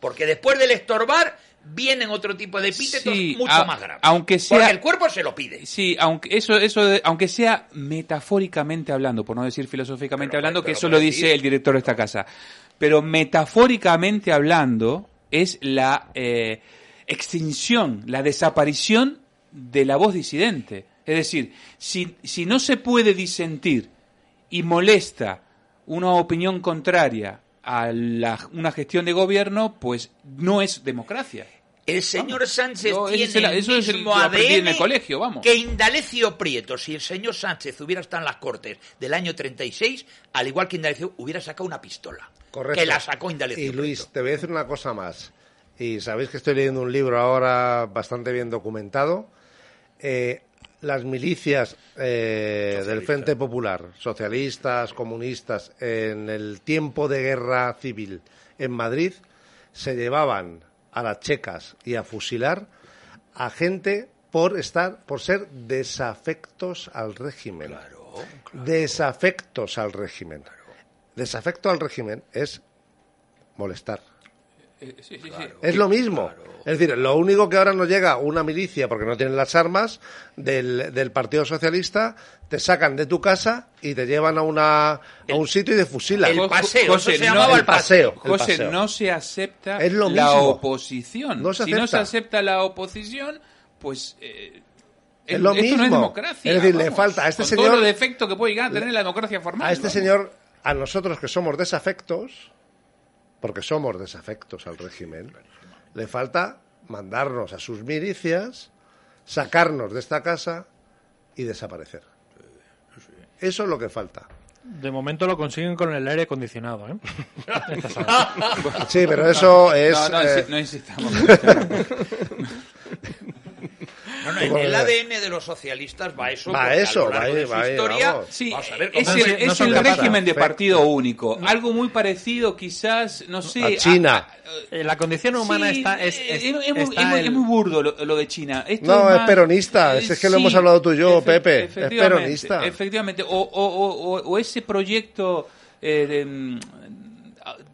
Porque después del estorbar vienen otro tipo de epítetos Sí, mucho a- más graves. aunque sea- Porque el cuerpo se lo pide. Sí, aunque eso, eso, de- aunque sea metafóricamente hablando, por no decir filosóficamente Pero, hablando, pero que eso lo dice el director de esta casa. Pero metafóricamente hablando es la eh, extinción, la desaparición de la voz disidente. Es decir, si, si no se puede disentir y molesta una opinión contraria a la- una gestión de gobierno, pues no es democracia. El señor Sánchez No, tiene el- el eso es el- lo en ADN el colegio, vamos. que Indalecio Prieto. Si el señor Sánchez hubiera estado en las Cortes del año 36, al igual que Indalecio, hubiera sacado una pistola. correcto. Que la sacó Indalecio Y Luis, Prieto. te voy a decir una cosa más. Y sabéis que estoy leyendo un libro ahora bastante bien documentado. Eh, las milicias eh, del Frente Popular, socialistas, comunistas, en el tiempo de guerra civil en Madrid, se llevaban a las checas y a fusilar a gente por estar, por ser desafectos al régimen. Desafectos al régimen. Desafecto al régimen es molestar. Eh, sí, sí, sí. Es lo mismo. Es decir, lo único que ahora nos llega una milicia, porque no tienen las armas, del, del Partido Socialista, te sacan de tu casa y te llevan a, una, a un sitio y te fusilan. el paseo, José, eso se no- llamaba el el paseo. el José, paseo. no se acepta Es lo la mismo. oposición. No se si no se acepta. la oposición, pues eh, Es lo esto no es mismo. democracia. Es decir, le falta a este Con señor- Todo el defecto que puede llegar a tener la democracia formal. A este vamos. señor, a nosotros que somos desafectos, porque somos desafectos al régimen, le falta mandarnos a sus milicias, sacarnos de esta casa y desaparecer. Eso es lo que falta. De momento lo consiguen con el aire acondicionado, ¿eh? Sí, pero eso es... No, no, eh, no insistamos. No, no, en el ADN de los socialistas va eso. Va eso, va de su va historia. Sí, vamos a ver cómo es no es son el régimen de Perfecto. partido único. Algo muy parecido, quizás, no sé. A China. Eh, La condición humana Sí, está. Es, es- es, es muy, está es muy- el- es muy burdo lo, lo de China. Esto No, es más- peronista. Es, eh, que lo hemos hablado tú y yo, efe- Pepe. Es peronista. Efectivamente. O, o- o- ese proyecto eh, de, mm,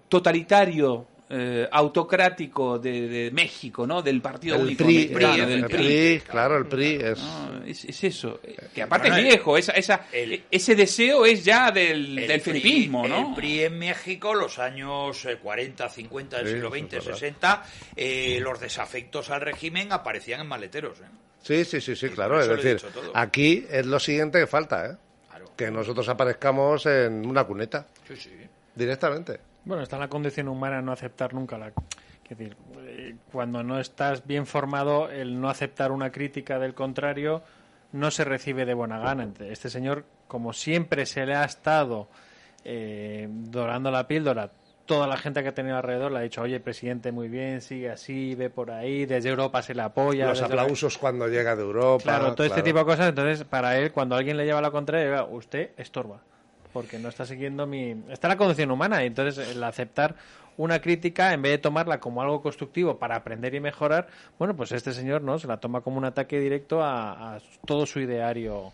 totalitario. Eh, autocrático de, de México, ¿no? Del partido El único PRI, mexicano, claro, del el PRI, claro, el PRI es... No, es, es eso. Que aparte Bueno, es viejo. Esa, esa, ese deseo es ya del, El del felipismo, ¿no? El PRI en México, los años eh, 40, 50 del Sí, siglo XX, verdad. 60, eh, los desafectos al régimen aparecían en maleteros. ¿eh? Sí, sí, sí, sí, claro. Es decir, aquí es lo siguiente que falta, ¿eh? Que nosotros aparezcamos en una cuneta. Sí, sí. Directamente. Bueno, está en la condición humana no aceptar nunca la. Es decir, eh, cuando no estás bien formado, el no aceptar una crítica del contrario no se recibe de buena gana. Este señor, como siempre se le ha estado eh, dorando la píldora, toda la gente que ha tenido alrededor le ha dicho, oye, presidente, muy bien, sigue así, ve por ahí, desde Europa se le apoya. Los la- aplausos cuando llega de Europa. Claro, todo este tipo de cosas. Entonces, para él, cuando alguien le lleva la contraria, "Oiga, usted estorba. Porque no está siguiendo mi. Está la condición humana. Y entonces, el aceptar una crítica, en vez de tomarla como algo constructivo para aprender y mejorar, bueno, pues este señor no se la toma como un ataque directo a, a todo su ideario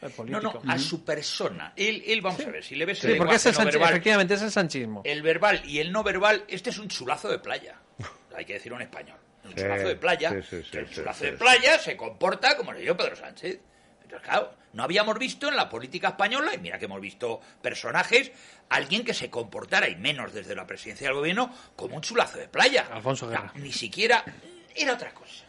eh, No, político. no, a su persona. Él, él vamos a ver, si le ves Sí, el porque es lenguaje el no verbal, efectivamente es el sanchismo. el verbal y el no verbal, este es un chulazo de playa. Hay que decirlo en español. Un Sí, chulazo de playa. sí, sí, sí, el sí, chulazo sí, de sí. playa se comporta como le dio Pedro Sánchez. Entonces, claro, no habíamos visto en la política española, y mira que hemos visto personajes, alguien que se comportara, y menos desde la presidencia del gobierno, como un chulazo de playa. Alfonso ni siquiera era otra cosa.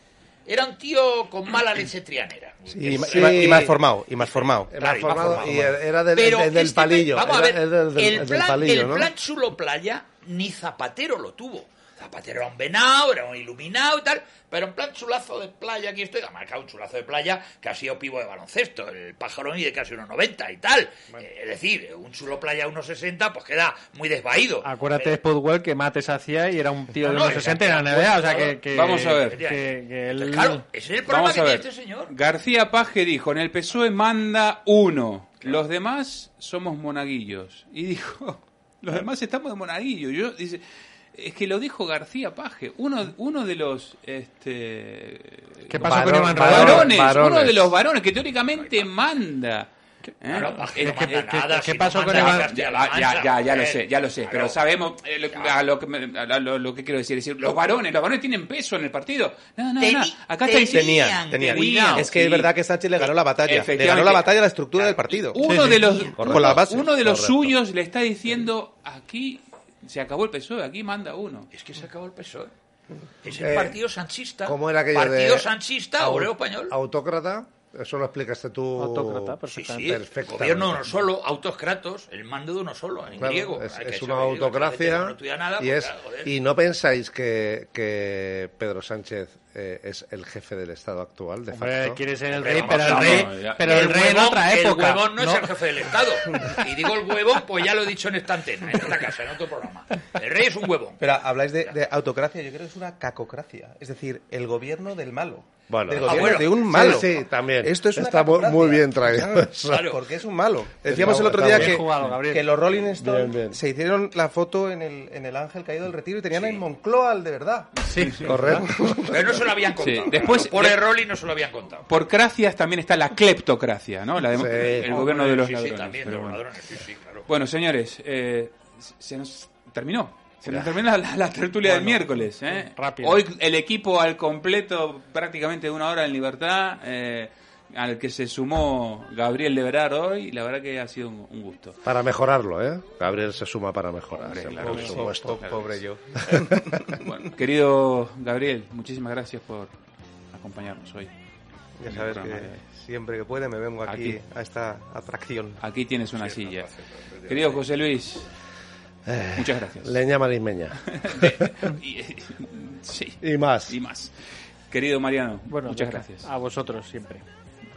Era un tío con mala leche trianera. Sí, y, Sí. más formado, y más formado. Claro, y más formado formado. y era del, Pero del- del este- palillo. Vamos a era- ver, era del, el del plan, palillo, el ¿no? plan chulo playa ni Zapatero lo tuvo. Zapatero era un venado, era un iluminado y tal, pero en plan chulazo de playa, aquí estoy, ha marcado un chulazo de playa que ha sido pivo de baloncesto, el pájaro mide casi unos 90 y tal. Eh, es decir, un chulo playa 1,60 pues queda muy desvaído. Acuérdate de Spudwell que Mates hacía y era un tío de No, no, unos 60 en la era NBA, o sea jugador. que, que- Vamos a ver. que- que él- Claro, ese es el problema Vamos que tiene este señor. García Paje dijo, en el PSOE manda uno, los demás somos monaguillos. Y dijo, los demás estamos de monaguillos. Yo, dice, es que lo dijo García Paje, uno, uno de los... Este, ¿Qué pasó con Iván varones, varones. uno de los varones que teóricamente manda. ¿Eh? Claro, Paje no Es que- manda ¿qué- nada, qué si pasó no con Iván- Ya, ya, ya, ya, lo sé, ya lo sé, claro. pero sabemos eh, lo, a lo, que me- a lo, lo que quiero decir, es decir, los varones, los varones tienen peso en el partido. No, no, no, Teni- acá está diciendo Tenían, tenían. Es que es Sí. verdad que Sánchez le ganó la batalla. Le ganó la batalla a la estructura del partido. uno de los Con las bases. uno de los Correcto. suyos le está diciendo aquí se acabó el PSOE, aquí manda uno. Es que se acabó el PSOE. Es el Eh, partido sanchista. ¿Cómo era aquello Partido de sanchista, obrero español. Autócrata, eso lo explicaste tú. Autócrata, Sí, perfectamente. sí, Perfectamente. gobierno de uno solo, autoscratos, el mando de uno solo, en Claro, griego. es, es una autocracia no nada, y, pues, es, claro, joder. y no pensáis que, que Pedro Sánchez eh, es el jefe del Estado actual de Hombre, facto. quiere ser el rey, pero el rey, pero el rey en otra época. El huevón no, es el jefe del Estado. Y digo el huevón, pues ya lo he dicho en esta antena, en esta casa, en otro programa. El rey es un huevón. Pero habláis de, de autocracia, yo creo que es una cacocracia. Es decir, el gobierno del malo. Bueno. del Ah, gobierno bueno. de un malo. Sí, sí, también. Esto es Está muy bien traído Claro. Porque es un malo. Decíamos el otro día que, jugado, Gabriel. que los Rolling Stones Bien, bien. se hicieron la foto en el, en el Ángel Caído del Retiro y tenían en Moncloa al de verdad. Sí, sí. Correcto. Pero no se lo habían contado. Sí, después- por de- error y no se lo habían contado. Por cracias también está la cleptocracia, ¿no? La de- Sí. el gobierno de los sí, ladrones. también, de pero los bueno. ladrones, claro. Bueno, señores, eh, se nos terminó. Se nos terminó la, la tertulia del miércoles. ¿eh? rápido. Hoy el equipo al completo, prácticamente de una hora en libertad, eh, al que se sumó Gabriel Leverar hoy. La verdad que ha sido un, un gusto. Para mejorarlo, ¿eh? Gabriel se suma para mejorar. sí, claro por supuesto. Po- Pobre yo. Bueno, querido Gabriel, muchísimas gracias por acompañarnos hoy. Ya sabes que siempre que puede me vengo aquí, Aquí. a esta atracción. Aquí tienes una silla. Querido José Luis, Eh, muchas gracias. Leña marismeña. Y- sí. Y más. y más. Querido Mariano, Bueno, muchas gracias. A vosotros siempre.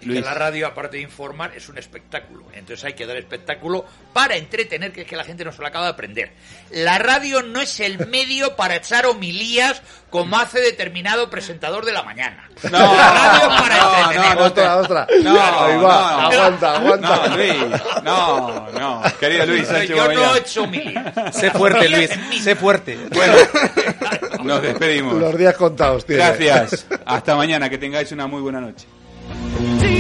Y Luis. que la radio, aparte de informar, es un espectáculo. Entonces hay que dar espectáculo para entretener, que es que la gente no se lo acaba de aprender. La radio no es el medio para echar homilías como hace determinado presentador de la mañana. No, la radio es para entretener. Ostras, ostras. No, Ahí va, no, no. aguanta, aguanta. No, Luis, no, no. Querido Luis Sánchez Yo no he hecho homilías. Sé fuerte, Luis. Sé fuerte. Bueno, nos despedimos. Los días contados, tiene. Gracias. Hasta mañana. Que tengáis una muy buena noche. Do